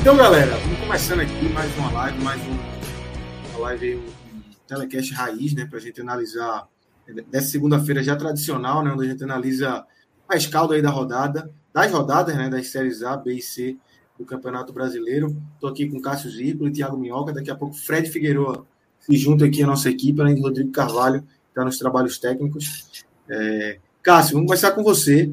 Então, galera, vamos começando aqui mais uma live, mais um, uma live, um telecast raiz, né, para a gente analisar dessa segunda-feira já tradicional, né, onde a gente analisa a escalda aí da rodada, das rodadas, né, das séries A, B e C do Campeonato Brasileiro. Estou aqui com Cássio Zirpoli, Thiago Minhoca, daqui a pouco Fred Figueiredo se junta aqui à nossa equipe, além de Rodrigo Carvalho, que está nos trabalhos técnicos. É... Cássio, vamos começar com você.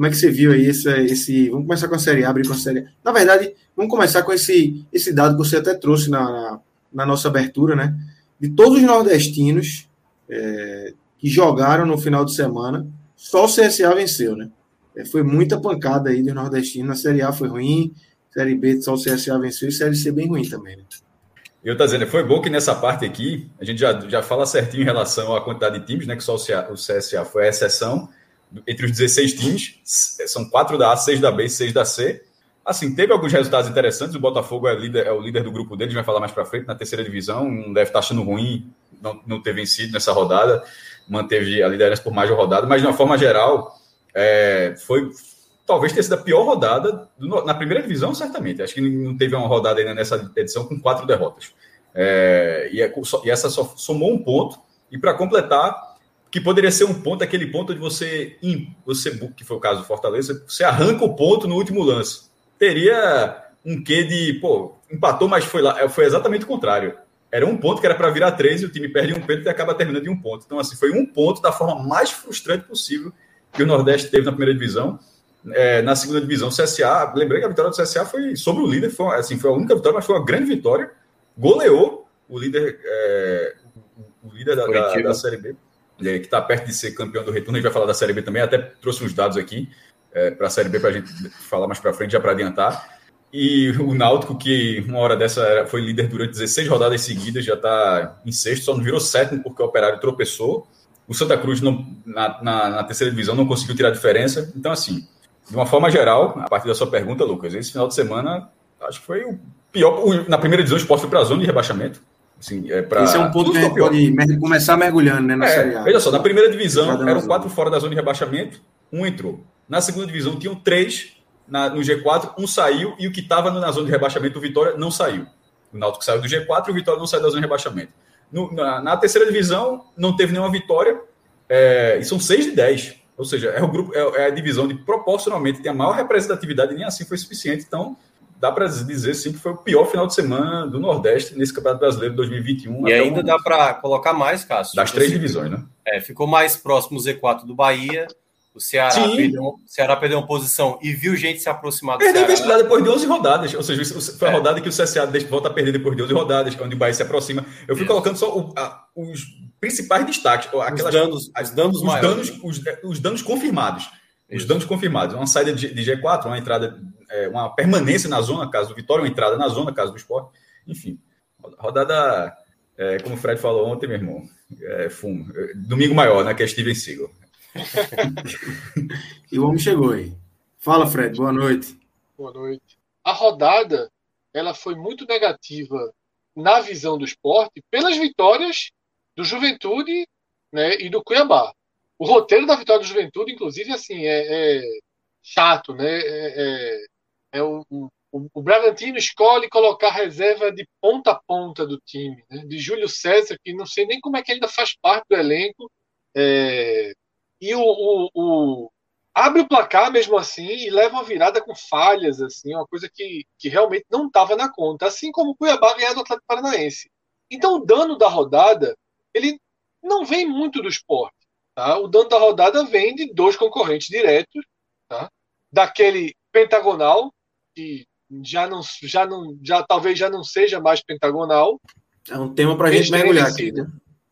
Como é que você viu aí esse, esse. Vamos começar com a série A, abrir com a série A. Na verdade, vamos começar com esse, esse dado que você até trouxe na, na, na nossa abertura, né? De todos os nordestinos é, que jogaram no final de semana, só o CSA venceu, né? É, foi muita pancada aí do nordestino. Na série A foi ruim, série B só o CSA venceu e série C bem ruim também, né? Eu tô dizendo, foi bom que nessa parte aqui a gente já, já fala certinho em relação à quantidade de times, né? Que só o CSA foi a exceção entre os 16 times, são quatro da A, seis da B e seis da C. Assim, teve alguns resultados interessantes. O Botafogo é, líder, é o líder do grupo dele, vai falar mais para frente, na terceira divisão. Não deve estar achando ruim não, não ter vencido nessa rodada, manteve a liderança por mais de uma rodada, mas de uma forma geral, é, foi talvez tenha sido a pior rodada do, na primeira divisão, certamente. Acho que não teve uma rodada ainda nessa edição com quatro derrotas. É, e, é, e essa só somou um ponto. E para completar, que poderia ser um ponto, aquele ponto de você, você que foi o caso do Fortaleza, você arranca o ponto no último lance. Teria um quê de, pô, empatou, mas foi lá, foi exatamente o contrário. Era um ponto que era para virar três e o time perde um ponto e acaba terminando em um ponto. Então, assim, foi um ponto da forma mais frustrante possível que o Nordeste teve na primeira divisão. É, na segunda divisão, o CSA, lembrei que a vitória do CSA foi sobre o líder, foi, assim, foi a única vitória, mas foi uma grande vitória. Goleou o líder, é, o líder da, da, da Série B que está perto de ser campeão do retorno. A gente vai falar da Série B também, até trouxe uns dados aqui é, para a Série B para a gente falar mais para frente, já para adiantar. E o Náutico, que uma hora dessa foi líder durante 16 rodadas seguidas, já está em sexto, só não virou sétimo porque o Operário tropeçou. O Santa Cruz, não, na, na, na, terceira divisão, não conseguiu tirar diferença. Então, assim, de uma forma geral, a partir da sua pergunta, Lucas, esse final de semana, acho que foi o pior. Na primeira divisão, o esporte foi para a zona de rebaixamento. Assim, é pra... Esse é um ponto que a gente pode começar mergulhando, né? Na é, série A. Veja só, na primeira divisão eram quatro fora da zona de rebaixamento, um entrou. Na segunda divisão tinham três na, no G4, um saiu e o que estava na zona de rebaixamento, o Vitória, não saiu. O Náutico saiu do G4 e o Vitória não saiu da zona de rebaixamento. No, na, na, terceira divisão, não teve nenhuma vitória, é, e são seis de dez. Ou seja, é, o grupo, é, é a divisão de proporcionalmente tem a maior representatividade, e nem assim foi suficiente. Então, dá para dizer sim que foi o pior final de semana do Nordeste nesse Campeonato Brasileiro de 2021. E ainda dá para colocar mais, Cássio. Das três divisões, né? É, ficou mais próximo o Z4 do Bahia. O Ceará, perdeu, o Ceará perdeu uma posição e viu gente se aproximar do Perdeu Ceará. depois de 11 rodadas. Ou seja, foi a é. rodada que o CSA volta a perder depois de 11 rodadas, onde o Bahia se aproxima. Eu fui Isso. colocando só o, a, os principais destaques. Aquelas, os danos, as, os danos, os danos, os, os danos confirmados. Os danos confirmados. Uma saída de, de G4, uma entrada é, uma permanência na zona, caso do Vitória, uma entrada na zona, caso do esporte. Enfim, rodada, é, como o Fred falou ontem, meu irmão, é, fumo. Domingo maior, né? Que é Steven Seagal. e o homem chegou aí. Fala, Fred, boa noite. Boa noite. A rodada ela foi muito negativa na visão do esporte pelas vitórias do Juventude né, e do Cuiabá. O roteiro da vitória do Juventude, inclusive, assim, é, é chato, né? É, é é o, o, o Bragantino escolhe colocar reserva de ponta a ponta do time, né? de Júlio César, que não sei nem como é que ainda faz parte do elenco, é, e o, o, o, abre o placar mesmo assim e leva uma virada com falhas, assim, uma coisa que, que realmente não estava na conta, assim como o Cuiabá ganhar do Atlético Paranaense. Então o dano da rodada, ele não vem muito do esporte. Tá? O dano da rodada vem de dois concorrentes diretos tá? daquele pentagonal, que já não, já não, já talvez já não seja mais pentagonal. É um tema para a gente mergulhar aqui. Né?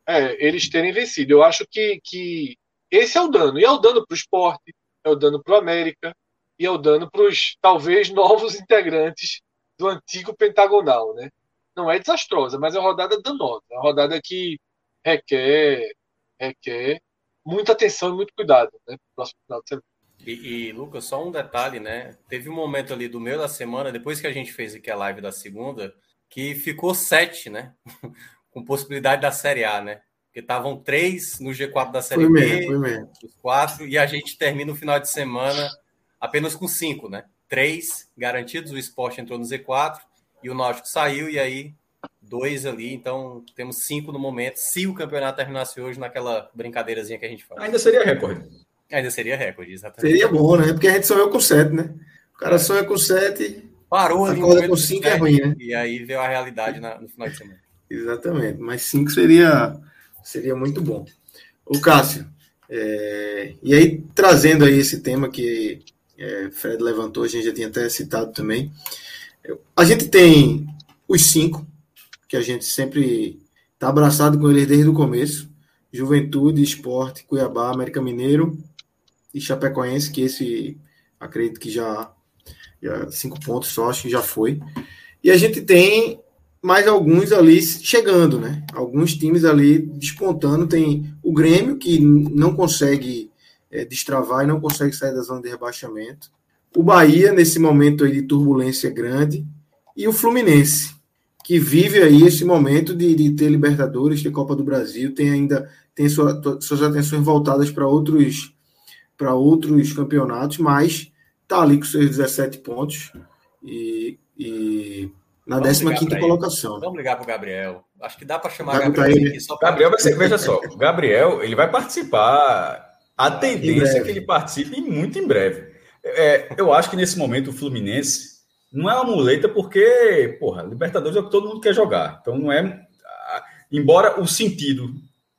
É, eles terem vencido. Eu acho que, que esse é o dano. E é o dano para o esporte, é o dano para o América, e é o dano para os talvez novos integrantes do antigo pentagonal. Né? Não é desastrosa, mas é uma rodada danosa. É uma rodada que requer, requer muita atenção e muito cuidado né, para o próximo final de semana. E, e, Lucas, só um detalhe, né? Teve um momento ali do meio da semana, depois que a gente fez aqui a live da segunda, que ficou sete, né? Com possibilidade da Série A, né? Porque estavam três no G4 da Série foi B, mesmo, foi mesmo. os quatro, e a gente termina o final de semana apenas com cinco, né? Três garantidos, o esporte entrou no Z4 e o Náutico saiu, e aí dois ali, então temos cinco no momento, se o campeonato terminasse hoje naquela brincadeirazinha que a gente faz. Ainda seria recorde. Ainda seria recorde, exatamente. Seria bom, né? Porque a gente sonhou com 7, né? O cara é. sonha com 7. Parou ali. Acorda com 5 é ruim, né? E aí veio a realidade na, no final de semana. Exatamente. Mas 5 seria, seria muito bom. O Cássio, é... e aí trazendo aí esse tema que é, Fred levantou, a gente já tinha até citado também. A gente tem os cinco, que a gente sempre está abraçado com eles desde o começo. Juventude, Esporte, Cuiabá, América Mineiro e Chapecoense, que esse acredito que já, já cinco pontos só, acho que já foi. E a gente tem mais alguns ali chegando, né? Alguns times ali despontando. Tem o Grêmio, que não consegue é, destravar e não consegue sair da zona de rebaixamento. O Bahia, nesse momento aí de turbulência grande. E o Fluminense, que vive aí esse momento de, de ter Libertadores, ter Copa do Brasil, tem ainda tem sua, suas atenções voltadas para outros para outros campeonatos, mas está ali com seus 17 pontos e, e na 15 colocação. Vamos ligar para o Gabriel. Acho que dá para chamar vai Gabriel aqui só pra... Gabriel vai ser, veja só, Gabriel, ele vai participar. A tendência é que ele participe muito em breve. É, eu acho que nesse momento o Fluminense não é uma muleta porque, porra, Libertadores é o que todo mundo quer jogar. Então não é. Embora o sentido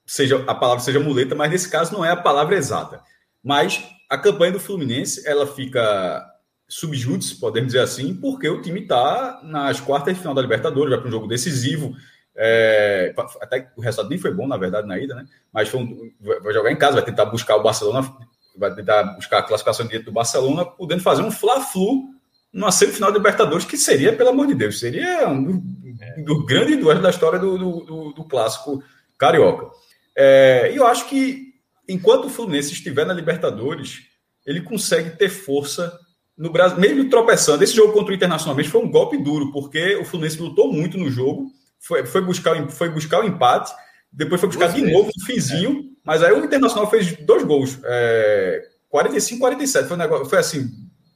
seja a palavra seja muleta, mas nesse caso não é a palavra exata. Mas a campanha do Fluminense ela fica subjúdice, podemos dizer assim, porque o time está nas quartas de final da Libertadores, vai para um jogo decisivo. É, até o resultado nem foi bom, na verdade, na ida, né? Mas um, vai jogar em casa, vai tentar buscar o Barcelona, vai tentar buscar a classificação direito do Barcelona, podendo fazer um Fla-Flu numa semifinal da Libertadores, que seria, pelo amor de Deus, seria um do, do grande duelo da história do, do, do clássico carioca. É, e eu acho que enquanto o Fluminense estiver na Libertadores, ele consegue ter força no Brasil, mesmo tropeçando. Esse jogo contra o Internacional foi um golpe duro, porque o Fluminense lutou muito no jogo, foi, foi, buscar, foi buscar o empate, depois foi buscar Duas de novo no finzinho, é. mas aí o Internacional fez dois gols, é, 45 47. Foi, um negócio, foi assim,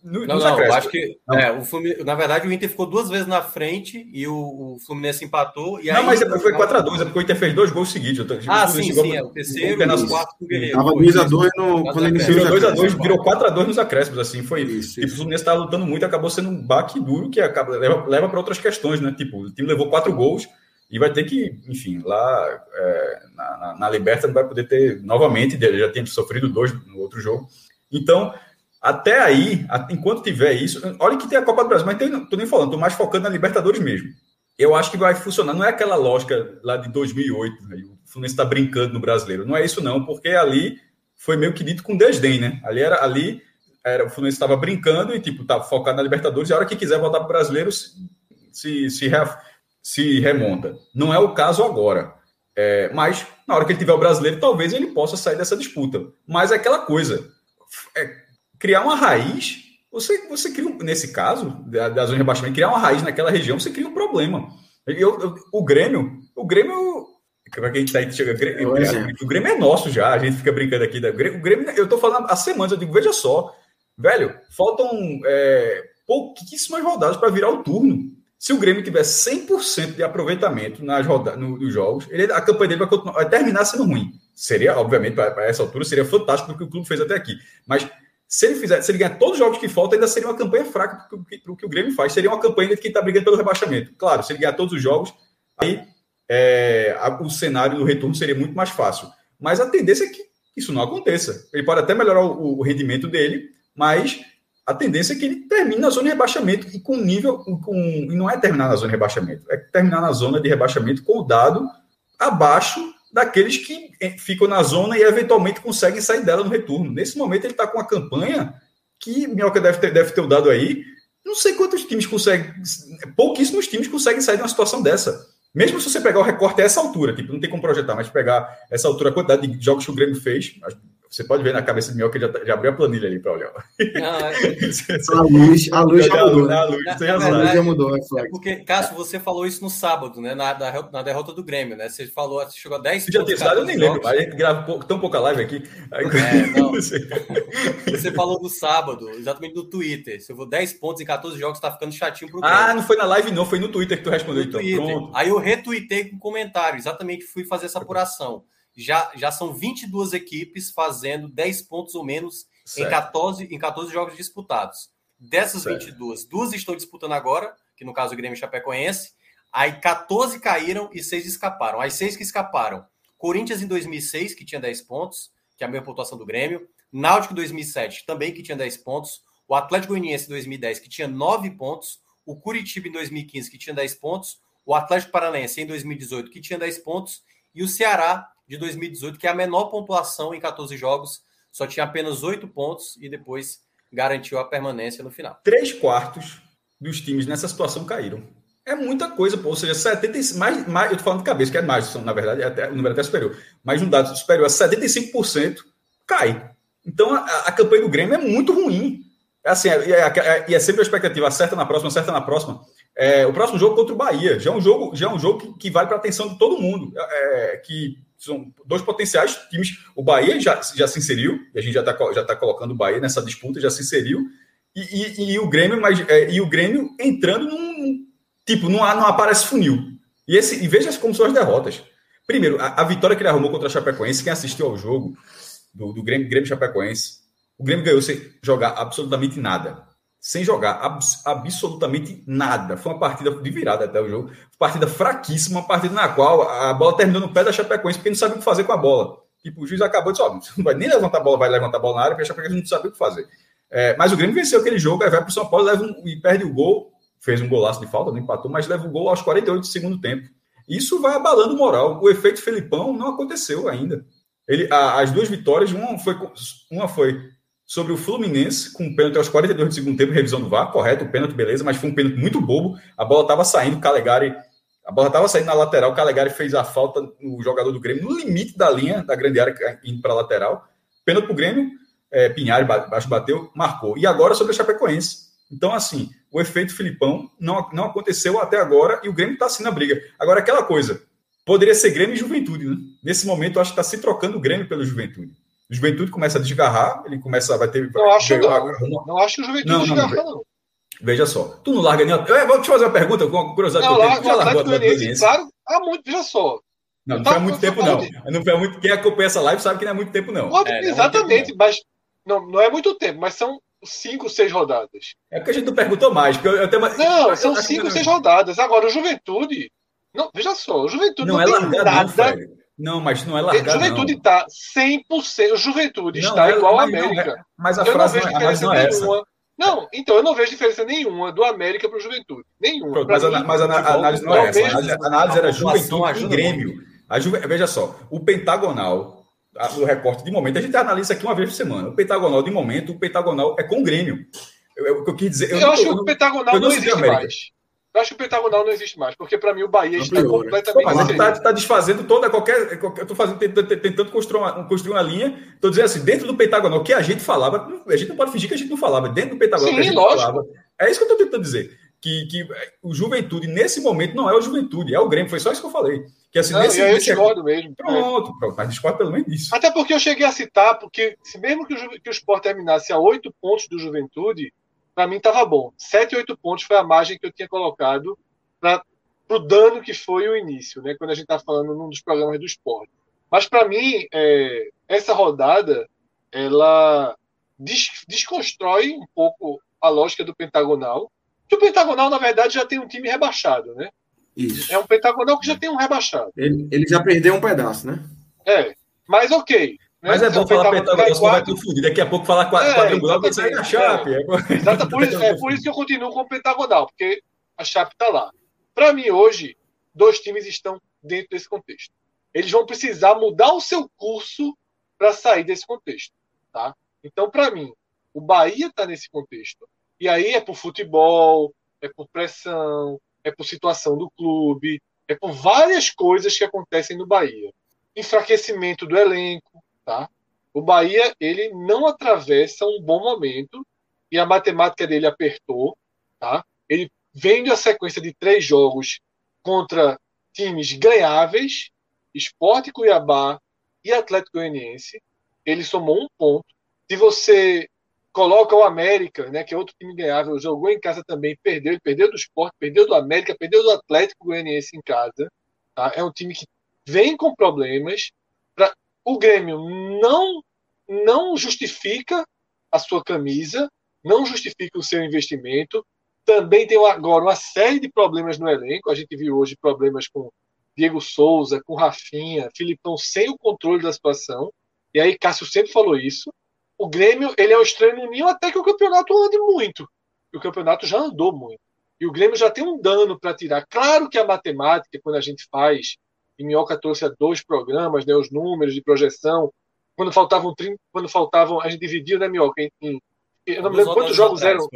no, não, não, acho que é, o Fluminense, na verdade o Inter ficou duas vezes na frente e o, o Fluminense empatou. E não, aí, mas depois foi 4x2, é porque o Inter fez dois gols seguidos. Ah, sim, sim, é, o terceiro e o quarto do Guerreiro. Tava 2x2 no, quando ele virou 2x2, virou 4x2 nos acréscimos, assim, foi isso. Tipo, o Fluminense estava lutando muito, acabou sendo um baque duro que acaba, leva, leva para outras questões, né? Tipo, o time levou quatro gols e vai ter que, enfim, lá é, na, na, na Liberta não vai poder ter novamente, já tinha sofrido dois no outro jogo. Então, até aí, enquanto tiver isso, olha que tem a Copa do Brasil, mas tem, tô nem falando, tô mais focando na Libertadores mesmo. Eu acho que vai funcionar. Não é aquela lógica lá de 2008, né? o Fluminense está brincando no brasileiro. Não é isso, não, porque ali foi meio que dito com desdém, né? Ali era ali era, o Fluminense estava brincando e tipo estava focado na Libertadores. E a hora que quiser voltar para o brasileiro se, se, se, se, remonta. Não é o caso agora. É, mas na hora que ele tiver o brasileiro, talvez ele possa sair dessa disputa. Mas é aquela coisa. É, criar uma raiz, você, você cria, um, nesse caso, da, da zona de rebaixamento, criar uma raiz naquela região, você cria um problema. Eu, eu, o Grêmio, o Grêmio. Para quem tá aí, chega, Grêmio, o Grêmio é nosso já, a gente fica brincando aqui. Da, o Grêmio, eu tô falando há semanas, eu digo, veja só, velho, faltam é, pouquíssimas rodadas para virar o turno. Se o Grêmio tiver 100% de aproveitamento nas rodadas, no, nos jogos, ele, a campanha dele vai, continuar, vai terminar sendo ruim. Seria, obviamente, para essa altura, seria fantástico o que o clube fez até aqui. Mas se ele fizer, se ele ganhar todos os jogos que faltam, ainda seria uma campanha fraca para o que o Grêmio faz. Seria uma campanha de quem está brigando pelo rebaixamento. Claro, se ele ganhar todos os jogos, aí é, o cenário do retorno seria muito mais fácil. Mas a tendência é que isso não aconteça. Ele pode até melhorar o, o rendimento dele, mas a tendência é que ele termine na zona de rebaixamento e com nível. Com, e não é terminar na zona de rebaixamento, é terminar na zona de rebaixamento com o dado abaixo daqueles que eh, ficam na zona e eventualmente conseguem sair dela no retorno. Nesse momento, ele está com uma campanha que Minhoca deve ter, deve ter dado aí. Não sei quantos times conseguem. Pouquíssimos times conseguem sair de uma situação dessa. Mesmo se você pegar o recorte a essa altura, tipo, não tem como projetar, mas pegar essa altura, a quantidade de jogos que o Grêmio fez, você pode ver na cabeça do Minhoca que já, já abriu a planilha ali para olhar. Não, é... a luz, a luz já mudou. A luz, na, na verdade, já mudou. É porque, Cássio, você falou isso no sábado, né? Na, na, na, derrota do Grêmio, né? Você falou, você chegou a 10 pontos. Já tem eu nem lembro, mas a gente grava tão pouca live aqui. Aí... É, você falou no sábado, exatamente no Twitter. Se eu vou 10 pontos em 14 jogos, tá ficando chatinho pro Grêmio. Ah, não foi na live, não, foi no Twitter que tu respondeu, no então. Pronto. Aí eu retuitei com comentário, exatamente fui fazer essa apuração já, já são 22 equipes fazendo 10 pontos ou menos em 14, em 14 jogos disputados. Dessas certo. 22, duas estão disputando agora, que no caso o Grêmio Chapecoense. Aí 14 caíram e 6 escaparam. As 6 que escaparam: Corinthians em 2006, que tinha 10 pontos, que é a mesma pontuação do Grêmio. Náutico em 2007, também que tinha 10 pontos. O Atlético Goianiense em 2010, que tinha 9 pontos. O Curitiba em 2015, que tinha 10 pontos. O Atlético Paranaense em 2018, que tinha 10 pontos. E o Ceará de 2018, que é a menor pontuação em 14 jogos, só tinha apenas 8 pontos e depois garantiu a permanência no final. Três quartos dos times nessa situação caíram. É muita coisa, pô. ou seja, 70, mais, mais, eu tô falando de cabeça, que é mais, na verdade, é até, o número é até superior, mas um dado superior a 75% cai. Então a, a, campanha do Grêmio é muito ruim. É assim, é, é, é, é sempre a expectativa, acerta na próxima, acerta na próxima. É, o próximo jogo contra o Bahia já é um jogo, já é um jogo que, que vale para a atenção de todo mundo. É, que são dois potenciais times. O Bahia já, já se inseriu, e a gente já está já tá colocando o Bahia nessa disputa, já se inseriu, e, e, e o Grêmio, mas, é, e o Grêmio entrando num. Tipo, não, não aparece funil. E, esse, e veja como são as derrotas. Primeiro, a, a, vitória que ele arrumou contra a Chapecoense, quem assistiu ao jogo do, do Grêmio, Grêmio Chapecoense, o Grêmio ganhou sem jogar absolutamente nada sem jogar abs absolutamente nada. Foi uma partida de virada até o jogo. Partida fraquíssima, uma partida na qual a bola terminou no pé da Chapecoense, porque não sabia o que fazer com a bola. Tipo, o juiz acabou de dizer, ó, não vai nem levantar a bola, vai levantar a bola na área, porque a Chapecoense não sabia o que fazer. É, mas o Grêmio venceu aquele jogo, aí vai para o São Paulo leva um, e perde o gol, fez um golaço de falta, não empatou, mas leva o gol aos 48 do segundo tempo. Isso vai abalando o moral. O efeito Felipão não aconteceu ainda. Ele, a, as duas vitórias, uma foi, uma foi sobre o Fluminense, com um pênalti aos 42 do segundo tempo, revisão do VAR, correto, o pênalti, beleza, mas foi um pênalti muito bobo. A bola estava saindo, Calegari. A bola estava saindo na lateral, o Calegari fez a falta no jogador do Grêmio, no limite da linha da grande área, indo para a lateral. Pênalti para o Grêmio, é, Pinhari baixo bateu, marcou. E agora sobre o Chapecoense. Então, assim, o efeito Filipão não, não aconteceu até agora e o Grêmio está assim na briga. Agora, aquela coisa, poderia ser Grêmio e Juventude, né? Nesse momento, acho que está se trocando o Grêmio pelo Juventude. O Juventude começa a desgarrar, ele começa, vai ter. Não acho, não, não acho que o Juventude não, desgarra, não. não. Veja só, tu não larga nem. Eu vou te fazer uma pergunta com curiosidade. Não, larga, já largou a claro, há muito, veja só. Não, não foi há muito tempo, não. Não foi muito. Quem acompanha essa live sabe que não é muito tempo, não. Pode, é, exatamente, tempo, mas não, não é muito tempo, mas são cinco, seis rodadas. É porque a gente não perguntou mais. Porque eu, eu tenho uma... Não, são cinco, seis rodadas. Agora, o Juventude. Não, veja só, o Juventude não, não é tem nada. Não, não, mas não é largar, Juventude está 100%. Juventude não, está é, igual à América. É, mas a eu frase não, vejo não é, nenhuma. Essa. Não, então eu não vejo diferença nenhuma do América para o Juventude. Nenhuma. mas, mim, a, mas a, a, análise não é essa. A análise, a análise era Juventude e Grêmio. A Ju, veja só, o pentagonal, o recorte de momento, a gente analisa aqui uma vez por semana. O pentagonal de momento, o pentagonal é com o Grêmio. Eu, eu, quis dizer. Eu, eu acho que o pentagonal não, não existe mais. Eu acho que o pentagonal não existe mais, porque para mim o Bahia está né? completamente. Mas está tá desfazendo toda qualquer. Eu estou fazendo, tentando, tentando construir, uma, construir uma linha. Estou dizendo assim, dentro do pentagonal, que a gente falava, a gente não pode fingir que a gente não falava. Dentro do pentagonal Sim, que a gente lógico. falava. É isso que eu estou tentando dizer. Que, que o Juventude, nesse momento, não é o Juventude, é o Grêmio. Foi só isso que eu falei. Que, assim, não, nesse, eu nesse... discordo mesmo. Pronto, pronto, mas discordo pelo menos disso. Até porque eu cheguei a citar, porque se mesmo que o, que o Sport terminasse a oito pontos do Juventude, para mim estava bom. Sete, oito pontos foi a margem que eu tinha colocado para o dano que foi o início, né? Quando a gente está falando num dos programas do esporte. Mas para mim, é, essa rodada ela des, desconstrói um pouco a lógica do pentagonal. Que o pentagonal, na verdade, já tem um time rebaixado, né? Isso. É um pentagonal que já tem um rebaixado. Ele, ele já perdeu um pedaço, né? É. Mas ok. Mas é bom falar pentagonal, senão vai confundir. Daqui a pouco falar é, quadrangular, vai sair na Chape. É. É. por, isso, é por isso que eu continuo com o pentagonal, porque a Chape está lá. Para mim, hoje, dois times estão dentro desse contexto. Eles vão precisar mudar o seu curso para sair desse contexto. Tá? Então, para mim, o Bahia está nesse contexto. E aí é por futebol, é por pressão, é por situação do clube, é por várias coisas que acontecem no Bahia. Enfraquecimento do elenco, tá? O Bahia, ele não atravessa um bom momento e a matemática dele apertou, tá? Ele vem a sequência de três jogos contra times ganháveis, Esporte Cuiabá e Atlético Goianiense. Ele somou um ponto. Se você coloca o América, né, que é outro time ganhável, jogou em casa também, perdeu, perdeu do Esporte, perdeu do América, perdeu do Atlético Goianiense em casa. Tá? É um time que vem com problemas. O Grêmio não, não justifica a sua camisa, não justifica o seu investimento. Também tem agora uma série de problemas no elenco. A gente viu hoje problemas com Diego Souza, com Rafinha, Filipão sem o controle da situação. E aí, Cássio sempre falou isso o Grêmio ele é o estranho no ninho até que o campeonato ande muito. E o campeonato já andou muito. E o Grêmio já tem um dano para tirar. Claro que a matemática, quando a gente faz, e Minhoca trouxe dois programas, né, os números de projeção, quando faltavam quando faltavam, a gente dividiu, né, Minhoca, em, em eu não me lembro quantos jogos eram.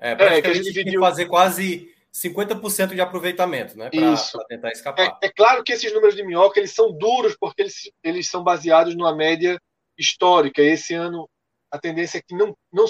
É, é, que a gente dividiu fazer quase 50% de aproveitamento, né? Para tentar escapar. É, é, claro que esses números de minhoca eles são duros porque eles, eles são baseados numa média histórica. E esse ano a tendência é que não, não,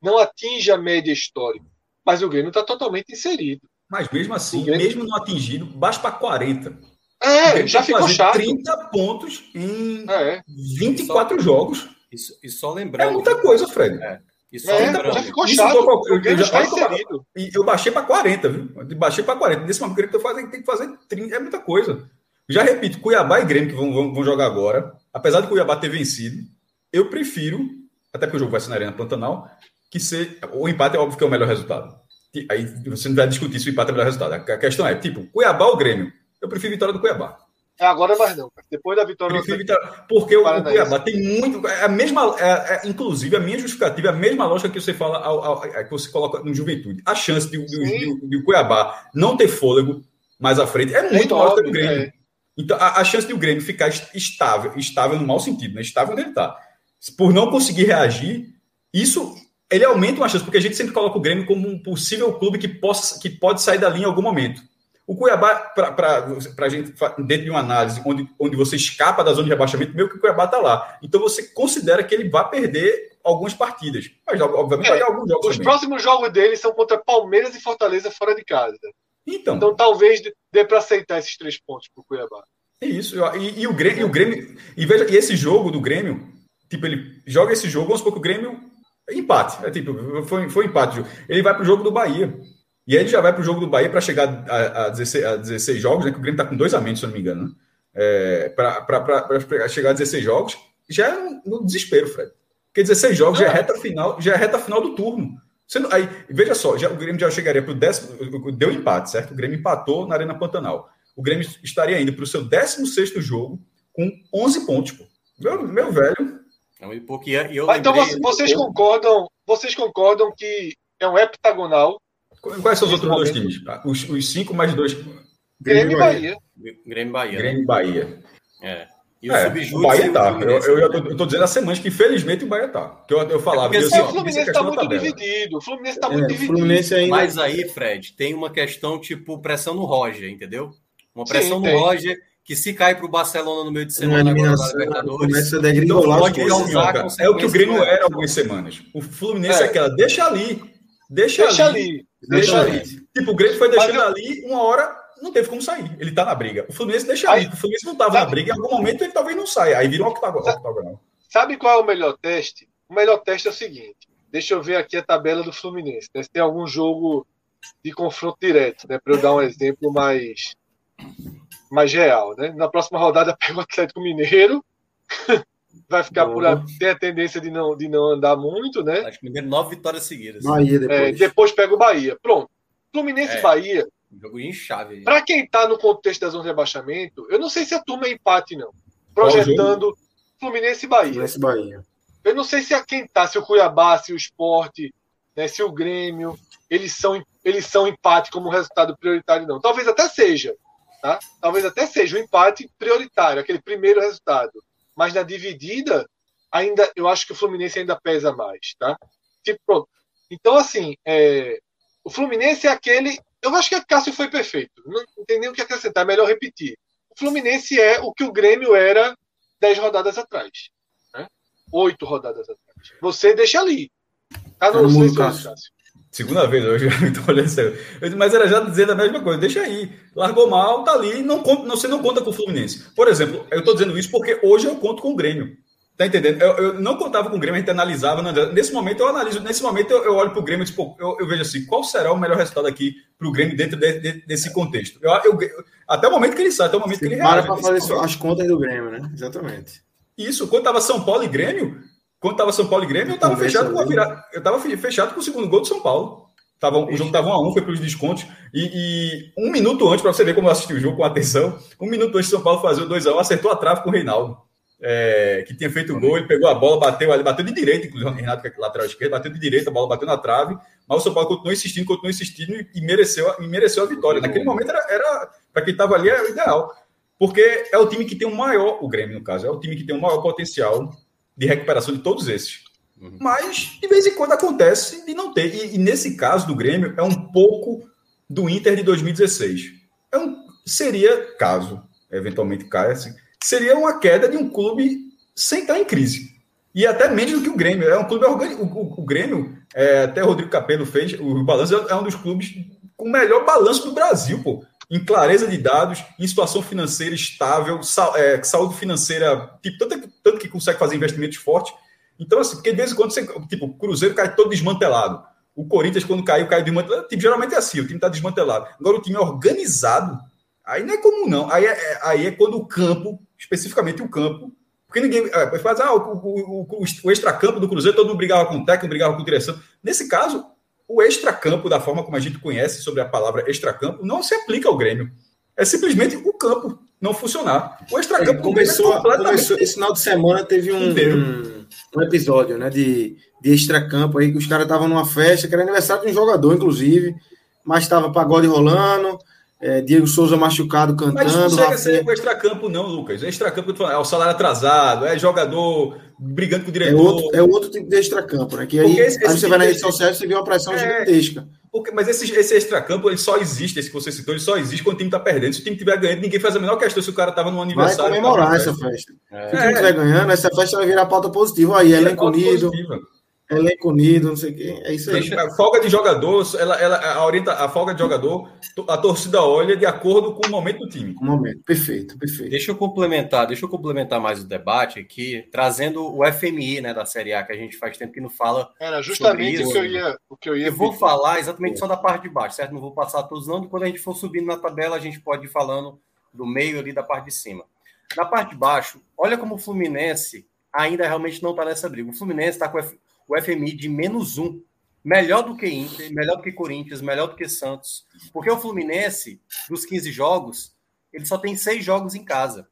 não atinja a média histórica. Mas o Grêmio está totalmente inserido. Mas mesmo assim, Grêmio... mesmo não atingindo, baixa para 40. É, já ficou chato. 30 pontos em é. 24 só, jogos. Isso, e só lembrando. É muita coisa, Fred. É. E só é, lembrando. Já ficou chato. Eu, já, inserido. eu baixei para 40, viu? Eu baixei para 40. Nesse momento que eu fazer, tem que fazer 30. É muita coisa. Já repito, Cuiabá e Grêmio que vão, vão, vão jogar agora, apesar de Cuiabá ter vencido, eu prefiro até porque o jogo vai ser na Arena Pantanal, que ser, o empate é óbvio que é o melhor resultado. Aí você não vai discutir se o empate é o melhor resultado. A questão é, tipo, Cuiabá ou Grêmio? Eu prefiro vitória do Cuiabá. É, agora mais não. Depois da vitória prefiro do vitória, Porque o, o Cuiabá tem muito. É a mesma. É, é, inclusive, a minha justificativa é a mesma lógica que você fala, ao, ao, é, que você coloca no Juventude. A chance de, de, de, o Cuiabá não ter fôlego mais à frente é muito maior que o Grêmio. É. Então, a, a, chance de o Grêmio ficar estável, estável no mau sentido, né? Estável onde ele está por não conseguir reagir, isso ele aumenta uma chance, porque a gente sempre coloca o Grêmio como um possível clube que, possa, que pode sair da linha em algum momento. O Cuiabá, para a gente, dentro de uma análise onde, onde você escapa da zona de rebaixamento, meio que o Cuiabá está lá. Então você considera que ele vai perder algumas partidas. Mas, obviamente, é, vai ter alguns jogos. Os também. próximos jogos dele são contra Palmeiras e Fortaleza fora de casa. Então, então talvez dê para aceitar esses três pontos para o Cuiabá. É isso. E, e, o Grêmio, e o Grêmio. E veja, e esse jogo do Grêmio Tipo, ele joga esse jogo, vamos supor que o Grêmio. Empate. É tipo, foi, foi empate. Ele vai para o jogo do Bahia. E aí ele já vai para o jogo do Bahia para chegar a, a, 16, a 16 jogos, né? Que o Grêmio está com dois a menos, se eu não me engano. Né? É, para chegar a 16 jogos, já é no desespero, Fred. Porque 16 jogos já é reta final, já é reta final do turno. Sendo, aí, veja só, já, o Grêmio já chegaria para o décimo. Deu empate, certo? O Grêmio empatou na Arena Pantanal. O Grêmio estaria indo para o seu 16 jogo com 11 pontos, pô. Meu, meu velho, é um pouco. E eu ah, então vocês concordam, vocês concordam que é um heptagonal? Quais são os outros dois times? Ah, os, os cinco mais dois. Grêmio, e Bahia. Grêmio Bahia. Grêmio Bahia. É. E o é, o Bahia tá. Eu, eu, eu, tô dizendo há semanas que infelizmente o Bahia tá. Que eu, eu falava. É porque, assim, o Fluminense está muito dividido. O Fluminense está muito é, dividido. Fluminense ainda... Mas aí, Fred, tem uma questão tipo pressão no Roger, entendeu? Uma pressão Sim, no tem. Roger que se cai para o Barcelona no meio de semana na Libertadores, começa a então pode causar é o que o Grêmio era algumas semanas. O Fluminense é, é aquela, deixa ali, deixa, deixa ali, ali, deixa ali. Tipo, o Grêmio foi deixando eu... ali, uma hora não teve como sair. Ele tá na briga. O Fluminense deixa aí, ali. O Fluminense não tava sabe... na briga, em algum momento ele talvez não saia. Aí vira um octagonal. Sabe qual é o melhor teste? O melhor teste é o seguinte. Deixa eu ver aqui a tabela do Fluminense. Né? Se tem algum jogo de confronto direto, né? Para eu dar um exemplo mais mais real, né? Na próxima rodada pega o Atlético Mineiro, vai ficar por tem a tendência de não, de não andar muito, né? Atlético Mineiro nove vitórias seguidas. Bahia depois. É, depois pega o Bahia. Pronto. Fluminense é, Bahia. Jogo em chave. Para quem tá no contexto da zona de rebaixamento, eu não sei se a turma é empate não. Projetando Fluminense e Bahia. Fluminense e Bahia. Eu não sei se a quem tá, se o Cuiabá, se o Esporte, né, se o Grêmio, eles são, eles são empate como resultado prioritário, não. Talvez até seja. Tá? Talvez até seja um empate prioritário, aquele primeiro resultado. Mas na dividida, ainda eu acho que o Fluminense ainda pesa mais. Tá? Tipo. Então, assim, é, o Fluminense é aquele. Eu acho que a Cássio foi perfeito. Não, não tem nem o que acrescentar, é melhor repetir. O Fluminense é o que o Grêmio era dez rodadas atrás. Né? Oito rodadas atrás. Você deixa ali. Tá no, no Cássio. Segunda vez hoje, tô olhando sério. Mas era já dizendo a mesma coisa, deixa aí. Largou mal, tá ali, não, conta, não, você não conta com o Fluminense. Por exemplo, eu tô dizendo isso porque hoje eu conto com o Grêmio. Tá entendendo? Eu, eu não contava com o Grêmio, a gente analisava. Nesse momento eu analiso, nesse momento eu, eu olho para o Grêmio e tipo, eu, eu, vejo assim, qual será o melhor resultado aqui para o Grêmio dentro de, de, desse contexto? até o momento que ele sai, até o momento Você que ele Para para fazer as contas do Grêmio, né? Exatamente. Isso, quando tava São Paulo e Grêmio, quando tava São Paulo e Grêmio, eu tava fechado com a virada. Eu fechado com o segundo gol do São Paulo. Tava, o jogo estava 1 a 1 foi para os descontos. E, e, um minuto antes, para você ver como eu assisti o jogo com atenção, um minuto antes de São Paulo fazer o 2 a 1 acertou a trave com o Reinaldo. É, que tinha feito o gol, ele pegou a bola, bateu ali, bateu de direita, inclusive o Renato, que é lateral esquerdo, bateu de direita, a bola bateu na trave, mas o São Paulo continuou insistindo, continuou insistindo e, e mereceu, e mereceu a vitória. Naquele momento era, era para quem estava ali, era o ideal. Porque é o time que tem o maior, o Grêmio, no caso, é o time que tem o maior potencial de recuperação de todos esses. Uhum. Mas, de vez em quando, acontece de não ter. E, e, nesse caso do Grêmio, é um pouco do Inter de 2016. É um, seria, caso eventualmente caia, assim, seria uma queda de um clube sem estar em crise. E até menos do que o Grêmio. É um clube orgânico. O, o, Grêmio, é, até Rodrigo Capello fez, o balanço é um dos clubes com o melhor balanço do Brasil, pô. Em clareza de dados, em situação financeira estável, é, saúde financeira, tipo, tanto, tanto que consegue fazer investimentos fortes. Então, assim, porque de vez em quando, você, tipo, o Cruzeiro cai todo desmantelado. O Corinthians, quando caiu, caiu desmantelado. Tipo, geralmente é assim, o time está desmantelado. Agora, o time é organizado. Aí não é comum, não. Aí é, é aí é quando o campo especificamente o campo. Porque ninguém é, faz, ah, o, o, o, o extracampo do Cruzeiro, todo mundo brigava com o técnico, brigava com direção. Nesse caso, o extracampo, da forma como a gente conhece sobre a palavra extracampo, não se aplica ao Grêmio. É simplesmente o campo não funcionar. O extracampo é, começou, é começou, esse final de semana teve um, um, um, episódio né, de, de extracampo aí que os caras estavam numa festa, que era aniversário de um jogador, inclusive, mas estava pagode rolando é, Diego Souza machucado cantando. Mas não consegue ser o extracampo, não, Lucas. Extracampo é o salário atrasado, é jogador brigando com o diretor. É outro, é outro tipo de extracampo, né? Que aí, esse, aí você vai na rede social e você vê uma pressão é, gigantesca. Porque, mas esse, esse extracampo ele só existe, esse que você citou, ele só existe quando o time está perdendo. Se o time estiver ganhando, ninguém faz a menor questão se o cara estava no aniversário. Vai comemorar essa festa. É. Se o time estiver ganhando, essa festa vai virar pauta positiva. Aí, elenco unido. Positiva elenco unido, não sei o quê. É isso aí. A folga de jogador, ela, ela a, orienta, a folga de jogador, a torcida olha de acordo com o momento do time. O momento, perfeito, perfeito. Deixa eu complementar, deixa eu complementar mais o debate aqui, trazendo o FMI, né, da Série A, que a gente faz tempo que não fala. Era justamente o que eu ia. O que eu, ia eu vou falar exatamente só da parte de baixo, certo? Não vou passar todos, não. Quando a gente for subindo na tabela, a gente pode ir falando do meio ali da parte de cima. Na parte de baixo, olha como o Fluminense ainda realmente não está nessa briga. O Fluminense está com o FMI de menos um. Melhor do que Inter, melhor do que Corinthians, melhor do que Santos. Porque o Fluminense, dos 15 jogos, ele só tem seis jogos em casa.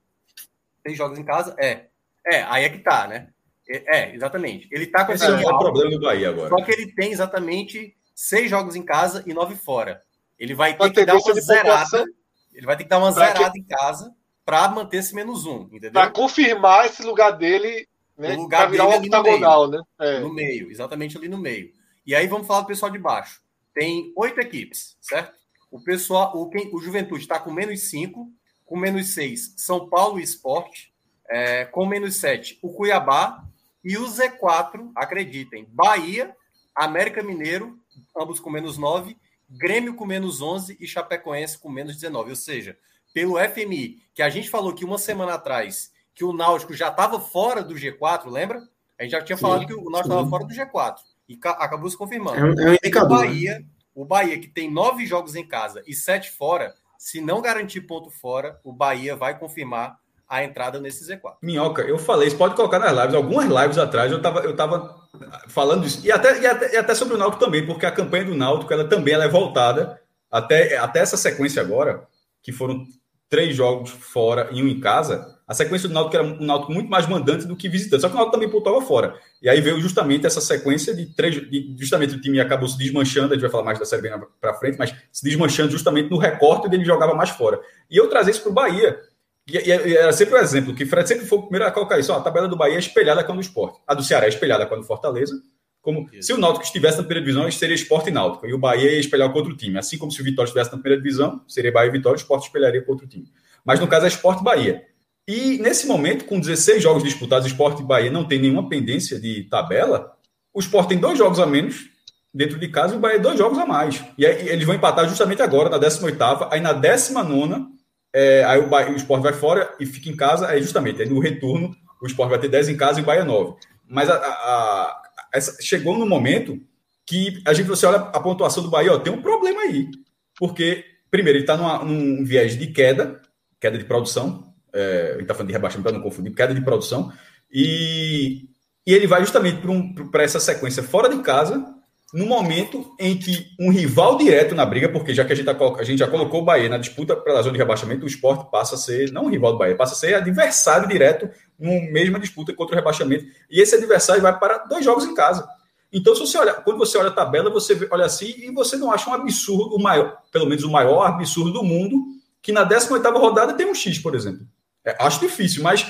Seis jogos em casa? É. É, aí é que tá, né? É, é exatamente. Ele tá com esse. É o problema do Bahia agora. Só que ele tem exatamente seis jogos em casa e nove fora. Ele vai ter que dar uma zerada. Ele vai ter que dar uma zerada que... em casa para manter esse menos um, entendeu? Para confirmar esse lugar dele né? No lugar virar um octagonal, né? É. No meio, exatamente ali no meio. E aí vamos falar do pessoal de baixo. Tem oito equipes, certo? O pessoal, o, quem, o Juventude está com menos cinco, com menos seis, São Paulo e Esporte, é, com menos sete, o Cuiabá e o Z4, acreditem, Bahia, América Mineiro, ambos com menos nove, Grêmio com menos onze e Chapecoense com menos 19. Ou seja, pelo FMI, que a gente falou que uma semana atrás que o Náutico já estava fora do G4, lembra? A gente já tinha sim, falado que o Náutico estava fora do G4 e acabou se confirmando. É um, é um indicador. O Bahia, o Bahia, que tem nove jogos em casa e sete fora, se não garantir ponto fora, o Bahia vai confirmar a entrada nesse Z4. Minhoca, eu falei, isso pode colocar nas lives. Algumas lives atrás eu estava eu tava falando isso. E até, e até, e até sobre o Náutico também, porque a campanha do Náutico ela também ela é voltada até, até essa sequência agora, que foram três jogos fora e um em casa A sequência do Náutico era um Náutico muito mais mandante do que visitante. Só que o Náutico também pontuava fora. E aí veio justamente essa sequência de três. De, justamente o time acabou se desmanchando. A gente vai falar mais da Série B para frente, mas se desmanchando justamente no recorte onde ele jogava mais fora. E eu trazer isso para o Bahia. E, e, era sempre o um exemplo, que Fred sempre foi o primeiro a colocar isso. Ó, a tabela do Bahia é espelhada com a do esporte. A do Ceará é espelhada com a do Fortaleza. Como se o Náutico estivesse na primeira divisão, seria esporte e Náutico. E o Bahia ia espelhar com outro time. Assim como se o Vitória estivesse na primeira divisão, seria Bahia e Vitória, o esporte espelharia com outro time. Mas no caso é esporte Bahia. E nesse momento, com 16 jogos disputados, o Sport e Bahia não tem nenhuma pendência de tabela. O Sport tem dois jogos a menos dentro de casa e o Bahia dois jogos a mais. E aí eles vão empatar justamente agora, na 18ª. Aí na 19 é, aí o, Bahia, o Sport vai fora e fica em casa. Aí justamente, aí no retorno, o Sport vai ter 10 em casa e o Bahia 9. Mas a, a, essa, chegou no momento que a gente você olha a pontuação do Bahia, ó, tem um problema aí. Porque, primeiro, ele está num viés de queda, queda de produção, é, gente está falando de rebaixamento para não confundir, queda de produção, e, e ele vai justamente para um, essa sequência fora de casa, no momento em que um rival direto na briga, porque já que a gente, tá, a gente já colocou o Bahia na disputa pela zona de rebaixamento, o esporte passa a ser, não um rival do Bahia, passa a ser adversário direto numa mesma disputa contra o rebaixamento. E esse adversário vai para dois jogos em casa. Então, se você olha, quando você olha a tabela, você olha assim e você não acha um absurdo, o maior, pelo menos o maior absurdo do mundo, que na 18 rodada tem um X, por exemplo. É, acho difícil, mas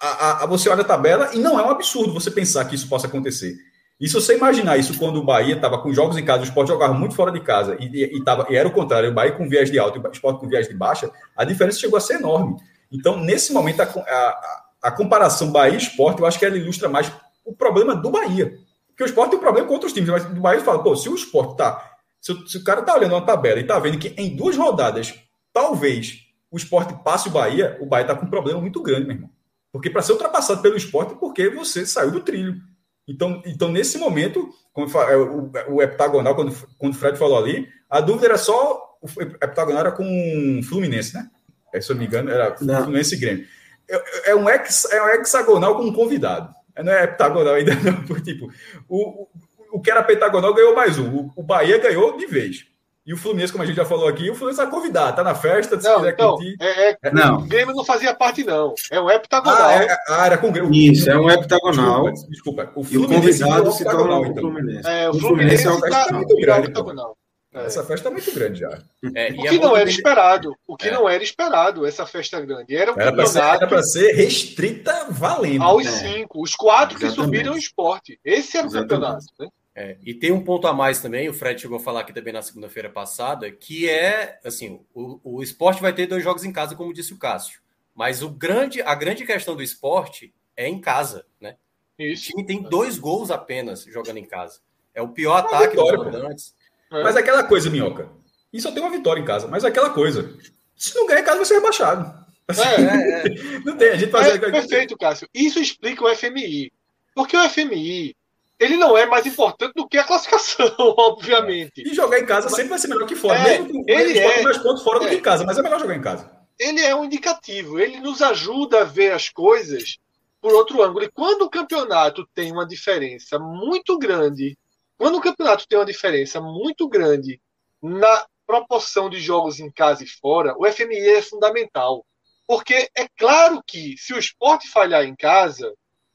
a, a, a, você olha a tabela e não é um absurdo você pensar que isso possa acontecer. E se você imaginar isso quando o Bahia estava com jogos em casa, o esporte jogava muito fora de casa e, e, e, tava, e era o contrário, o Bahia com viés de alto e o esporte com viés de baixa, a diferença chegou a ser enorme. Então, nesse momento, a, a, a comparação Bahia e esporte, eu acho que ela ilustra mais o problema do Bahia. Porque o esporte tem um problema com outros times, mas o Bahia fala, pô, se o esporte tá. Se, se o cara tá olhando uma tabela e tá vendo que em duas rodadas, talvez o esporte passe o Bahia, o Bahia está com um problema muito grande, meu irmão. Porque para ser ultrapassado pelo esporte, porque você saiu do trilho. Então, então nesse momento, como é, o, o heptagonal, quando, quando o Fred falou ali, a dúvida era só. O heptagonal era com o Fluminense, né? É, se eu não me engano, era não. Fluminense e Grêmio. É, é, um ex, é um hexagonal com um convidado. Não é heptagonal ainda, não. Porque, tipo, o, o, o que era pentagonal ganhou mais um. O, o Bahia ganhou de vez. E o Fluminense, como a gente já falou aqui, o Fluminense vai convidar, tá na festa, se não, quiser então, É, é, não. O Grêmio não fazia parte, não. É um heptagonal. Ah, é, ah, era com o Grêmio. Isso, é um heptagonal. Desculpa, desculpa. O e o convidado se torna o então. Fluminense. É, o Fluminense, o Fluminense é um tá muito grande. Então. É. Essa festa é muito grande já. É, o que não era esperado. O que é. não era esperado, essa festa grande. Era, era para ser, ser, restrita valendo. Aos cinco. Os quatro Exatamente. que subiram o esporte. Esse era o Exatamente. campeonato. Né? É, e tem um ponto a mais também, o Fred chegou a falar aqui também na segunda-feira passada, que é assim: o, o esporte vai ter dois jogos em casa, como disse o Cássio. Mas o grande, a grande questão do esporte é em casa, né? Isso. O time tem dois gols apenas jogando em casa. É o pior ataque vitória, dos. É. Mas aquela coisa, Minhoca. E só tem uma vitória em casa, mas aquela coisa. Se não ganhar em casa, vai ser rebaixado. É, é, é. não tem, a gente faz. É, perfeito, Cássio. Isso explica o FMI. Porque o FMI ele não é mais importante do que a classificação, obviamente. E jogar em casa sempre vai ser melhor que fora. É, mesmo ele é mais pontos fora é, do que em casa, mas é melhor jogar em casa. Ele é um indicativo, ele nos ajuda a ver as coisas por outro ângulo. E quando o campeonato tem uma diferença muito grande, quando o campeonato tem uma diferença muito grande na proporção de jogos em casa e fora, o FMI é fundamental. Porque é claro que se o esporte falhar em casa,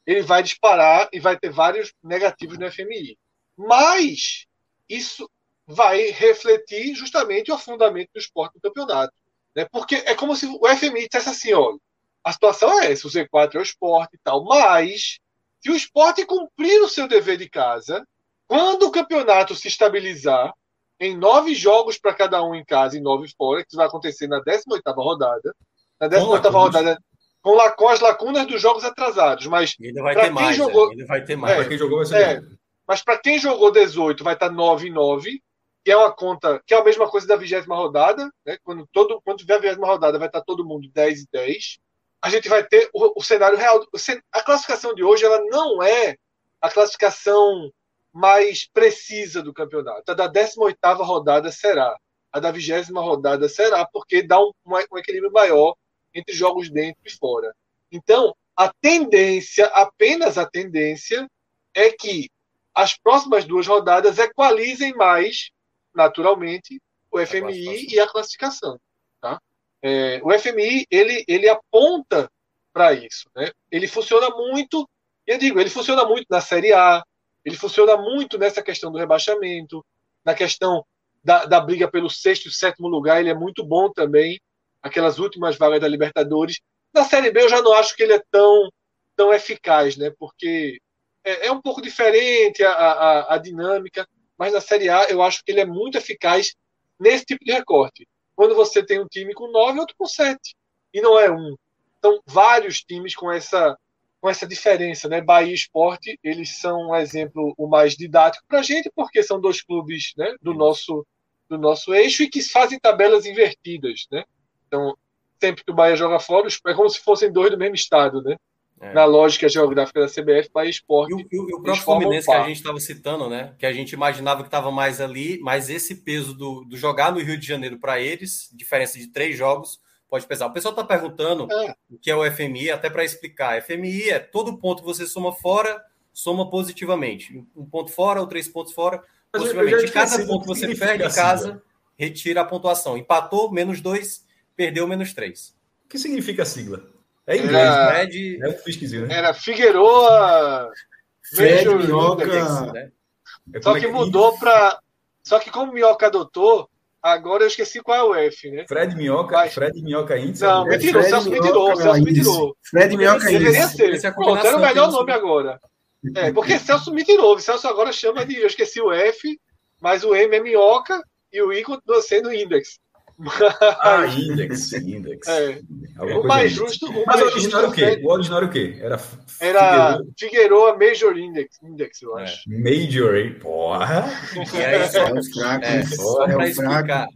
ele vai disparar e vai ter vários negativos no FMI. Mas isso vai refletir justamente o afundamento do esporte no campeonato. Né? Porque é como se o FMI dissesse assim: olha, a situação é essa, o Z4 é o esporte e tal, mas se o esporte cumprir o seu dever de casa, quando o campeonato se estabilizar, em nove jogos para cada um em casa e nove fora, que vai acontecer na 18 rodada. Na 18 rodada, com, as lacunas dos jogos atrasados. Mas ainda vai ter mais. Jogou, é, ainda vai ter mais. É, para quem jogou vai ser é, Mas para quem jogou 18, vai estar 9 e 9, que é uma conta que é a mesma coisa da vigésima rodada. Né? Quando, todo, quando tiver a vigésima rodada, vai estar todo mundo 10 e 10. A gente vai ter o, o cenário real. A classificação de hoje ela não é a classificação mais precisa do campeonato. A da 18 rodada será. A da vigésima rodada será, porque dá um, um equilíbrio maior entre jogos dentro e fora. Então, a tendência, apenas a tendência, é que as próximas duas rodadas equalizem mais, naturalmente, o FMI e a classificação. Tá? É, o FMI ele, ele aponta para isso. Né? Ele funciona muito, eu digo, ele funciona muito na Série A, ele funciona muito nessa questão do rebaixamento, na questão da, da briga pelo sexto e sétimo lugar, ele é muito bom também, aquelas últimas vagas da Libertadores. Na Série B eu já não acho que ele é tão, tão eficaz, né? porque é, é um pouco diferente a, a, a dinâmica, mas na Série A eu acho que ele é muito eficaz nesse tipo de recorte. Quando você tem um time com 9 e outro com 7. E não é um. Então, vários times com essa, com essa diferença, né? Bahia e Esporte, eles são um exemplo o mais didático para a gente, porque são dois clubes né, do, nosso, do nosso eixo e que fazem tabelas invertidas, né? Então, sempre que o Bahia joga fora, é como se fossem dois do mesmo estado, né? É. Na lógica geográfica da CBF, Bahia Esporte. E o, e o próprio Fluminense que a gente estava citando, né? Que a gente imaginava que estava mais ali, mas esse peso do, do jogar no Rio de Janeiro para eles, diferença de três jogos, pode pesar. O pessoal está perguntando é. o que é o FMI, até para explicar. FMI é todo ponto que você soma fora, soma positivamente. Um ponto fora ou três pontos fora, positivamente. Cada ponto que você perde em casa, retira a pontuação. Empatou, menos dois, perdeu, menos três. O que significa a sigla? É inglês, era, Fred, é um esquisito, né? Era Figueroa, Fred, Minhoca, né? É Só que, é que mudou para. Só que como Minhoca adotou, agora eu esqueci qual é o F, né? Fred Minhoca, Mas... Fred Minhoca Índice. Não, me tirou, Celso me tirou, Celso me tirou. Fred Minhoca Índice. Deveria ser. É Pronto, era o melhor nome agora. É, porque Celso me tirou. Celso agora chama de. Eu esqueci o F, mas o M é Minhoca e o I continua sendo Index. Ah, index, index. É. O mais justo. O Mas o original era o quê? O original era o quê? Era, era Figueroa Major Index, index eu é. acho. É. Major, porra! E aí, só, é, só é para explicar.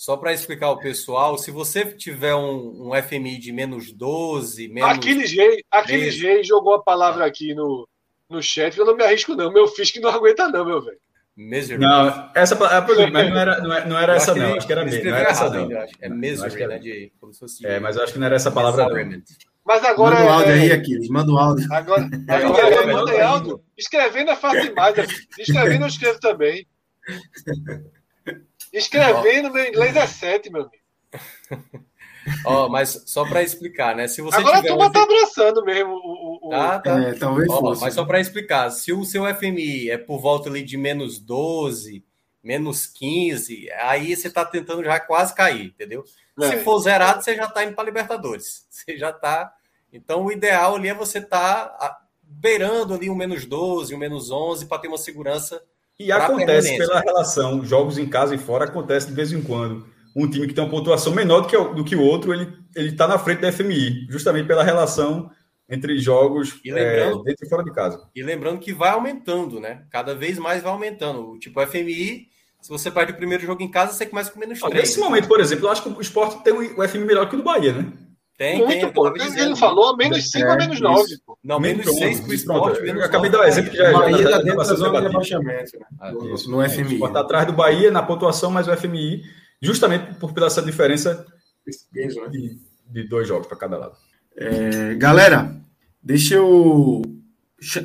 Só para explicar ao pessoal, se você tiver um, um FMI de menos 12, menos. Aquele G, aquele G jogou a palavra aqui no, no chat, eu não me arrisco, não. Meu que não aguenta, não, meu velho. Misery. Não, essa é, mas não era, não era, não era essa, não. Acho que era mesmo. Não era essa, não. É misery, né? De, como se fosse. É, mas eu acho que não era essa palavra, não. Mas agora. Manda o áudio é... aí, Aquiles. Manda o áudio. Agora, agora é, manda áudio. Escrevendo é fácil demais. Escrevendo eu escrevo também. Escrevendo, meu inglês é 7, meu amigo. Ó, oh, mas só para explicar, né? Se você Agora tiver a turma um... tá abraçando mesmo o. o... Ah, tá. É, talvez oh, fosse. Mas só para explicar, se o seu FMI é por volta ali de menos 12, menos 15, aí você tá tentando já quase cair, entendeu? É. Se for zerado, você já tá indo para Libertadores. Você já tá. Então, o ideal ali é você tá beirando ali um menos 12, um menos 11 para ter uma segurança. E acontece pela relação, jogos em casa e fora acontece de vez em quando um time que tem uma pontuação menor do que, do que o outro, ele está na frente da FMI, justamente pela relação entre jogos e é, dentro e fora de casa. E lembrando que vai aumentando, né? Cada vez mais vai aumentando. Tipo, o FMI, se você perde o primeiro jogo em casa, você começa com menos 3. Nesse momento, por exemplo, eu acho que o esporte tem o FMI melhor que o do Bahia, né? Tem, Muito, tem. Pô. Ele falou menos 5 é, a menos 9. Não, menos 6 para o esporte. Eu acabei de dar um exemplo que já, Bahia já, já, dentro da zona de rebaixamento. Né? Ah, no, no FMI. O esporte está atrás do Bahia na pontuação, mas o FMI justamente por pela essa diferença de, de dois jogos para cada lado. É, galera, deixa eu.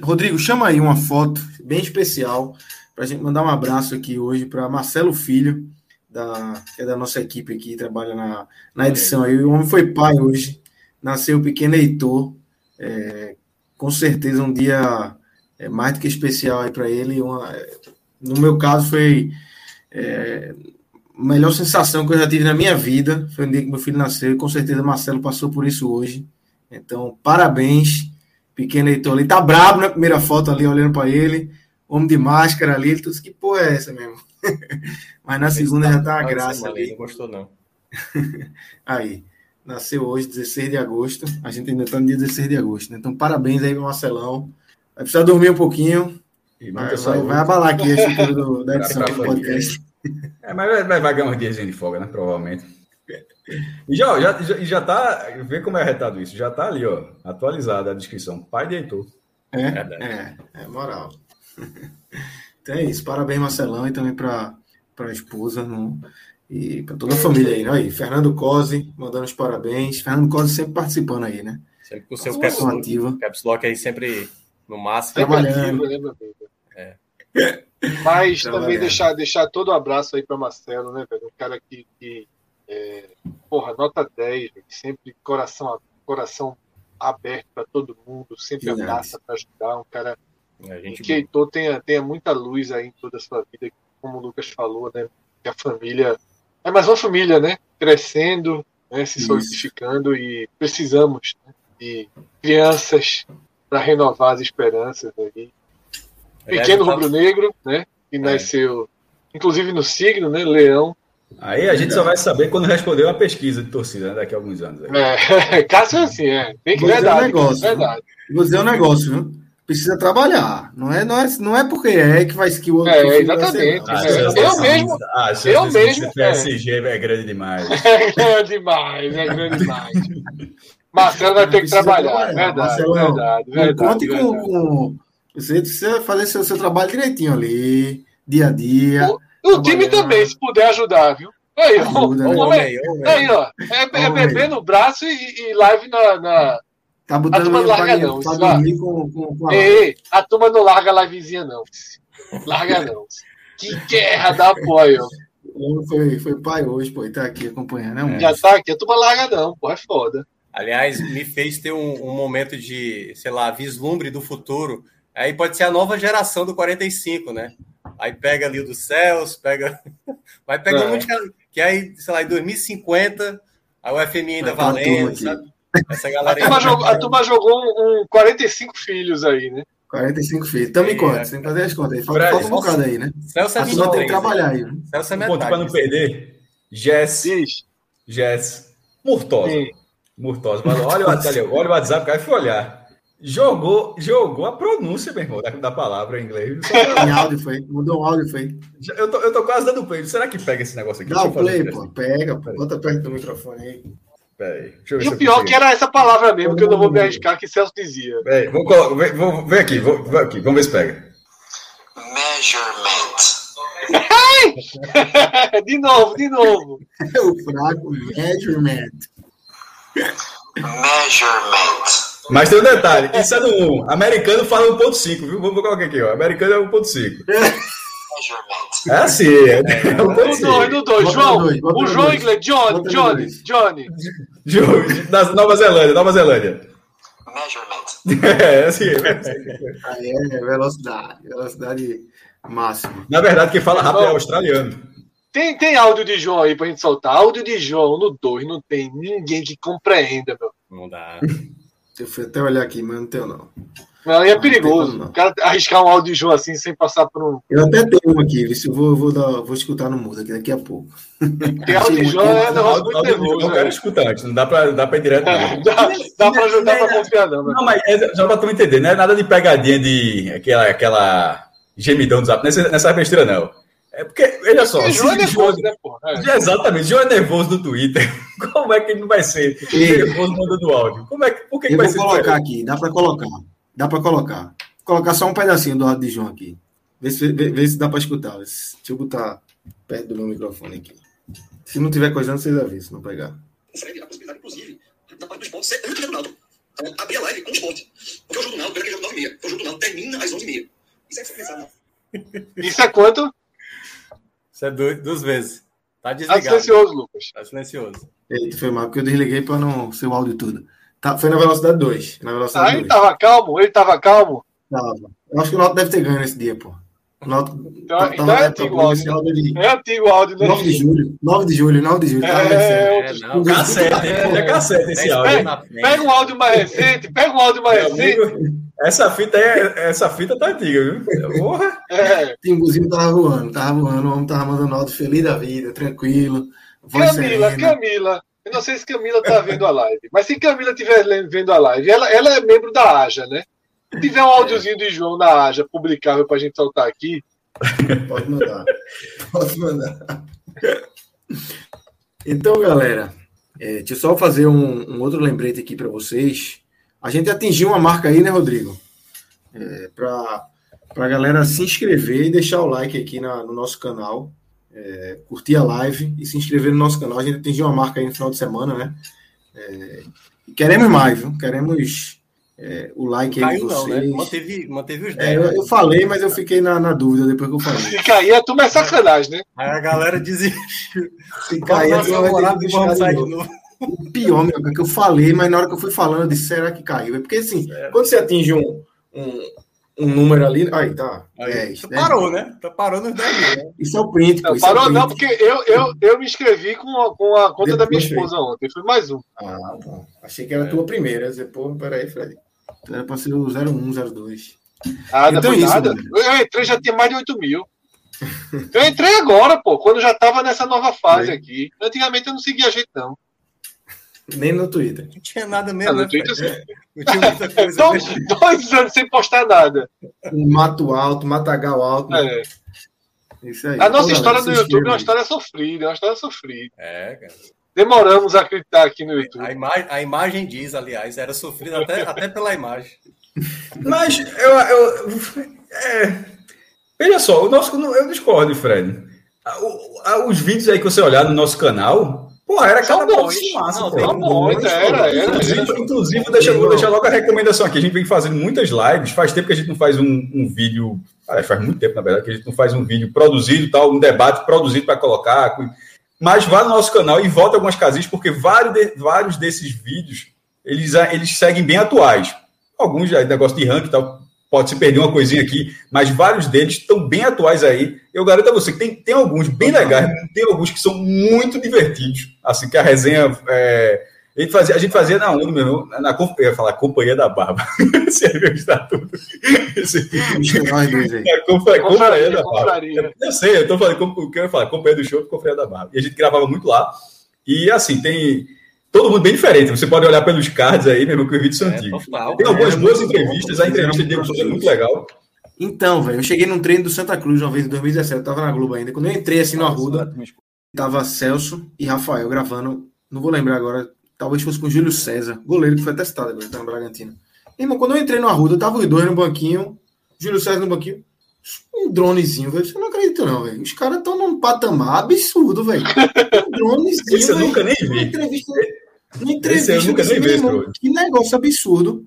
Rodrigo, chama aí uma foto bem especial para a gente mandar um abraço aqui hoje para Marcelo Filho, da, que é da nossa equipe aqui, trabalha na, na edição aí. O homem foi pai hoje, nasceu o pequeno Heitor. É, com certeza um dia é, mais do que especial aí para ele. Uma, no meu caso, foi. É, melhor sensação que eu já tive na minha vida foi o dia que meu filho nasceu e com certeza Marcelo passou por isso hoje. Então, parabéns, pequeno Heitor ali. Tá brabo na primeira foto ali, olhando para ele, homem de máscara ali. Ele disse, que porra é essa mesmo? Mas na segunda já tá a graça ali. Não gostou, não. aí, nasceu hoje, 16 de agosto. A gente ainda tá no dia 16 de agosto, né? Então, parabéns aí pro Marcelão. Vai precisar dormir um pouquinho. Vai, vai, vai, abalar aqui a estrutura da edição do podcast. É, mas vai, vai ganhar uns dias de folga, né? Provavelmente. E já, já, já, já tá. Vê como é retado isso. Já tá ali, ó. Atualizada a descrição. Pai de Heitor. É, é, é, moral. Então é isso. Parabéns, Marcelão, e também para a esposa no, e para toda a família aí, né? Aí, Fernando Cosi, mandando os parabéns. Fernando Cosi sempre participando aí, né? Sempre com o seu caps caps lock aí, sempre no máximo. Trabalhando. É. Mas também deixar, deixar todo o um abraço aí para Marcelo, né, velho? Um cara que, que é, porra, nota 10, velho, sempre coração, coração aberto para todo mundo, sempre abraça para ajudar, um cara gente que Heitor tenha, tenha muita luz aí em toda a sua vida, como o Lucas falou, né? Que a família é mais uma família, né? Crescendo, né? se Isso. solidificando e precisamos né? de crianças para renovar as esperanças aí. Aliás, Pequeno eu tava- rubro-negro, né? Que nasceu, inclusive no signo, né? Leão. Aí a gente só vai saber quando responder uma pesquisa de torcida, né, daqui a alguns anos. É, Cássio é assim, é. Tem que dizer um verdade, negócio, verdade. Vou dizer um negócio, viu? Precisa trabalhar. Não é, não é, não é porque é que vai que o outro. É, que ser, exatamente. não. Ah, É, a chance eu mesmo- ah, eu mesmo, PSG é grande demais. É grande demais, é grande demais. Marcelo vai ter que trabalhar, trabalhar. verdade, Marcelo, verdade, verdade. conte com, verdade. com. Você precisa fazer seu, seu trabalho direitinho ali, dia a dia. O time trabalhar. também, se puder ajudar, viu? Aí, ó, Ajuda, ó, né? ó, aí, ó. É, é bebê no braço e, e live na. na... Tá A botando turma ele não pra, larga não, pra dormir com, com, com a Ei, a turma não larga a livezinha, não. Larga não. Que guerra dá apoio. O foi, foi pai hoje, pô, e tá aqui acompanhando. É um Já tá aqui, a turma larga não, pô, é foda. Aliás, me fez ter um, um momento de, sei lá, vislumbre do futuro. Aí pode ser a nova geração do 45, né? Aí pega ali o dos céus, pega. Vai pegando É. muito. Que aí, sei lá, em 2050, a UFM ainda Vai valendo, sabe? Essa A galera turma aí. jogou, a turma jogou um, um 45 filhos aí, né? 45 filhos. Tamo em É. quantos? Tem que fazer as contas aí. Falta, falta um bocado aí, né? Celso é A turma tem 23. que trabalhar aí. né? Celso é Um ponto para não perder. Jess. Jess, Murtosa. Sim. Murtosa. Olha, o WhatsApp, olha o WhatsApp, cara, fui olhar. Jogou, jogou a pronúncia, meu irmão, da, da palavra em inglês. Só- Em áudio foi. Mudou um áudio foi. Eu tô, eu tô quase dando play. Será que pega esse negócio aqui? Dá o play, pô. Pega, pô. Bota perto do microfone aí. Peraí, deixa eu ver E o pior consigo. que era essa palavra mesmo, que eu não vou me arriscar, que Celso dizia. Peraí, vou, vem, vou, vem aqui, vou, vem aqui, vamos ver se pega. Measurement. de novo, de novo. o fraco measurement. Measurement. Mas tem um detalhe, isso é no 1. Americano fala 1.5, viu? Vamos colocar aqui, ó. Americano é 1.5. Measurement. É assim, é, é No 2, 1.5. no 2. Bota João, dois, o João inglês. Johnny, Johnny. Johnny. De- Da Nova Zelândia, Nova Zelândia. Measurement. É assim. Aí é velocidade. Velocidade máxima. Na verdade, quem fala rápido é australiano. Tem, tem áudio de João aí pra gente soltar. Áudio de João no 2, não tem ninguém que compreenda, meu. Não dá. Eu fui até olhar aqui, mas não tenho, não. Não, aí é perigoso. como não. O cara arriscar um áudio de João assim sem passar por um. Eu até tenho um aqui, eu vou, vou, dar, vou escutar no mudo aqui daqui a pouco. Tem áudio de João é um negócio muito nervoso. Eu quero né? escutar antes, não dá pra, dá pra ir direto. É, Não. Dá, dá pra ajudar pra confiar, não, né? Não, mas é, só pra tu entender, não é nada de pegadinha de aquela, aquela gemidão do zap, nessa, nessa besteira, não. É porque, veja só, João é nervoso, né, pô? É. Exatamente, João é nervoso no Twitter. Como é que ele não vai ser Ei. nervoso mandando áudio? Como é que, por que, que Eu vai vou ser colocar diferente? aqui, dá pra colocar. Dá pra colocar. Vou colocar só um pedacinho do áudio de João aqui. Vê se, vê, vê se dá pra escutar. Deixa eu botar perto do meu microfone aqui. Se não tiver coisando, vocês avisam, se não pegar. Fred, a possibilidade, inclusive, da parte do esporte ser antes do Náutico. Então, abrir a live com o esporte. Porque o jogo do Náutico, pelo que é jogo 9h30. O jogo do Náutico termina às 11h30. Isso é que foi pensado. Isso é quanto? Isso é du- duas vezes. Tá Tá desligado. silencioso, Lucas. Tá silencioso. Eita, foi mal, porque eu desliguei para não ser o áudio tudo. Tá, foi na velocidade 2. Na Ah, velocidade ele 2. tava calmo, ele tava calmo. Tava. Eu acho que o Náutico deve ter ganho nesse dia, pô. Náutico Então- tá- então é antigo áudio de É antigo o áudio, né? 9 de julho. 9 de julho, 9 de julho. É. É, não. Cassete, é, é cassete esse áudio. Pega um áudio mais recente, pega um áudio mais Meu recente. amigo, essa fita é, essa fita tá antiga, viu? Porra. É. Timbuzinho tava voando, tava voando. O homem tava mandando áudio feliz da vida, tranquilo. Camila, serena. Camila. Eu não sei se Camila tá vendo a live, mas se Camila estiver vendo a live, ela, ela é membro da AJA, né? Se tiver um áudiozinho de João na AJA publicável pra gente soltar aqui, Pode mandar. Pode mandar. Então, galera, é, deixa eu só fazer um, um outro lembrete aqui para vocês. A gente atingiu uma marca aí, né, Rodrigo? É, para a galera se inscrever e deixar o like aqui na- no nosso canal. É, curtir a live e se inscrever no nosso canal. A gente atingiu uma marca aí no final de semana, né? É, queremos mais, viu? Queremos é, o like aí de Caiu não, né? vocês. Manteve, manteve os 10. É, eu, eu falei, mas eu fiquei na, na dúvida depois que eu falei. fica aí, a turma é sacanagem, né? Aí a galera desistiu. Se cair, a turma vai ter que de sair de novo. novo. O pior, meu, é que eu falei, mas na hora que eu fui falando, eu disse, será que caiu? É porque assim, quando você atinge um, um, um número ali. Aí, tá. Aí, 10, tu 10. parou, né? Tu parou nos 10 mil, né? Isso é o print. pô, Não, isso é parou print. não, porque eu, eu, eu me inscrevi com a, com a conta da minha Depois esposa ontem. Foi mais um. Ah, bom. Achei que era a tua primeira. Eu disse, pô, peraí, Fred. Era pra ser o 01, 02. Ah, não Então foi isso, nada. Daniel. Eu entrei já tinha mais de 8 mil. Eu entrei agora, pô, quando já tava nessa nova fase Foi. aqui. Antigamente eu não seguia jeito, não. Nem no Twitter. Não tinha nada Ah, mesmo, no né? Twitter? Não tinha muita coisa. Então, mesmo. dois anos sem postar nada. Um mato alto, matagal alto. É. Isso aí. A nossa Então, história se YouTube é uma história sofrida, é uma história sofrida. É, cara. Demoramos a acreditar aqui no YouTube. A, ima a imagem diz, aliás, era sofrida até, até pela imagem. Mas eu, eu- é, veja só, o nosso eu discordo, Fred. Os vídeos aí que você olhar no nosso canal, porra, era cada bons. massa, Não, pô. tem São bons, era, era. Inclusive, inclusive deixa, vou deixar logo a recomendação aqui. A gente vem fazendo muitas lives. Faz tempo que a gente não faz um, um vídeo. ah, faz muito tempo, na verdade, que a gente não faz um vídeo produzido, tal, um debate produzido para colocar. Mas vá no nosso canal e volta algumas casinhas, porque vários, de- vários desses vídeos eles, eles seguem bem atuais. Alguns já negócio de ranking tal. Pode se perder uma coisinha aqui, mas vários deles estão bem atuais aí. Eu garanto a você que tem, tem alguns bem legais, tem alguns que são muito divertidos. Assim, que a resenha. é, a, gente fazia, a gente fazia na ONU mesmo, na, na, eu ia falar Companhia da Barba. Você ia está tudo. Esse- Mistura nós dois aí. é, Compa- Companhia da Barba. Eu sei, eu tô falando, o que eu ia falar, Companhia do Show e Companhia da Barba. E a gente gravava muito lá. E assim, tem todo mundo bem diferente. Você pode olhar pelos cards aí, mesmo que os vídeos são É, antigos. total. Tem algumas É, boas muito entrevistas, bom. a entrevista de Diego Souza é muito legal. Então, velho, eu cheguei num treino do Santa Cruz uma vez em 2017, eu tava na Globo ainda. Quando eu entrei assim no Arruda, tava Celso e Rafael gravando, não vou lembrar agora, talvez fosse com o Júlio César, goleiro que foi testado agora, tá no Bragantino. Irmão, quando eu entrei no Arruda, tava os dois no banquinho, Júlio César no banquinho, um dronezinho, velho. Você não acredita, não, velho. Os caras estão num patamar absurdo, velho. Um dronezinho. Esse eu velho. nunca nem Uma vi. entrevista. Uma Esse entrevista. eu nunca desse nem vi, irmão. Que negócio absurdo.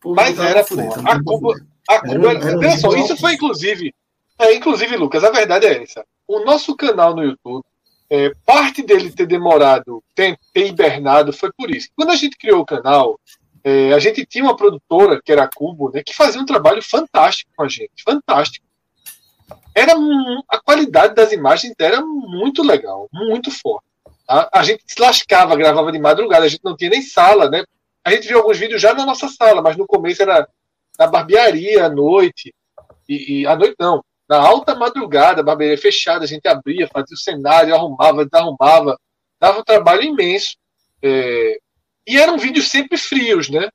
Pô, Mas dá era, pô. tá, A dá pra Cuba- fuder. A Cuba, Era era veja só, isso foi inclusive. É, inclusive, Lucas, a verdade é essa. O nosso canal no YouTube, é, parte dele ter demorado, ter, ter hibernado, foi por isso. Quando a gente criou o canal, é, a gente tinha uma produtora, que era a Cubo, né, que fazia um trabalho fantástico com a gente. Fantástico. Era, a qualidade das imagens era muito legal, muito forte. A, a gente se lascava, gravava de madrugada, a gente não tinha nem sala, né? A gente viu alguns vídeos já na nossa sala, mas no começo era na barbearia à noite. E, e à noite não, na alta madrugada, a barbearia fechada, a gente abria, fazia o cenário, arrumava, desarrumava, dava um trabalho imenso. É, e eram vídeos sempre frios, né?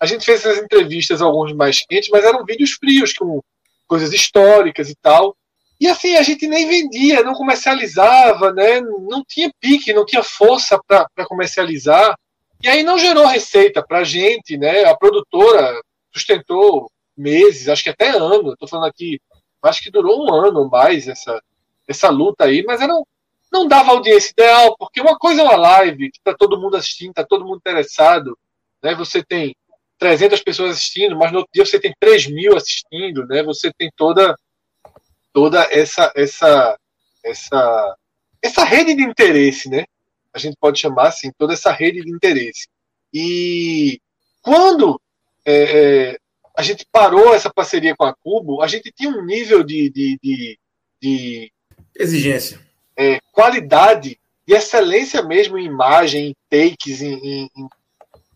A gente fez essas entrevistas, alguns mais quentes, mas eram vídeos frios, com coisas históricas e tal. E assim, a gente nem vendia, não comercializava, né? Não tinha pique, não tinha força para comercializar. E aí não gerou receita para a gente, né? A produtora sustentou meses, acho que até ano. Estou falando aqui, acho que durou um ano ou mais essa, essa luta aí, mas era, não dava audiência ideal, porque uma coisa é uma live que está todo mundo assistindo, está todo mundo interessado, né? Você tem 300 pessoas assistindo, mas no outro dia você tem 3 mil assistindo, né? Você tem toda toda essa essa essa essa rede de interesse, né? A gente pode chamar assim, toda essa rede de interesse. E quando é, é, a gente parou essa parceria com a Cubo, a gente tinha um nível de, de, de, de Exigência. é, qualidade e excelência mesmo em imagem, em takes, em, em, em-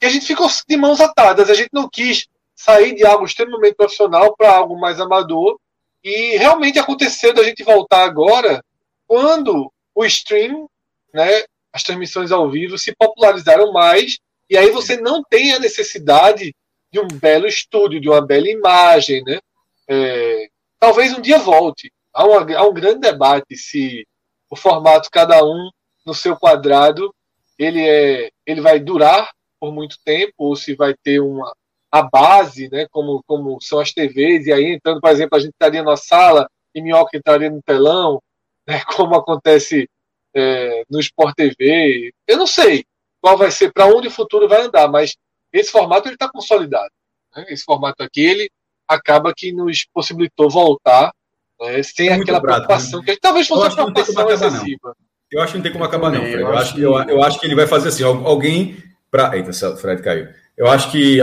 e a gente ficou de mãos atadas. A gente não quis sair de algo extremamente profissional para algo mais amador. E realmente aconteceu da gente voltar agora quando o stream, né, as transmissões ao vivo se popularizaram mais. E aí você não tem a necessidade de um belo estúdio, de uma bela imagem, né? É, talvez um dia volte. Há, uma- há um grande debate se o formato cada um no seu quadrado ele é ele vai durar por muito tempo ou se vai ter uma a base né como como são as TVs e aí entrando por exemplo a gente estaria na sala e Minhoca entraria no telão né como acontece é, no Sport TV eu não sei qual vai ser para onde o futuro vai andar mas esse formato ele está consolidado né? esse formato aqui ele acaba que nos possibilitou voltar né, sem É aquela prático, preocupação que talvez fosse uma preocupação acabar, não. excessiva Eu acho que não tem como acabar, não, Fred. eu acho que, eu, eu acho que ele vai fazer assim, al- alguém para. Eita, o Fred caiu. Eu acho que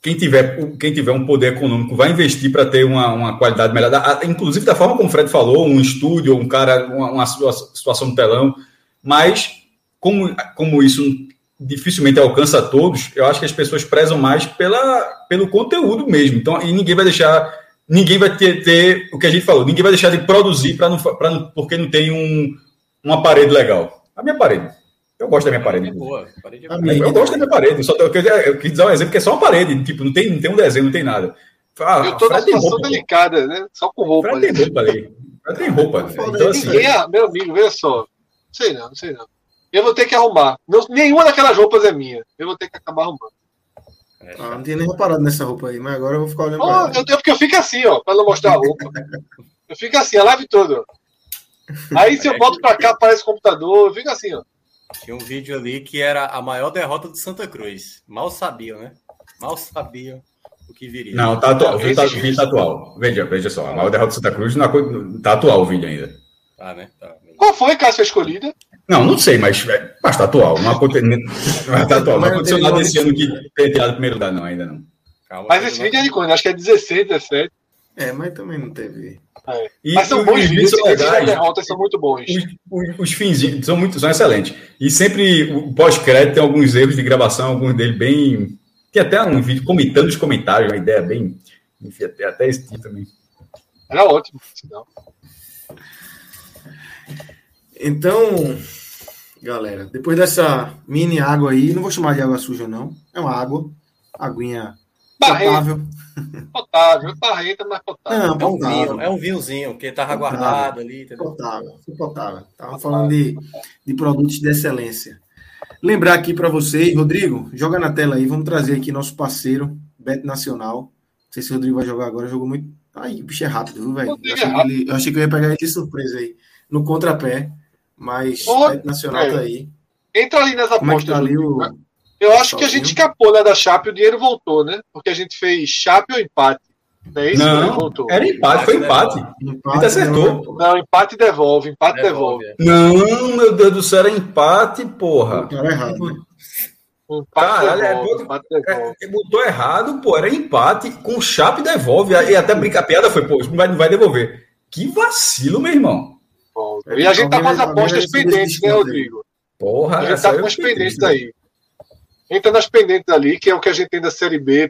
quem tiver, quem tiver um poder econômico vai investir para ter uma, uma qualidade melhor. Da- Inclusive, da forma como o Fred falou, um estúdio, um cara, uma, uma situa- situação no telão. Mas, como, como isso dificilmente alcança a todos, eu acho que as pessoas prezam mais pela, pelo conteúdo mesmo. Então, e ninguém vai deixar. Ninguém vai ter, ter o que a gente falou, ninguém vai deixar de produzir pra não, pra não, porque não tem um, uma parede legal. A minha parede. Eu gosto da minha parede. É boa. Parede é A boa. minha- Eu gosto da minha parede, só eu, quis, eu quis dar um exemplo que é só uma parede, tipo, não tem, não tem um desenho, não tem nada. Ah, Eu tô numa situação delicada, né? Só com roupa. Fred ali. tem roupa ali. Fred tem roupa. Então, assim, Ninguém, ah, meu amigo, veja só. Não sei não, não sei não. Eu vou ter que arrumar. Não- nenhuma daquelas roupas é minha. Eu vou ter que acabar arrumando. É, Ah, não tinha nem reparado nessa roupa aí, mas agora eu vou ficar olhando Oh, eu, porque eu fico assim, ó, pra não mostrar a roupa. Eu fico assim, a live toda. ó. Aí se eu boto pra cá, aparece o computador, eu fico assim, ó. Tinha um vídeo ali que era a maior derrota do Santa Cruz. Mal sabiam, né? Mal sabiam o que viria. Não, tá atual. O vídeo tá, vídeo tá atual. Veja, veja só. A maior derrota do Santa Cruz não tá atual o vídeo ainda. Tá, né? Tá. Qual foi, Cássio, a escolhida? Não, não sei, mas, é, mas tá atual. Não, aconte... mas tá atual. Não aconteceu não nada esse ano que tenha tirado o primeiro lugar, não, ainda não. Calma. Mas esse vídeo é de quando? Acho que é 16, 17. É, mas também não teve. E Mas são os bons vídeos vídeos, são das legais. derrotas são muito bons. Os, os, os finzinhos são muito são excelentes. E sempre o pós-crédito tem alguns erros de gravação, alguns dele bem. Tem até um vídeo comentando os comentários, uma ideia bem. Enfim, até, até esse tipo também. Era ótimo. sinal. Então, galera, depois dessa mini água aí, não vou chamar de água suja, não. É uma água. Aguinha Barrenta, potável. potável. Barrenta, mas potável. Não, É um potável. vinho, é um vinhozinho, que tava Potável. guardado ali, entendeu? Potável, potável. Tava falando de, de produtos de excelência. Lembrar aqui para vocês, Rodrigo, joga na tela aí, vamos trazer aqui nosso parceiro, Bet Nacional. Não sei se o Rodrigo vai jogar agora, jogou muito. Ai, o bicho é rápido, viu, velho? Eu, Rodrigo achei é que ele- eu achei que eu ia pegar ele de surpresa aí, no contrapé. Mas Ô, Bet Nacional é. tá aí. Entra ali nas é apostas. tá ali o. Eu acho que a gente escapou né, da Chape e o dinheiro voltou, né? Porque a gente fez Chape ou empate. Não é isso? Não, voltou. era empate, foi empate. Empate, Ele acertou. né? Não, empate devolve, empate devolve. Devolve. Não, meu Deus do céu, era empate, porra. Errado, né? Caralho, é devolve, todo- empate devolve. É, botou errado, pô, era empate, com chape devolve. E até brinca, a piada foi, pô, não vai, não vai devolver. Que vacilo, meu irmão. E a gente tá com as apostas pendentes, né. Rodrigo? Porra, A gente essa tá eu com as pendentes aí. Entra nas pendentes ali, que é o que a gente tem da Série B e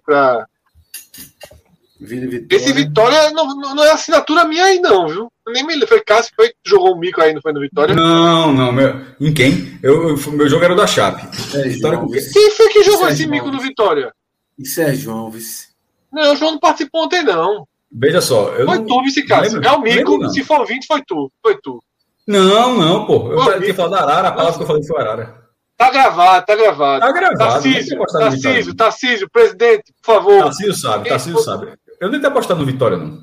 Vitória. Esse Vitória não, não- é assinatura minha aí, não, viu? Nem me lembro. Foi Cássio foi que jogou um mico aí, não foi no Vitória? Não, não, meu. Em quem? Eu, eu- meu jogo era o da Chape. É, Vitória com quem? vice. Quem foi que jogou Sérgio esse mico no Vitória? Isso é João, vice. Não, o João não participou ontem, não. Veja só. Eu Foi não, tu, esse Cássio. lembro- É o mico. Se for 20, foi tu. Foi tu. Não, não, pô. Eu Ô, tinha falado da Arara, a palavra que eu falei foi Arara. Tá gravado, tá gravado. Tá gravado. Tarcísio, Vitória. Tarcísio, Tarcísio, presidente, por favor. Tarcísio sabe, Tarcísio sabe. Eu nem tenho apostado no Vitória, não.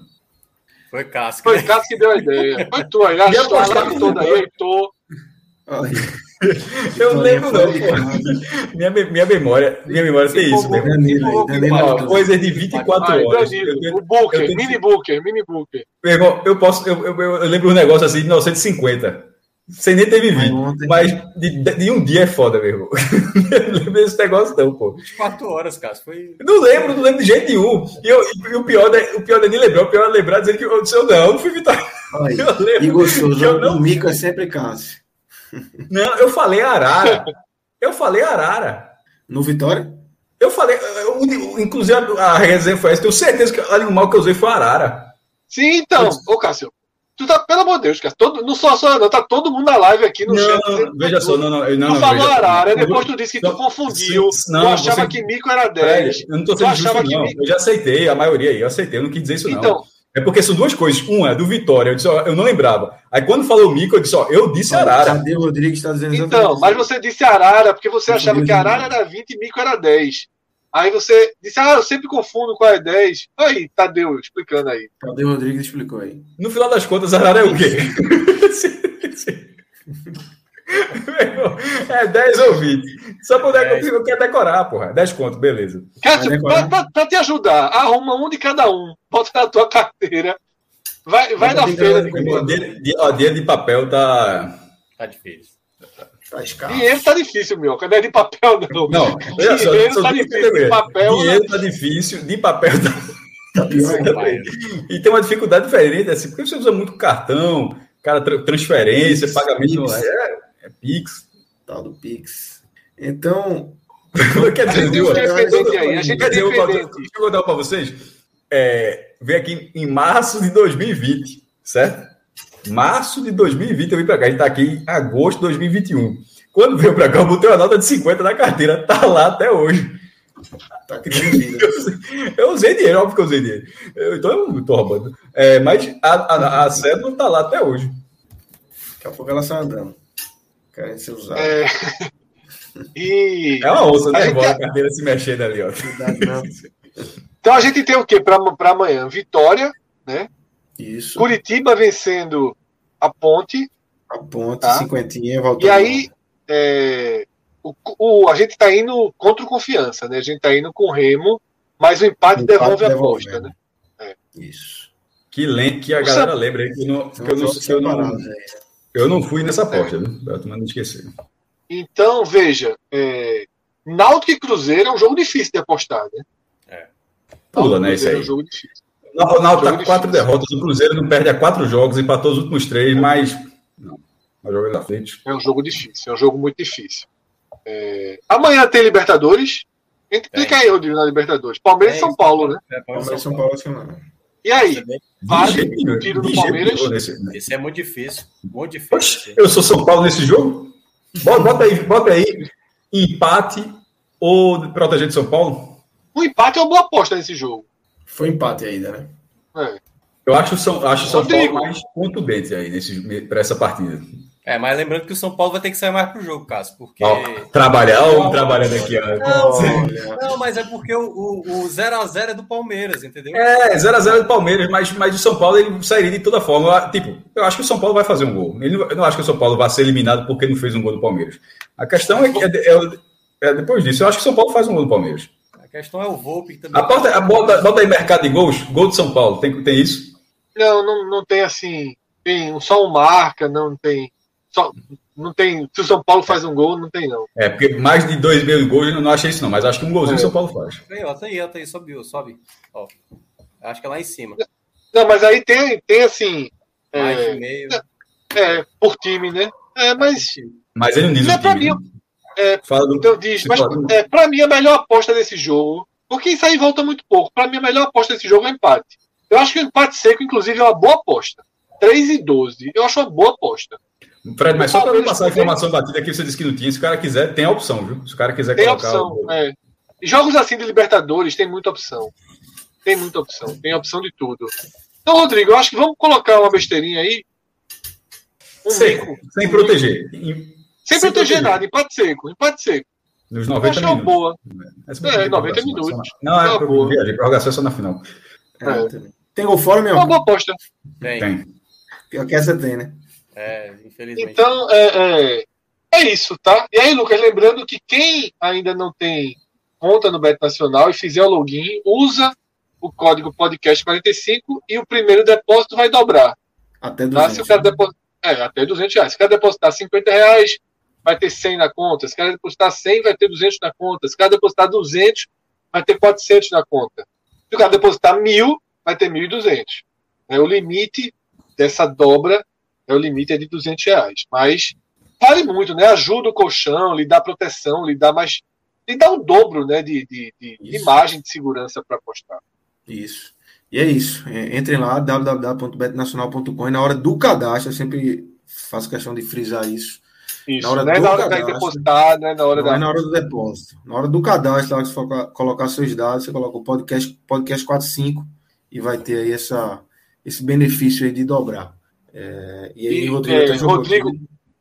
Foi casca. Foi Cássio que deu a ideia. Foi tu aí. A E história apostar lá no toda aí. Heitor. Eu não lembro, não, pô. Minha, minha memória, minha memória tem isso. Danilo Danilo Matheus. Coisas de 24 Aí, horas. Danilo, o Booker, tenho mini Booker, mini Booker. Meu irmão, eu posso. Eu, eu, eu lembro um negócio assim de 1950. Sem nem ter vivido. ontem- Mas de, de um dia é foda, meu irmão. Eu não lembro desse negócio, não, pô. 24 horas, cara. Foi. Não lembro, não lembro de jeito nenhum. E, eu, e o pior é, o pior é nem lembrar, o pior é lembrar dizendo que eu disse, eu não, eu não fui vitória. Olha, Eu lembro. E gostoso, que eu não- o Mico é sempre Cássio. Não, eu falei Arara. Eu falei Arara. No Vitória? Eu falei, eu- inclusive a, a resenha foi essa, tenho certeza que o animal que eu usei foi Arara. Sim, então, ô Cássio. Tu tá, pelo amor de Deus, cara. Todo, não só só não, tá todo mundo na live aqui no chat. Não, veja tudo. só, não, não, eu- não, Tu não, falou só. Arara, Eu depois tu disse que não, tu confundiu. não, tu achava você- que Mico era Fred, 10. eu não tô Tu sendo justo, que não. me- Eu já aceitei, a maioria aí, eu aceitei, eu não quis dizer isso, não. É porque são duas coisas. Uma é do Vitória, eu disse, ó, eu não lembrava. Aí quando falou Mico, eu disse, ó, eu disse Arara. Cadê o Rodrigues está dizendo então, exatamente mas você disse Arara porque você Eu achava que Arara era 20 e Mico era 10. Aí você disse, ah, eu sempre confundo qual é 10. Aí, Tadeu, explicando aí. O Rodrigues explicou aí? No final das contas, Arara é o quê? É 10 ou 20. Só eu, Dez. eu quero decorar, porra. 10 conto, beleza. Cássio, pra te ajudar, arruma um de cada um. Bota na tua carteira. Vai, vai na feira que- Dinheiro de, ó, dinheiro de papel tá. Tá difícil. Tá escasso. Dinheiro tá difícil, meu. Não é de papel, não. Não, olha só, Dinheiro só tá que difícil. De papel, Dinheiro tá difícil, de papel tá Tá. E tem uma dificuldade diferente, assim, porque você usa muito cartão, cara, tra- transferência, Pix, pagamento, Pix. é, é Pix. Tal do Pix. Então, Quer dizer, é Quer é dizer, eu vou eu contar para vocês. É, veio aqui em março de 2020, certo? Março de 2020 eu vim para cá. A gente está aqui em agosto de 2021. Quando veio para cá, eu botei uma nota de 50 na carteira. Tá lá até hoje. tá criando vida. Eu usei dinheiro, óbvio que eu usei dinheiro. Eu, então eu não tô roubando. É, mas a, a, a cédula tá lá até hoje. Daqui a pouco ela sai andando. Querendo ser usada. É... E É uma onça A gente é- a carteira se mexendo ali, ó. Então a gente tem o quê para amanhã? Vitória, Isso. Curitiba vencendo a Ponte. A ponte, Tá. cinquentinha, voltando. E aí é, o, o- a gente está indo contra o confiança, né? A gente está indo com o Remo, mas o empate, Empate devolve a devolve, aposta, né? né? Isso. Que, lem que a O galera São- lembra aí que eu não, que eu não, que eu não. Eu não fui nessa aposta, né? Pra tu não esquecer. Então, veja, é, Náutico e Cruzeiro é um jogo difícil de apostar, né? Pula, Náutico e né? Isso aí. É um jogo difícil. O Ronaldo tá quatro difícil. derrotas. O Cruzeiro não perde a quatro jogos, empatou os últimos três, mas. Não. Mas jogando na frente. É um jogo difícil, é um jogo muito difícil. É, Amanhã tem Libertadores. Explica aí, Rodrigo, na Libertadores. Palmeiras e É São Paulo, né? É, Palmeiras e São Paulo, que não. E aí? É, Vale o tiro do Palmeiras? nesse- esse é muito difícil. Muito difícil. Oxe, eu sou São Paulo nesse jogo? Bota, bota aí, bota aí. Empate ou proteger de São Paulo? O empate é uma boa aposta nesse jogo. Foi empate ainda, né? É. Eu acho o São, acho São. Paulo mais contundente aí nesse, para essa partida. É, mas lembrando que o São Paulo vai ter que sair mais pro jogo, Cássio, porque. Ó, trabalhar, ó, o homem trabalhando aqui, ó. Olha. Não, mas é porque o, o, o 0x0 é do Palmeiras, entendeu? É, 0x0 do Palmeiras, mas, mas o São Paulo ele sairia de toda forma. Tipo, eu acho que o São Paulo vai fazer um gol. Ele não- eu não acho que o São Paulo vai ser eliminado porque não fez um gol do Palmeiras. A questão é que é, é- é depois disso. Eu acho que o São Paulo faz um gol do Palmeiras. A questão é o Volpe também. A porta, a bota, bota aí mercado de gols, gol de São Paulo. Tem, tem isso? Não, não, não tem assim. Tem só um marca, não tem. Só, não tem. Se o São Paulo faz um gol, não tem, não. É, porque mais de dois mil gols eu não achei isso, não. Mas acho que um golzinho É. o São Paulo faz. Aí, ó, tá aí, ó, tá aí, sobe, sobe. Ó. Acho que é lá em cima. Não, mas aí tem, tem assim. Mais de É, meio. é, por time, né? É, mas. Mas ele não diz Não, o pra time. mim, né? é, Fala do. Então diz, mas é, pra mim a melhor aposta desse jogo, porque isso aí volta muito pouco. Pra mim a melhor aposta desse jogo é o empate. Eu acho que o empate seco, inclusive, é uma boa aposta. 3 e 12. Eu acho uma boa aposta. Fred, mas só para Palmeiras passar a informação batida que você disse que não tinha. Se o cara quiser, tem a opção, viu? Se o cara quiser Tem colocar. opção. o- É. Jogos assim de Libertadores tem muita opção. Tem muita opção. Tem opção de tudo. Então, Rodrigo, eu acho que vamos colocar uma besteirinha aí. Um Seco, bico. sem proteger. Em- Sem sem proteger proteger. nada. Empate seco. Empate seco. Nos Eu 90 acho uma minutos. boa. É, prorrogação, 90 só minutos. Não, é Uma pro- boa. viagem, prorrogação é só na final. É. Tem gol fora, meu? É uma boa aposta. Tem. Tem. Pior que essa tem, né? É, infelizmente. Então, é, é, é isso, tá? E aí, Lucas, lembrando que quem ainda não tem conta no Bet Nacional e fizer o login, usa o código podcast45 e o primeiro depósito vai dobrar. Até Tá? 200. Se o cara depositar, é, até 200 reais. Se o cara depositar 50 reais, vai ter 100 na conta. Se o cara depositar 100, vai ter 200 na conta. Se o cara depositar 200, vai ter 400 na conta. Se o cara depositar 1.000, vai ter 1.200. É, o limite dessa dobra é o limite é de 200 reais. Mas vale muito, né? Ajuda o colchão, lhe dá proteção, lhe dá mais. lhe dá um dobro né, de, de, de- de Isso. imagem de segurança para apostar. Isso. E é isso. É, Entrem lá, www.betnacional.com e na hora do cadastro, eu sempre faço questão de frisar isso. Isso. Na hora não é do na hora da cadastro. depositar, não é na hora Não da. é na hora do depósito. Na hora do cadastro, lá que você for co- colocar seus dados, você coloca o podcast, podcast 45 e vai ter aí essa, esse benefício aí de dobrar. É, e aí, E, Rodrigo, é, jogou Rodrigo-.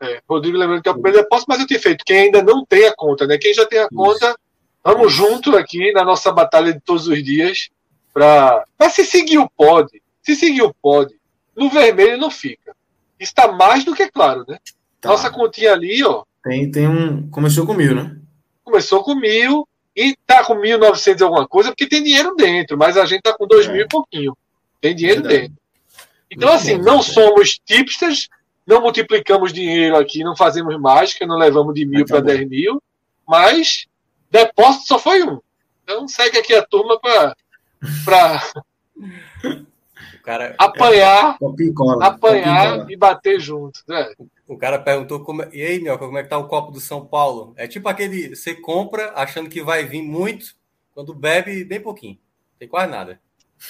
É, Rodrigo lembrando que é o primeiro depósito, mas eu tenho feito. Quem ainda não tem a conta, né? Quem já tem a conta, vamos junto aqui na nossa batalha de todos os dias para se seguir o pod. Se seguir o pod, no vermelho não fica. Está mais do que claro, né? Tá. Nossa continha ali, ó, Tem, tem um. Começou com mil, né? começou com mil e tá com 1.900 e alguma coisa, porque tem dinheiro dentro, mas a gente tá com dois É. mil e pouquinho. Tem dinheiro Verdade. dentro. Então, assim, não somos tipsters, não multiplicamos dinheiro aqui, não fazemos mágica, não levamos de mil para 10 mil, mas depósito só foi um. Então segue aqui a turma para cara, apanhar, e cola. apanhar e bater junto. Né? O cara perguntou como é... E aí, Mioca, como é que tá o copo do São Paulo? É tipo aquele. Você compra achando que vai vir muito, quando bebe bem pouquinho. Tem quase nada.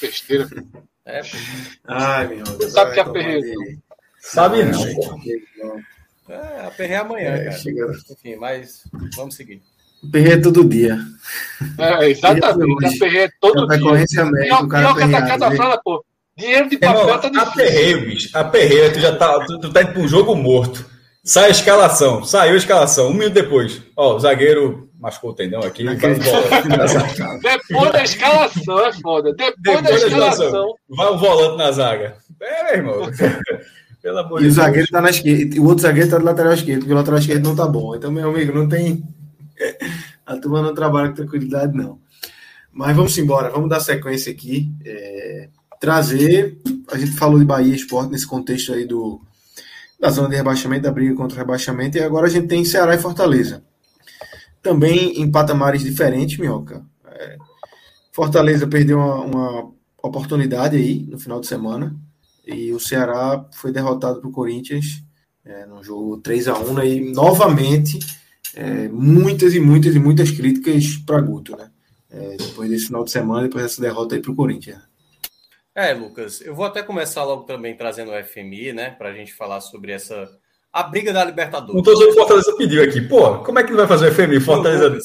Besteira. É, Ai, meu Deus. Você sabe que é aperreio. Sabe não. Não. é aperrei amanhã, É, cara. chega- Enfim, mas vamos seguir. Aperreio todo dia. É, exatamente. Aperreio todo dia. É médico, Pior, o cara pior que aperreado, atacada né? fala, pô. Dinheiro de Irmão, papel tá difícil. aperreio, bicho. Aperreio, tu já tá, tu, tu tá indo pra um jogo morto. Sai a escalação, saiu a escalação. Um minuto depois, ó, o zagueiro machucou o tendão aqui. Depois da escalação é foda. Depois, Depois da da escalação. escalação. vai o volante na zaga. É, meu irmão. Pelo amor E o Deus. zagueiro tá na esquerda. O outro zagueiro tá do lateral esquerdo, porque o lateral esquerdo não tá bom. Então, meu amigo, não tem. A turma não trabalha com tranquilidade, não. Mas vamos embora, vamos dar sequência aqui. É, Trazer. A gente falou de Bahia Esporte nesse contexto aí do, da zona de rebaixamento, da briga contra o rebaixamento, e agora a gente tem Ceará e Fortaleza. Também em patamares diferentes, Minhoca. É, Fortaleza perdeu uma, uma oportunidade aí no final de semana. E o Ceará foi derrotado para o Corinthians é, no jogo 3 a 1 né? E novamente, é, muitas e muitas e muitas críticas para Guto, né? É, depois desse final de semana, depois dessa derrota aí para o Corinthians. É, Lucas, eu vou até começar logo também trazendo o FMI, né, para a gente falar sobre essa a briga da Um Libertadores. torcedor do Fortaleza pediu aqui. Pô, como é que ele vai fazer o FMI? Fortaleza.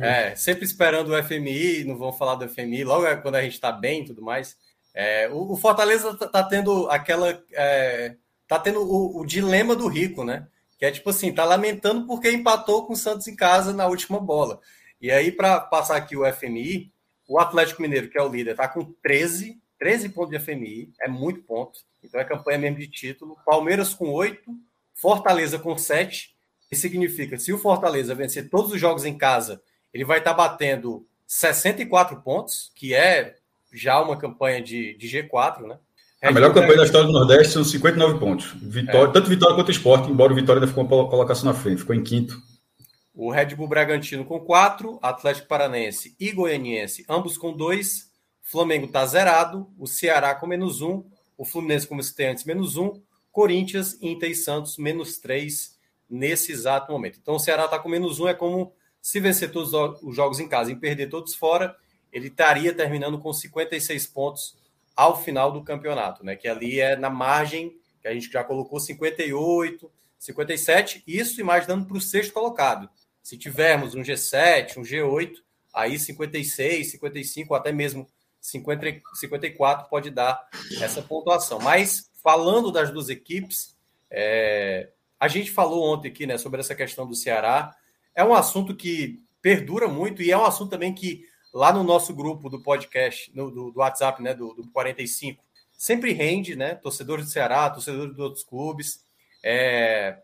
É, sempre esperando o FMI, não vão falar do FMI, logo é quando a gente está bem e tudo mais. É, o, o Fortaleza tá, tá tendo aquela. É, tá tendo o, o dilema do rico, né? Que é tipo assim, tá lamentando porque empatou com o Santos em casa na última bola. E aí, para passar aqui o FMI, o Atlético Mineiro, que é o líder, tá com 13, 13 pontos de FMI, é muito ponto. Então é campanha mesmo de título. Palmeiras com 8, Fortaleza com 7. Isso significa que se o Fortaleza vencer todos os jogos em casa, ele vai estar batendo 64 pontos, que é já uma campanha de, de G4, né? A melhor campanha da história do Nordeste são 59 pontos. Vitória, Tanto vitória quanto esporte, embora o Vitória ainda ficou uma colocação na frente, ficou em quinto. O Red Bull Bragantino com 4, Atlético Paranense e Goianiense, ambos com 2. Flamengo está zerado, o Ceará com menos 1, um, o Fluminense, como citei antes, menos 1, um, Corinthians, Inter e Santos, menos 3 nesse exato momento. Então o Ceará está com menos 1, um, é como se vencer todos os jogos em casa e perder todos fora, ele estaria terminando com 56 pontos ao final do campeonato, né? Que ali é na margem que a gente já colocou 58, 57, isso imaginando para o sexto colocado. Se tivermos um G7, um G8, aí 56, 55, ou até mesmo 50, 54 pode dar essa pontuação. Mas falando das duas equipes, é, a gente falou ontem aqui né, sobre essa questão do Ceará. É um assunto que perdura muito e é um assunto também que lá no nosso grupo do podcast, no, do, do, WhatsApp, né, do, do 45, sempre rende, né? Torcedores do Ceará, torcedores de outros clubes. É,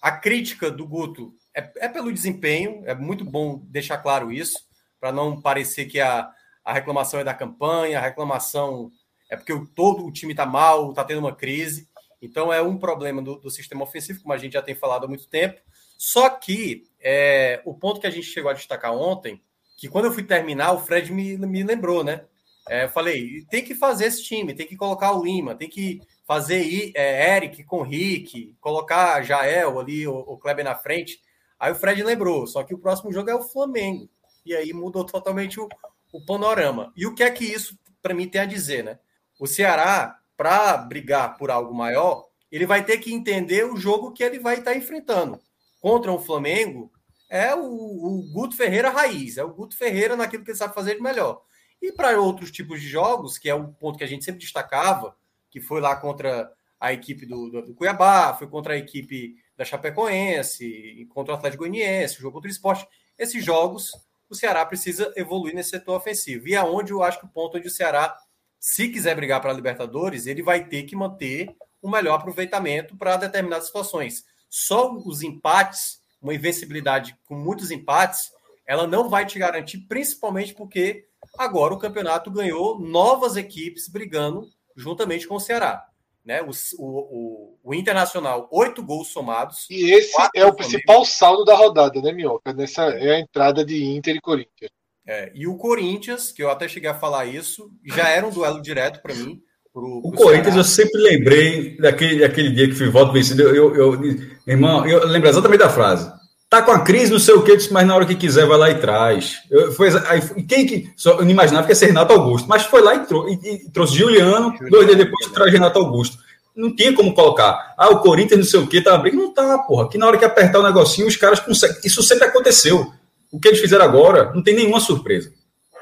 a crítica do Guto é, é, pelo desempenho, é muito bom deixar claro isso, para não parecer que a, a reclamação é da campanha, a reclamação é porque o, todo o time está mal, está tendo uma crise. Então é um problema do, do, sistema ofensivo, como a gente já tem falado há muito tempo. Só que é, o ponto que a gente chegou a destacar ontem, que quando eu fui terminar, o Fred me, me lembrou, né? É, eu falei, tem que fazer esse time, tem que colocar o Lima, tem que fazer é, Eric com Rick, colocar Jael ali, o, o Kleber na frente. Aí o Fred lembrou, só que o próximo jogo é o Flamengo. E aí mudou totalmente o, o panorama. E o que é que isso, para mim, tem a dizer, né? O Ceará, para brigar por algo maior, ele vai ter que entender o jogo que ele vai estar enfrentando. Contra o Flamengo, é o, o Guto Ferreira raiz, é o Guto Ferreira naquilo que ele sabe fazer de melhor. E para outros tipos de jogos, que é o ponto que a gente sempre destacava, que foi lá contra a equipe do, do, do Cuiabá, foi contra a equipe da Chapecoense, contra o Atlético Goianiense, jogo contra o esporte. Esses jogos, o Ceará precisa evoluir nesse setor ofensivo. E é onde eu acho que o ponto onde o Ceará, se quiser brigar para a Libertadores, ele vai ter que manter o melhor aproveitamento para determinadas situações. Só os empates, uma invencibilidade com muitos empates, ela não vai te garantir, principalmente porque agora o campeonato ganhou novas equipes brigando juntamente com o Ceará. Né? O, o, o Internacional, oito gols somados. E esse é o principal saldo da rodada, né, Minhoca? Nessa é a entrada de Inter e Corinthians. É, e o Corinthians, que eu até cheguei a falar isso, já era um duelo direto para mim. Pro, pro o Corinthians, Ceará. eu sempre lembrei daquele, daquele dia que fui voto vencido. Eu, eu, eu, irmão, eu lembro exatamente da frase. Tá com a crise, não sei o que, mas na hora que quiser vai lá e traz. Eu, foi, aí, quem que. Só, eu não imaginava que ia ser Renato Augusto, mas foi lá e, trou, e, e trouxe Juliano, Juliano, dois dias depois traz Renato Augusto. Não tinha como colocar. Ah, o Corinthians não sei o que, tá abrindo. Não tá, porra. Que na hora que apertar o negocinho, os caras conseguem. Isso sempre aconteceu. O que eles fizeram agora não tem nenhuma surpresa.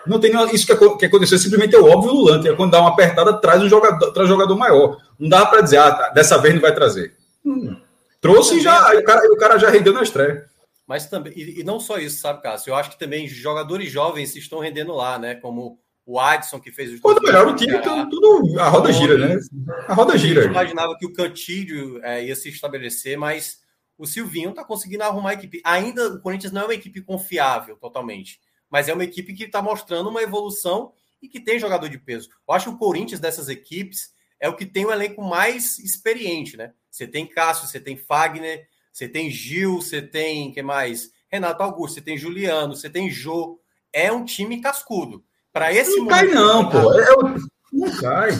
Não tem nenhuma, isso que, que aconteceu simplesmente é o óbvio Lulante. É quando dá uma apertada, traz um jogador, traz um jogador maior. Não dá para dizer, ah, tá, dessa vez não vai trazer. Hum. Trouxe e já, o cara, o cara já rendeu na estreia. Mas também, e, e, não só isso, sabe, Cássio? Eu acho que também jogadores jovens estão rendendo lá, né? Como o Adson, que fez os Quando melhor o time, tudo, tudo, a roda gira, né? A roda gira. A gente imaginava que o Cantídio é, ia se estabelecer, mas o Silvinho está conseguindo arrumar a equipe. Ainda o Corinthians não é uma equipe confiável totalmente, mas é uma equipe que está mostrando uma evolução e que tem jogador de peso. Eu acho que o Corinthians dessas equipes é o que tem o elenco mais experiente, né? Você tem Cássio, você tem Fagner, você tem Gil, você tem que mais? Renato Augusto, você tem Juliano, você tem Jô. É um time cascudo. Para esse não cai não, pô. É, não cai.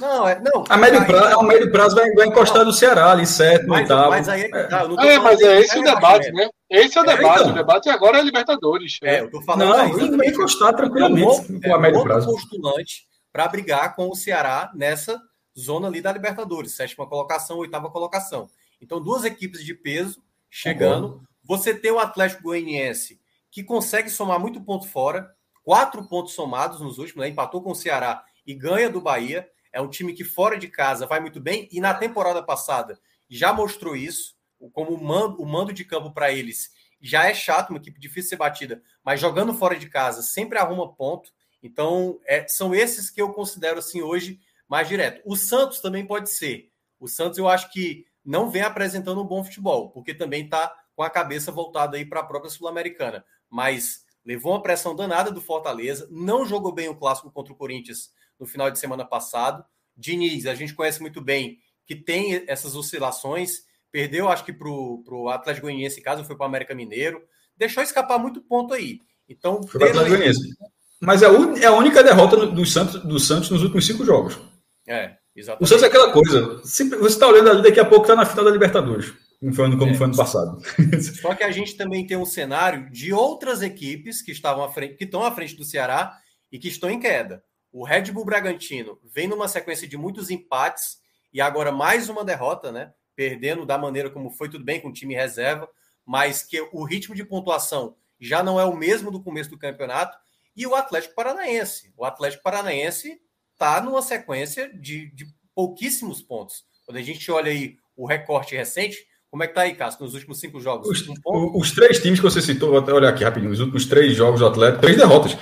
Não, é, não. A médio prazo, a médio prazo vai, vai encostar no Ceará ali, sétimo, mas, oitavo. Mas aí é, tá, é, mas é esse o debate, né? Esse é o é, debate. Então. O debate agora é Libertadores. É, eu tô falando. Não, vai encostar tranquilamente é, com a médio prazo. postulante para brigar com o Ceará nessa zona ali da Libertadores, sétima colocação, oitava colocação. Então, duas equipes de peso chegando. Você tem o Atlético Goianiense que consegue somar muito ponto fora, quatro pontos somados nos últimos, né? empatou com o Ceará e ganha do Bahia. É um time que fora de casa vai muito bem e na temporada passada já mostrou isso, como o mando, o mando de campo para eles já é chato, uma equipe difícil de ser batida, mas jogando fora de casa sempre arruma ponto. Então, é, são esses que eu considero assim hoje mais direto. O Santos também pode ser. O Santos eu acho que não vem apresentando um bom futebol, porque também está com a cabeça voltada aí para a própria Sul-Americana. Mas levou uma pressão danada do Fortaleza, não jogou bem o clássico contra o Corinthians no final de semana passado. Diniz, a gente conhece muito bem que tem essas oscilações. Perdeu, acho que para o Atlético Goianiense, caso foi para o América Mineiro. Deixou escapar muito ponto aí. Então, foi para o Atlético Goianiense. Mas é, é a única derrota do Santos, do Santos nos últimos cinco jogos. É, exatamente. O Santos é aquela coisa. Você está olhando ali, daqui a pouco está na final da Libertadores. Como foi, como é. foi ano passado. Só que a gente também tem um cenário de outras equipes que estavam à frente, que estão à frente do Ceará e que estão em queda. O Red Bull Bragantino vem numa sequência de muitos empates e agora mais uma derrota, né? Perdendo da maneira como foi, tudo bem com o time reserva, mas que o ritmo de pontuação já não é o mesmo do começo do campeonato. E o Atlético Paranaense. O Atlético Paranaense está numa sequência de, de, pouquíssimos pontos. Quando a gente olha aí o recorte recente, como é que tá aí, Cássio, nos últimos cinco jogos? Os, um os três times que você citou, vou até olhar aqui rapidinho, os últimos três jogos do Atlético, três derrotas.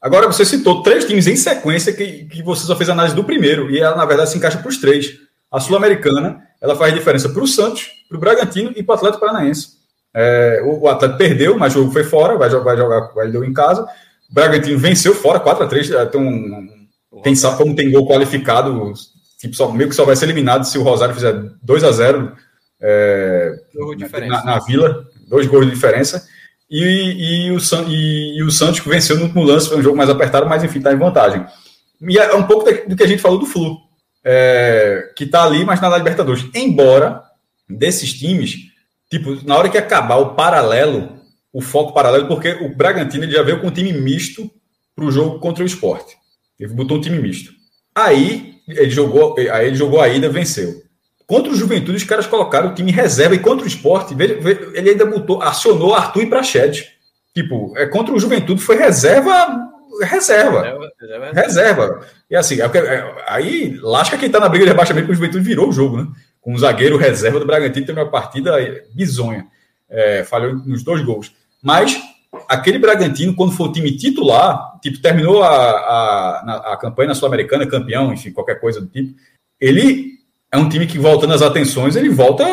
Agora, você citou três times em sequência que, que você só fez análise do primeiro, e ela, na verdade, se encaixa para os três. A Sul-Americana, ela faz diferença para o Santos, para o Bragantino e para o Atlético Paranaense. É, o, o Atlético perdeu, mas o jogo foi fora, vai jogar, vai jogar, vai deu em casa. O Bragantino venceu fora, 4 a 3 é, tem um, sabe como tem gol qualificado, tipo, só, meio que só vai ser eliminado se o Rosário fizer 2 a 0 é, na, na, Vila, dois gols de diferença. E, e, o, e, e, o Santos venceu no último lance, foi um jogo mais apertado, mas enfim, está em vantagem. E é um pouco do que a gente falou do Flu, é, que está ali, mas na Libertadores. Embora desses times, tipo, na hora que acabar o paralelo, o foco paralelo, porque o Bragantino ele já veio com um time misto para o jogo contra o esporte. Ele botou um time misto. Aí ele jogou, aí ele jogou a ida, venceu. Contra o Juventude, os caras colocaram o time reserva e contra o esporte, ele ainda botou, acionou Arthur e Prachete. Tipo, é, contra o Juventude foi reserva. Reserva. Reserva. reserva. E assim, é, é, aí lasca quem tá na briga de rebaixamento, porque o Juventude virou o jogo, né? Com o zagueiro reserva do Bragantino, teve uma partida bizonha. É, falhou nos dois gols. Mas aquele Bragantino, quando for o time titular, tipo, terminou a, a, a campanha na Sul-Americana, campeão, enfim, qualquer coisa do tipo, ele é um time que, voltando às atenções, ele volta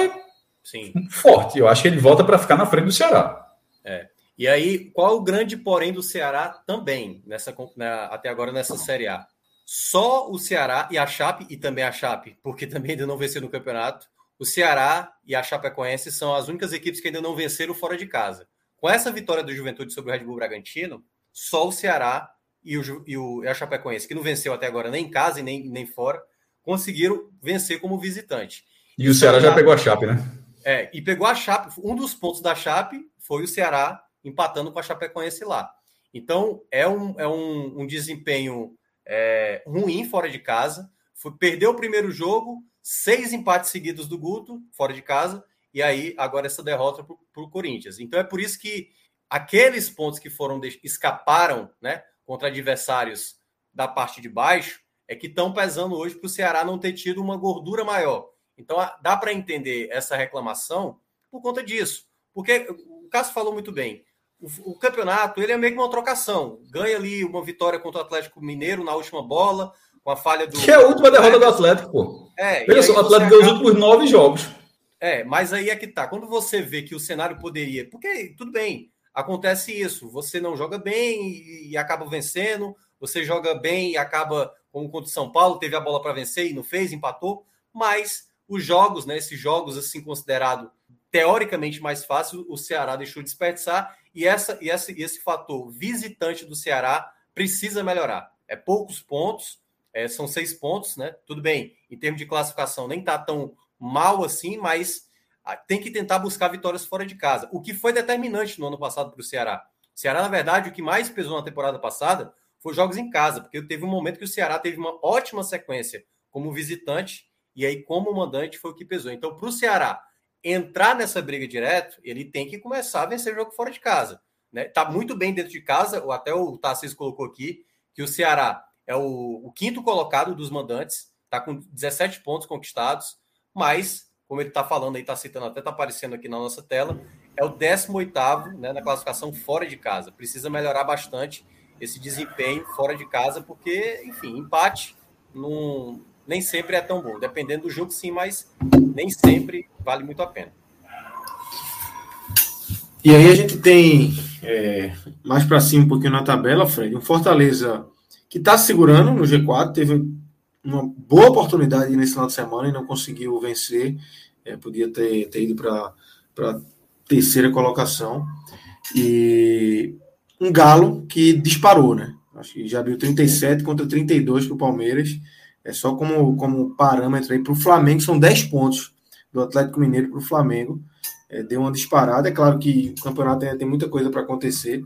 Sim. forte. Eu acho que ele volta para ficar na frente do Ceará. É. E aí, qual o grande porém do Ceará também, nessa, na, até agora nessa Série A? Só o Ceará e a Chape, e também a Chape, porque também ainda não venceu no campeonato, o Ceará e a Chapecoense são as únicas equipes que ainda não venceram fora de casa. Com essa vitória do Juventude sobre o Red Bull Bragantino, só o Ceará e, o, e, o, e a Chapecoense, que não venceu até agora nem em casa e nem, nem fora, conseguiram vencer como visitante. E o Ceará já pegou a Chape, né? É, e pegou a Chape. Um dos pontos da Chape foi o Ceará empatando com a Chapecoense lá. Então, é um, é um, um desempenho é, ruim fora de casa. Foi, perdeu o primeiro jogo, seis empates seguidos do Guto, fora de casa, e aí agora essa derrota para o Corinthians. Então é por isso que aqueles pontos que foram escaparam né, contra adversários da parte de baixo é que estão pesando hoje para o Ceará não ter tido uma gordura maior. Então dá para entender essa reclamação por conta disso. Porque o Cássio falou muito bem. O, o, campeonato ele é meio que uma trocação. Ganha ali uma vitória contra o Atlético Mineiro na última bola, com a falha do. Que é a última derrota do Atlético, pô. É, só, o Atlético ganhou os últimos nove jogos. É, mas aí é que tá. Quando você vê que o cenário poderia. Porque, tudo bem, acontece isso. Você não joga bem e, e acaba vencendo. Você joga bem e acaba, como contra o São Paulo, teve a bola para vencer e não fez, empatou. Mas os jogos, né? Esses jogos assim considerado teoricamente mais fácil, o Ceará deixou de desperdiçar e essa e esse, esse fator visitante do Ceará precisa melhorar. É poucos pontos, é, são seis pontos, né? Tudo bem, em termos de classificação nem tá tão mal assim, mas ah, tem que tentar buscar vitórias fora de casa. O que foi determinante no ano passado para o Ceará. O Ceará, na verdade, o que mais pesou na temporada passada foi jogos em casa, porque teve um momento que o Ceará teve uma ótima sequência como visitante, e aí, como mandante, foi o que pesou. Então, para o Ceará entrar nessa briga direto, ele tem que começar a vencer jogo fora de casa. Né? Tá muito bem dentro de casa, até o Tarcísio colocou aqui, que o Ceará é o, o quinto colocado dos mandantes, está com 17 pontos conquistados, mas, como ele está falando aí, está citando, até está aparecendo aqui na nossa tela, é o 18 né, na classificação fora de casa. Precisa melhorar bastante esse desempenho fora de casa, porque, enfim, empate não, nem sempre é tão bom. Dependendo do jogo, sim, mas nem sempre vale muito a pena. E aí a gente tem é, mais para cima um pouquinho na tabela, Fred, um Fortaleza que está segurando no G4, teve uma boa oportunidade nesse final de semana e não conseguiu vencer. É, podia ter, ter ido para a terceira colocação. E um Galo que disparou, né? Acho que já abriu 37 contra 32 para o Palmeiras. É só como, como parâmetro aí para o Flamengo, são 10 pontos do Atlético Mineiro para o Flamengo. É, deu uma disparada. É claro que o campeonato ainda tem muita coisa para acontecer,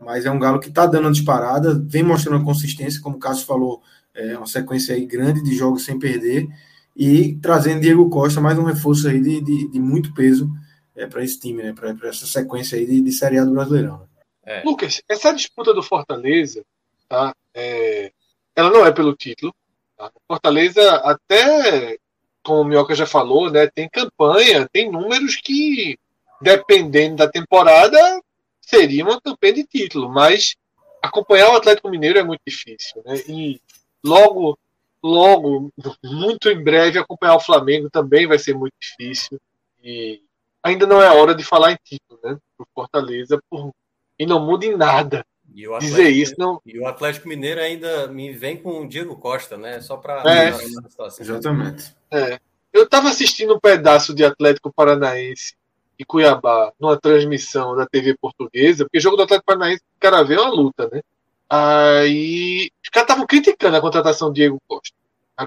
mas é um Galo que está dando uma disparada, vem mostrando consistência, como o Cássio falou, é uma sequência aí grande de jogos sem perder e trazendo Diego Costa, mais um reforço aí de, de, de muito peso é, para esse time, né? para essa sequência aí de, de Série A do Brasileirão. Né? É. Lucas, essa disputa do Fortaleza, tá? É, ela não é pelo título. Tá? Fortaleza, até como o Mioca já falou, né, tem campanha, tem números que, dependendo da temporada, seria uma campanha de título, mas acompanhar o Atlético Mineiro é muito difícil. Né? E logo, logo, muito em breve, acompanhar o Flamengo também vai ser muito difícil. E ainda não é hora de falar em título, né? Pro Fortaleza, por... e não muda em nada. Dizer isso não. E o Atlético Mineiro ainda me vem com o Diego Costa, né? Só para é, Exatamente. É. Eu estava assistindo um pedaço de Atlético Paranaense e Cuiabá numa transmissão da TV portuguesa, porque o jogo do Atlético Paranaense, o cara vê é uma luta, né? Aí os caras estavam criticando a contratação do Diego Costa,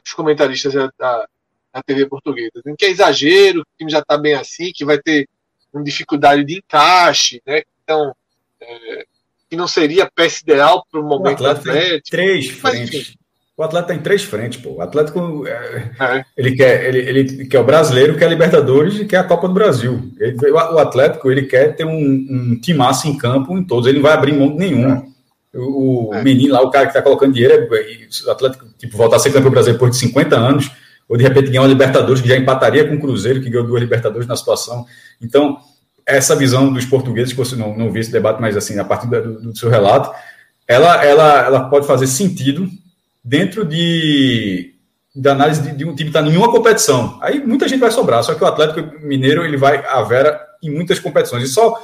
os comentaristas da, da TV portuguesa, dizendo que é exagero, que o time já está bem assim, que vai ter uma dificuldade de encaixe, né? Então, é, que não seria peça ideal para o momento o Atlético. Três frentes. O Atlético tem três frentes, pô. O Atlético é, é. ele quer ele, ele quer o brasileiro, quer a Libertadores e quer a Copa do Brasil. Ele, o Atlético ele quer ter um, um timaço em campo em todos. Ele não vai abrir mão nenhum. O, o é. menino lá, o cara que está colocando dinheiro, é, o Atlético, tipo, voltar a ser campeão brasileiro depois de 50 anos, ou de repente ganhar uma Libertadores, que já empataria com o Cruzeiro, que ganhou duas Libertadores na situação. Então, essa visão dos portugueses, que você não, não viu esse debate, mas assim, a partir do, do seu relato, ela, ela, ela pode fazer sentido dentro de, de análise de, de um time que está em nenhuma competição. Aí muita gente vai sobrar, só que o Atlético Mineiro ele vai a vera em muitas competições. E só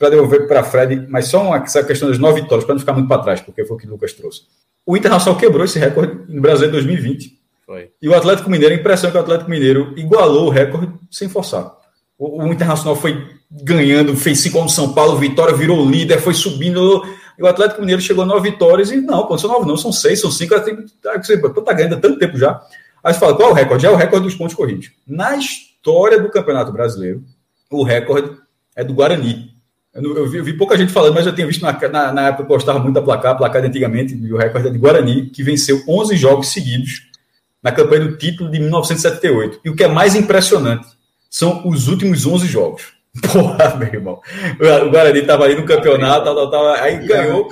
para devolver para Fred, mas só uma, essa questão das nove vitórias, para não ficar muito para trás, porque foi o que o Lucas trouxe. o Internacional quebrou esse recorde no Brasil em 2020. Foi. E o Atlético Mineiro, a impressão é que o Atlético Mineiro igualou o recorde sem forçar. O, o Internacional foi ganhando, fez cinco no São Paulo, Vitória virou líder, foi subindo. E o Atlético Mineiro chegou a nove vitórias e não, pô, são nove, não, são seis, são cinco. Tem, você tá ganhando há tanto tempo já. Aí você fala, qual é o recorde? É o recorde dos pontos corridos. Na história do Campeonato Brasileiro, o recorde é do Guarani. Eu, eu, vi, eu vi, pouca gente falando, mas eu tinha visto na, na, na época que eu gostava muito da placar, a placar de antigamente, e o recorde é de Guarani, que venceu 11 jogos seguidos na campanha do título de 1978. E o que é mais impressionante são os últimos 11 jogos. Porra, meu irmão. O Guarani estava aí no campeonato, tal, tal, tal, aí ganhou.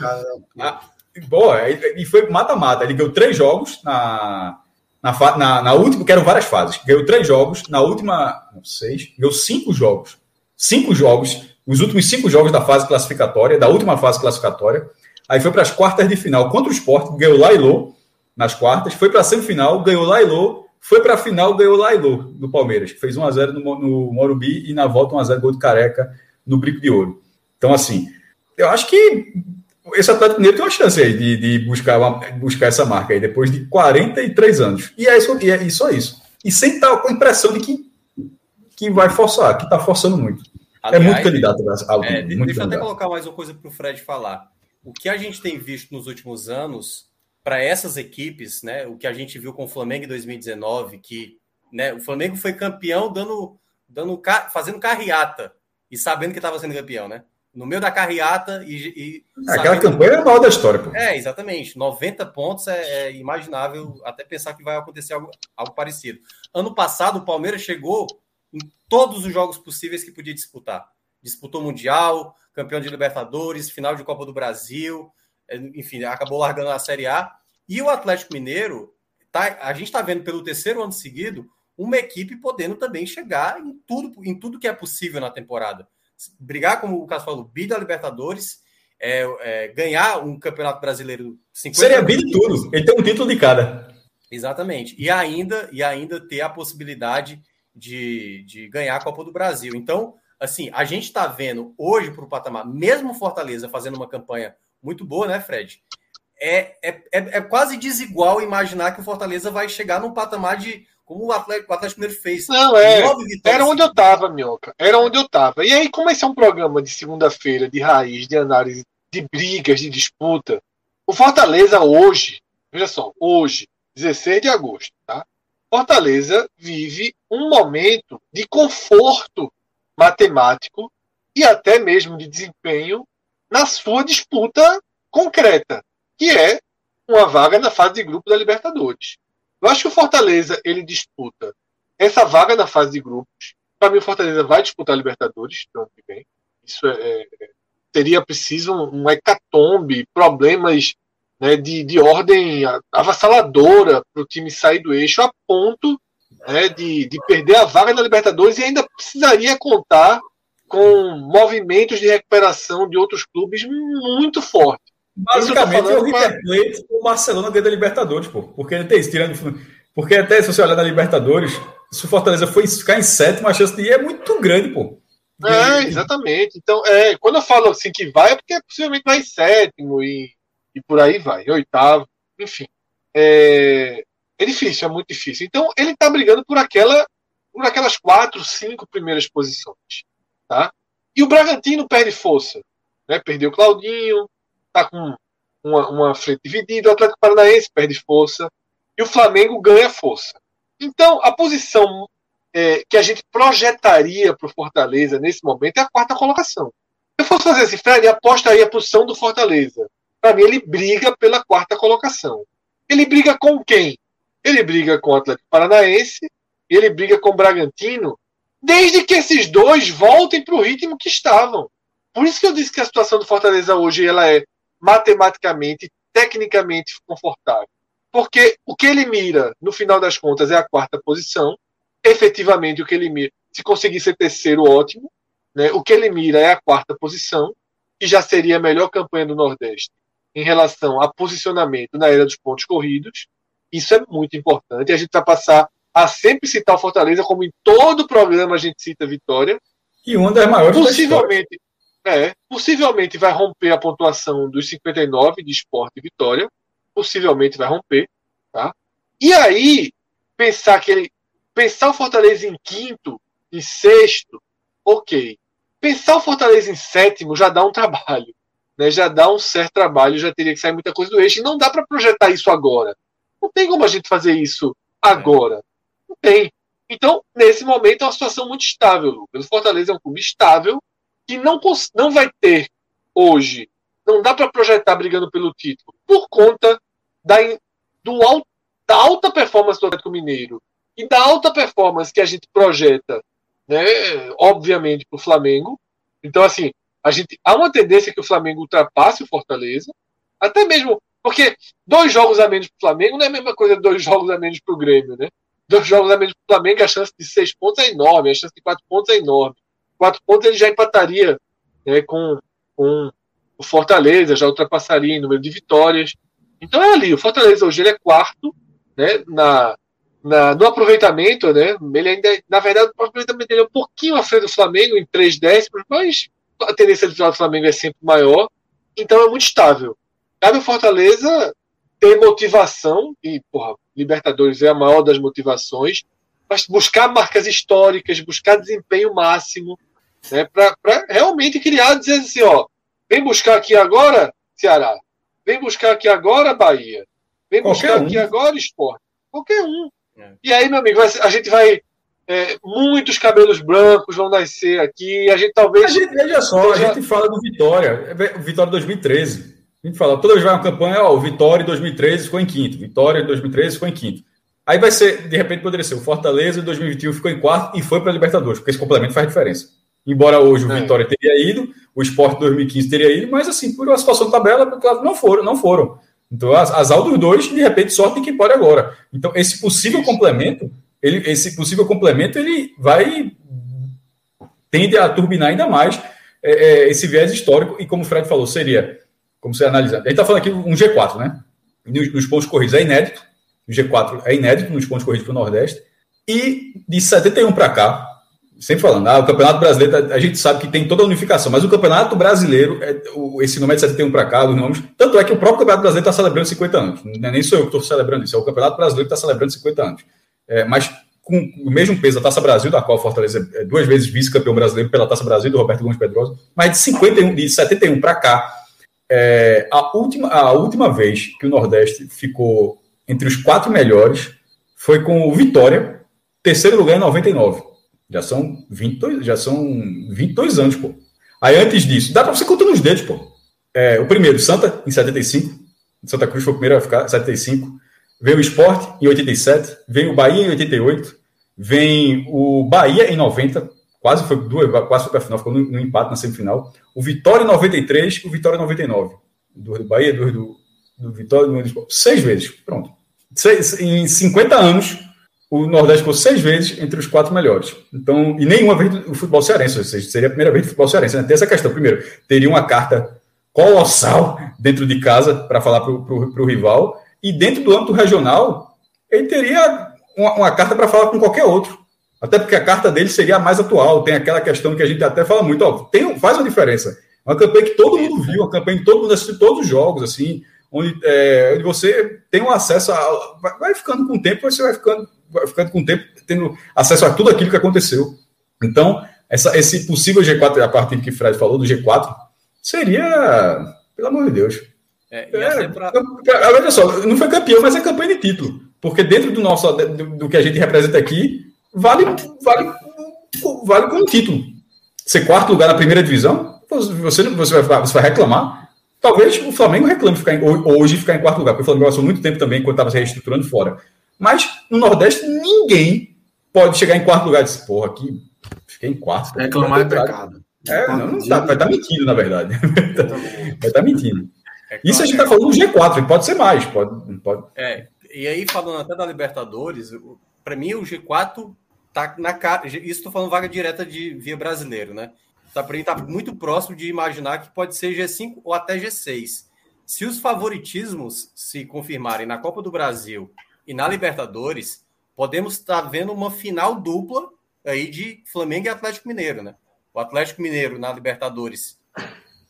A, boa, e foi mata-mata. Ele ganhou três jogos na, na, na, na, última, que eram várias fases. Ganhou três jogos, na última, não, seis, ganhou cinco jogos. Cinco jogos, os últimos cinco jogos da fase classificatória, da última fase classificatória. Aí foi para as quartas de final contra o Sport, ganhou lá e Lô nas quartas, foi para a semifinal, ganhou lá e Lô, foi para a final, ganhou lá e Lô do Palmeiras, que fez 1x0 no, no Morumbi e na volta 1x0 gol de Careca no Brico de Ouro. Então, assim, eu acho que esse Atlético Mineiro tem uma chance aí de, de buscar, uma, buscar essa marca aí, depois de 43 anos. E é, isso, e é só isso. E sem estar com a impressão de que, que vai forçar, que está forçando muito. Aliás, é muito candidato ao é, muito Deixa eu até colocar mais uma coisa para o Fred falar. O que a gente tem visto nos últimos anos para essas equipes, né, o que a gente viu com o Flamengo em 2019, que né, o Flamengo foi campeão dando, dando fazendo carreata e sabendo que estava sendo campeão, né? No meio da carreata e. e Aquela campanha é a maior da história, pô. É, exatamente. 90 pontos é, é, imaginável até pensar que vai acontecer algo, algo parecido. Ano passado, o Palmeiras chegou em todos os jogos possíveis que podia disputar. Disputou Mundial, campeão de Libertadores, final de Copa do Brasil, é, enfim, acabou largando a Série A. E o Atlético Mineiro, tá, a gente está vendo pelo terceiro ano seguido uma equipe podendo também chegar em tudo, em tudo que é possível na temporada. Brigar, como o Cássio falou, bi da Libertadores, é, é, ganhar um campeonato brasileiro 50 Seria bi de tudo, ele tem um título de cada. Exatamente. E ainda, e ainda ter a possibilidade de, de ganhar a Copa do Brasil. Então, assim, a gente está vendo hoje para o patamar, mesmo Fortaleza fazendo uma campanha muito boa, né, Fred? É, é, é, é, quase desigual imaginar que o Fortaleza vai chegar num patamar de como o Atlético, o Atlético Mineiro fez. Não, é. Era onde eu tava, Minhoca. Era onde eu tava. E aí, como esse é um programa de segunda-feira, de raiz, de análise, de brigas, de disputa, o Fortaleza hoje, veja só, hoje, 16 de agosto, tá? Fortaleza vive um momento de conforto matemático e até mesmo de desempenho na sua disputa concreta, que é uma vaga na fase de grupo da Libertadores. Eu acho que o Fortaleza ele disputa essa vaga na fase de grupos. Para mim, o Fortaleza vai disputar a Libertadores no ano que vem. Isso é, é, teria preciso um hecatombe, problemas né, de, de ordem avassaladora para o time sair do eixo a ponto né, de, de perder a vaga na Libertadores e ainda precisaria contar com movimentos de recuperação de outros clubes muito fortes. Basicamente, o River Plate o Barcelona ganha da Libertadores, pô. Porque ele tem tirando. Porque até se você olhar na Libertadores, se o Fortaleza for ficar em sétimo, a chance de ir é muito grande, pô. É, exatamente. Então, é, quando eu falo assim que vai, é porque possivelmente vai em sétimo e, e por aí vai, oitavo, enfim. É, é difícil, é muito difícil. Então, ele está brigando por aquela por aquelas quatro, cinco primeiras posições. Tá? E o Bragantino perde força. Né? Perdeu o Claudinho, está com uma, uma, frente dividida, o Atlético Paranaense perde força e o Flamengo ganha força. Então, a posição é, que a gente projetaria para o Fortaleza nesse momento é a quarta colocação. Se eu fosse fazer assim, Fred, aposta aí a posição do Fortaleza. Para mim, ele briga pela quarta colocação. Ele briga com quem? Ele briga com o Atlético Paranaense, ele briga com o Bragantino, desde que esses dois voltem para o ritmo que estavam. Por isso que eu disse que a situação do Fortaleza hoje ela é matematicamente, tecnicamente confortável. Porque o que ele mira, no final das contas, é a quarta posição. Efetivamente, o que ele mira, se conseguir ser terceiro, ótimo. Né? O que ele mira é a quarta posição, que já seria a melhor campanha do Nordeste em relação a posicionamento na era dos pontos corridos. Isso é muito importante. A gente vai passar a sempre citar o Fortaleza, como em todo programa a gente cita Vitória. E uma das maiores Possivelmente, é, possivelmente vai romper a pontuação dos 59 de esporte e vitória. possivelmente vai romper, tá? E aí pensar que ele pensar o Fortaleza em quinto, em sexto, ok. Pensar o Fortaleza em sétimo já dá um trabalho, né? Já dá um certo trabalho, já teria que sair muita coisa do eixo e não dá para projetar isso agora. Não tem como a gente fazer isso agora. Não tem. Então, nesse momento, é uma situação muito estável. O Fortaleza é um clube estável que não, não vai ter hoje, não dá para projetar brigando pelo título, por conta da, do da alta performance do Atlético Mineiro e da alta performance que a gente projeta, né, obviamente, para o Flamengo. Então, assim, a gente há uma tendência que o Flamengo ultrapasse o Fortaleza, até mesmo porque dois jogos a menos para o Flamengo não é a mesma coisa dois jogos a menos para o Grêmio, né? Dois jogos a menos para o Flamengo, a chance de seis pontos é enorme, a chance de quatro pontos é enorme. Quatro pontos ele já empataria né, com, com o Fortaleza, já ultrapassaria em número de vitórias. Então é ali, o Fortaleza hoje ele é quarto, né, na, na, no aproveitamento, né, ele ainda, na verdade, o aproveitamento dele é um pouquinho à frente do Flamengo, em três décimos, mas a tendência do Flamengo é sempre maior, então é muito estável. Cabe o Fortaleza ter motivação, e, porra, Libertadores é a maior das motivações, mas buscar marcas históricas, buscar desempenho máximo, né, para realmente criar, dizer assim, ó, vem buscar aqui agora, Ceará, vem buscar aqui agora, Bahia, vem Qualquer buscar um. aqui agora, Esporte, qualquer um. É. E aí, meu amigo, a gente vai é, muitos cabelos brancos vão nascer aqui. A gente talvez. A gente, veja só, a gente fala do Vitória, é, Vitória 2013. A gente fala, toda vez vai uma campanha, ó, o Vitória em 2013 ficou em quinto, Vitória em 2013 ficou em quinto. Aí vai ser, de repente poderia ser, o Fortaleza em 2021 ficou em quarto e foi para a Libertadores, porque esse complemento faz diferença. Embora hoje o é. Vitória teria ido, o Sport 2015 teria ido, mas assim, por uma situação de tabela, não foram, não foram. Então, as, as dos dois, de repente, sorte quem pode agora. Então, esse possível complemento ele, esse possível complemento ele vai tende a turbinar ainda mais é, é, esse viés histórico. E como o Fred falou seria como você analisar a gente está falando aqui um G4 né? Nos, nos, pontos corridos é inédito o G4 é inédito nos pontos corridos para o Nordeste. E de 71 para cá sempre falando ah, o Campeonato Brasileiro a gente sabe que tem toda a unificação mas o Campeonato Brasileiro é, o, esse número é de 71 para cá os nomes tanto é que o próprio Campeonato Brasileiro está celebrando 50 anos é nem sou eu que estou celebrando isso é o Campeonato Brasileiro que está celebrando 50 anos é, mas com o mesmo peso da Taça Brasil, da qual Fortaleza é duas vezes vice-campeão brasileiro pela Taça Brasil, do Roberto Gomes Pedrosa, mas de 51, de 71 para cá, é, a, última, a última vez que o Nordeste ficou entre os quatro melhores foi com o Vitória, terceiro lugar em 99. Já são 22, já são 22 anos, pô. Aí antes disso, dá para você contar nos dedos, pô. É, o primeiro, Santa, em 75. Santa Cruz foi o primeiro a ficar, 75. Veio o Sport em 87, veio o Bahia em 88, vem o Bahia em 90, quase foi duas, quase foi para a final, ficou no, no, empate na semifinal. O Vitória em 93 e o Vitória em 99. Duas do Bahia, duas do, do Vitória, duas do Sport. Seis vezes, pronto. Seis, em 50 anos, o Nordeste ficou seis vezes entre os quatro melhores. Então, e nenhuma vez do futebol cearense, ou seja, seria a primeira vez do futebol cearense. Né? Tem essa questão. Primeiro, teria uma carta colossal dentro de casa para falar para o rival e dentro do âmbito regional, ele teria uma, uma carta para falar com qualquer outro. Até porque a carta dele seria a mais atual. Tem aquela questão que a gente até fala muito, ó, tem, faz uma diferença. Uma campanha que todo mundo viu, uma campanha que todo mundo assistiu todos os jogos, assim, onde, é, onde você tem um acesso a. Vai, vai, ficando com o tempo, você vai ficando, vai ficando com o tempo, tendo acesso a tudo aquilo que aconteceu. Então, essa, esse possível G4, a partir que Fred falou do G4, seria, pelo amor de Deus, é, é, pra... Olha só, não foi campeão, mas é campanha de título. Porque dentro do nosso do, do, que a gente representa aqui, vale, vale, vale como título. Ser quarto lugar na primeira divisão, você, você, vai, você vai reclamar. Talvez o Flamengo reclame ficar em, hoje ficar em quarto lugar, porque o Flamengo passou muito tempo também, enquanto estava se reestruturando fora. Mas no Nordeste, ninguém pode chegar em quarto lugar e dizer, porra, aqui fiquei em quarto. Reclamar é pecado. É, não, não tá, vai estar tá mentindo, na verdade. vai estar tá mentindo. É Isso a gente está falando do G4, pode ser mais. Pode, pode... É, e aí, falando até da Libertadores, para mim o G4 tá na cara. Isso estou falando vaga direta de via brasileiro, né? Tá, para mim tá muito próximo de imaginar que pode ser G5 ou até G6. Se os favoritismos se confirmarem na Copa do Brasil e na Libertadores, podemos estar tá vendo uma final dupla aí de Flamengo e Atlético Mineiro, né? O Atlético Mineiro na Libertadores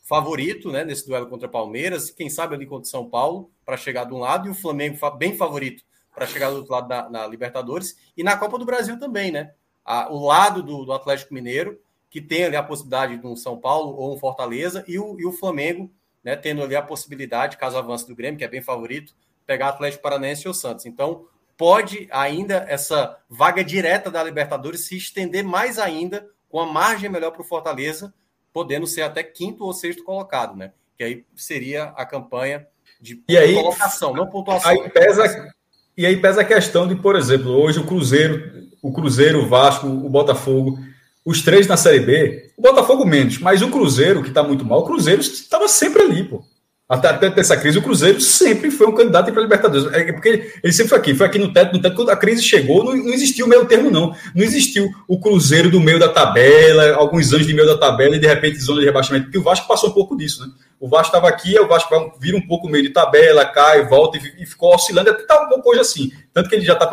favorito, né, nesse duelo contra Palmeiras, quem sabe ali contra São Paulo, para chegar de um lado, e o Flamengo bem favorito para chegar do outro lado da, na Libertadores, e na Copa do Brasil também, né? A, o lado do, do, Atlético Mineiro, que tem ali a possibilidade de um São Paulo ou um Fortaleza, e o, e o Flamengo, né, tendo ali a possibilidade, caso avance do Grêmio, que é bem favorito, pegar Atlético Paranaense ou Santos. Então, pode ainda essa vaga direta da Libertadores se estender mais ainda, com a margem melhor para o Fortaleza, podendo ser até quinto ou sexto colocado, né? Que aí seria a campanha de e aí, colocação, não pontuação. Aí pesa, e aí pesa a questão de, por exemplo, hoje o Cruzeiro, o Cruzeiro, o Vasco, o Botafogo, os três na Série B, o Botafogo menos, mas o Cruzeiro, que está muito mal, o Cruzeiro estava sempre ali, pô. Até, até essa crise, o Cruzeiro sempre foi um candidato para a Libertadores. É porque ele, ele, sempre foi aqui, foi aqui no teto, no teto. Quando a crise chegou, não, não existiu o meio termo, não. Não existiu o Cruzeiro do meio da tabela, alguns anos de meio da tabela e de repente zona de rebaixamento. Porque o Vasco passou um pouco disso, né? O Vasco estava aqui, o Vasco vira um pouco meio de tabela, cai, volta e, e ficou oscilando, até está um pouco hoje assim. Tanto que ele já está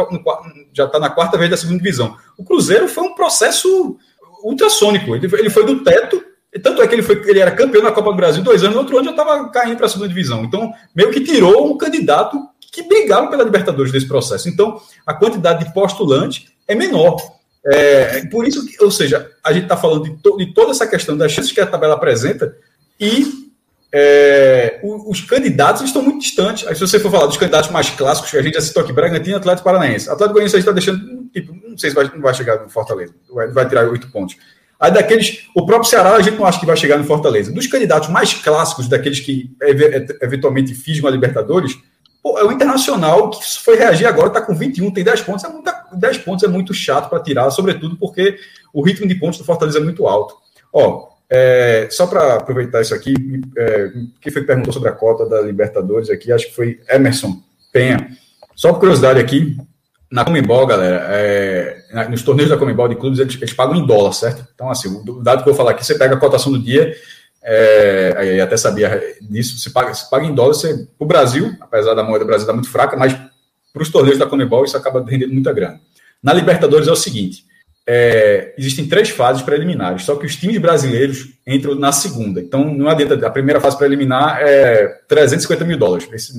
já tá na quarta vez da segunda divisão. O Cruzeiro foi um processo ultrassônico. Ele, ele foi do teto tanto é que ele, foi, ele era campeão na Copa do Brasil dois anos, no outro ano já estava caindo para a segunda divisão. Então, meio que tirou um candidato que brigava pela Libertadores desse processo. Então, a quantidade de postulantes é menor. É, por isso, que, ou seja, a gente está falando de, to, de, toda essa questão das chances que a tabela apresenta e é, os, os candidatos estão muito distantes. Aí, se você for falar dos candidatos mais clássicos, que a gente já citou aqui, Bragantino, Atlético Paranaense. Atlético Goianiense está deixando, tipo, não sei se vai, não vai chegar no Fortaleza, vai, vai tirar oito pontos. Aí daqueles, o próprio Ceará a gente não acha que vai chegar no Fortaleza. Dos candidatos mais clássicos, daqueles que eventualmente fisgam a Libertadores, pô, é o Internacional que foi reagir agora, está com 21, tem 10 pontos. É muita, 10 pontos é muito chato para tirar, sobretudo porque o ritmo de pontos do Fortaleza é muito alto. Ó, é, só para aproveitar isso aqui, é, quem foi que perguntou sobre a cota da Libertadores aqui, acho que foi Emerson Penha. Só por curiosidade aqui, na Comembol, galera, é, nos torneios da Comembol de clubes, eles, eles, pagam em dólar, certo? Então, assim, o dado que eu vou falar aqui, você pega a cotação do dia, é, até sabia disso, você paga, você paga em dólar, você, o Brasil, apesar da moeda do Brasil estar muito fraca, mas para os torneios da Comembol isso acaba rendendo muita grana. Na Libertadores é o seguinte, é, existem três fases preliminares, só que os times brasileiros entram na segunda. Então, não adianta, a primeira fase preliminar é 350 mil dólares. Esse,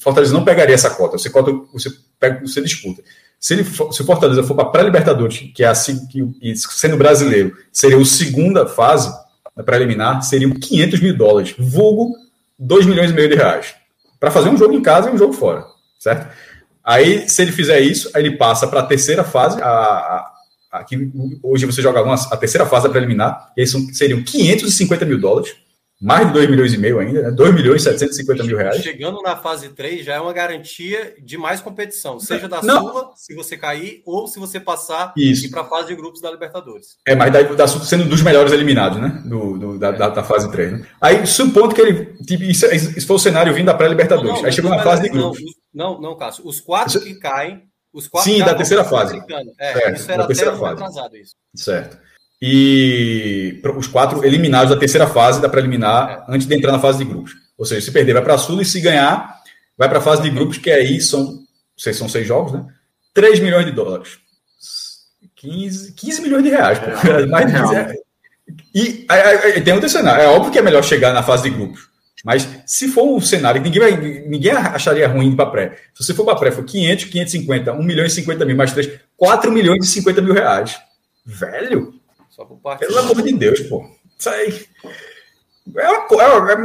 Fortaleza não pegaria essa cota, você, cota, você, pega, você disputa. Se, ele for, se o Fortaleza for para pré-Libertadores, que é assim, que, sendo brasileiro, seria a segunda fase preliminar, seriam 500 mil dólares, vulgo 2 milhões e meio de reais. Para fazer um jogo em casa e um jogo fora, certo? Aí, se ele fizer isso, ele passa para a terceira fase, a, a Aqui, hoje você joga uma, a terceira fase da preliminar, e aí são, seriam 550 mil dólares, mais de 2 milhões e meio ainda, né? 2 milhões e 750 mil reais. Chegando na fase 3 já é uma garantia de mais competição, seja da Não. Sula, se você cair, ou se você passar Isso. e para a fase de grupos da Libertadores. É, mas da, da Sula sendo um dos melhores eliminados, né? Do, do da, é. da, da, fase 3. Né? Aí, supondo que ele. Tipo, isso, isso foi o cenário vindo da pré-Libertadores. Aí chegou na fase de grupos. Não, não, Cássio. Os quatro que caem os quatro Sim, da terceira fase. É, certo, isso era da terceira fase. atrasado isso. Certo. E os quatro eliminados da terceira fase da preliminar é. antes de entrar na fase de grupos. Ou seja, se perder vai para a Sul e se ganhar vai para a fase de grupos, que aí são, sei, são seis jogos, né? 3 milhões de dólares. 15, 15 milhões de reais. É, Mais de 15 reais. E aí, aí, tem outro cenário. É óbvio que é melhor chegar na fase de grupos. Mas se for um cenário que ninguém, vai, ninguém acharia ruim para pré. Se você for para pré, for 500, 550, 1 milhão e 50 mil, mais 3, 4 milhões e 50 mil reais. Velho. Só por parte. Pelo amor de Deus, pô. Isso aí. É, uma, é, uma, é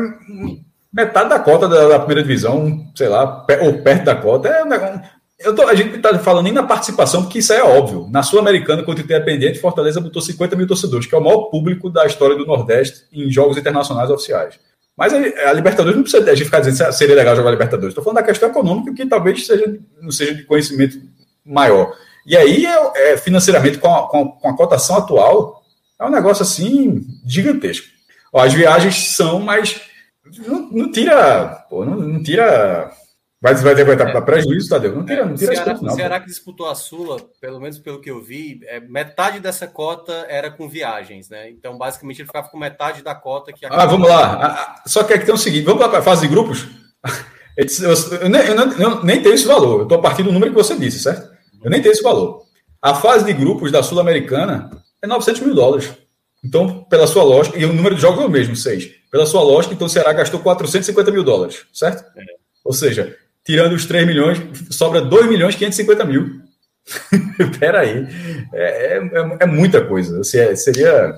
metade da cota da, da, primeira divisão, sei lá, ou perto da cota. É um, eu tô, a gente está falando nem na participação, porque isso é óbvio. Na Sul-Americana, contra o Independente, Fortaleza botou 50 mil torcedores, que é o maior público da história do Nordeste em jogos internacionais oficiais. Mas a, a, Libertadores não precisa de ficar dizendo se seria legal jogar Libertadores. Estou falando da questão econômica, que talvez seja, não seja de conhecimento maior. E aí, é, é financeiramente, com a, com, a, com a, cotação atual, é um negócio assim gigantesco. Ó, as viagens são, mas não, não tira. Pô, não, não tira Vai, vai, dar é. prejuízo, Tadeu? Não tira, não tira Ceará, ponto, não. O Ceará que disputou a Sula, pelo menos pelo que eu vi, é, metade dessa cota era com viagens, né? Então, basicamente, ele ficava com metade da cota que... Ah, vamos lá. Ah, ah, só que aqui tem o seguinte, vamos lá para a fase de grupos? Eu, nem, eu, eu nem tenho esse valor, eu estou a partir do número que você disse, certo? Eu nem tenho esse valor. A fase de grupos da Sul-Americana é 900 mil dólares. Então, pela sua lógica, e o número de jogos é o mesmo, 6. Pela sua lógica, então o Ceará gastou 450 mil dólares, certo? É. Ou seja, tirando os 3 milhões, sobra 2 milhões e 550 mil. Peraí. É, é, é, muita coisa. Assim, seria.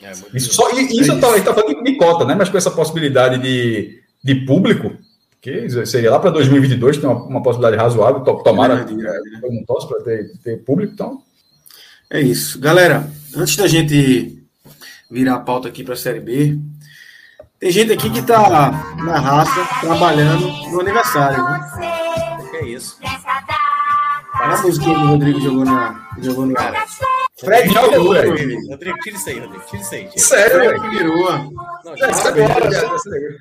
É isso, só, isso é tá, está falando de cota, né? Mas com essa possibilidade de, de público, que seria lá para 2022, tem uma, uma, possibilidade razoável, tomara, é, eu não posso para ter, ter público, então. É isso. Galera, antes da gente virar a pauta aqui para a Série B, tem gente aqui que está na raça, trabalhando no aniversário. Né? Que é isso? Olha a musiquinha que o Rodrigo jogou na. Jogou no cara. Fred joga aí. Rodrigo, tira isso aí, Rodrigo. Tira isso aí. Tira. Sério, velho. Virou. Já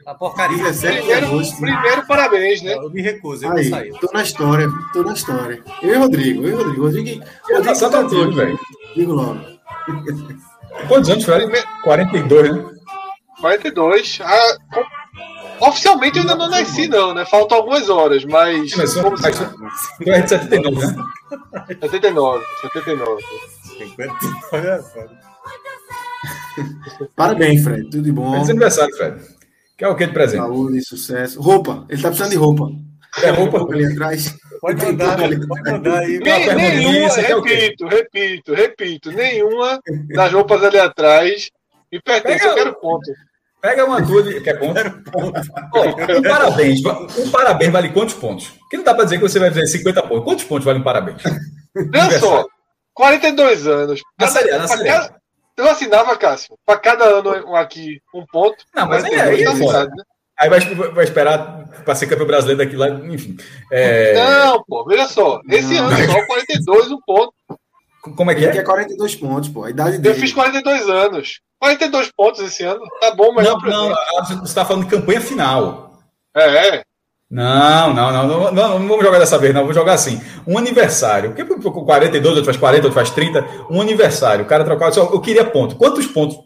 A porcaria. 17 primeiro, primeiro, parabéns, né? Eu me recuso, eu aí, vou sair. Tô na história, tô na história. Eu e Rodrigo, eu e Rodrigo. Rodrigo, Rodrigo tá cantor, velho. Digo logo. Quantos anos, Fred? 42, né? 42. Ah, Oficialmente eu ainda não nasci, não, né? Faltam algumas horas, mas. Sim, mas como mas, se... Tu é de 79, né? 79, 79. 59 Parabéns, Fred. Tudo de bom. Feliz aniversário, Fred. Quer o que de presente? Saúde, sucesso. Roupa. Ele tá precisando de roupa. É roupa ali atrás. Pode mandar, pode mandar aí. Nem, nenhuma, repito, repito, repito. Nenhuma das roupas ali atrás me pertence. Eu quero ponto. Pega uma tua de. Quer ponto? um parabéns. Um parabéns vale quantos pontos? Que não dá para dizer que você vai fazer 50 pontos. Quantos pontos vale um parabéns? Olha só, 42 anos. Na série, na série. Cada... Eu assinava, Cássio, para cada ano aqui um ponto. Não, mas aí, aí, tá né? aí vai, vai esperar para ser campeão brasileiro daqui lá, enfim. É... Não, pô, veja só. Esse não. ano só 42, um ponto. Como é que é? é 42 pontos, pô. A idade dele. Eu fiz 42 anos. 42 pontos esse ano. Tá bom, mas. Não, não, você está falando de campanha final. É, é. Não, não, não, não, não, vamos jogar dessa vez, não. Vou jogar assim. Um aniversário. Porque com 42, outro faz 40, outro faz 30. Um aniversário. O cara trocava. Eu queria ponto. Quantos pontos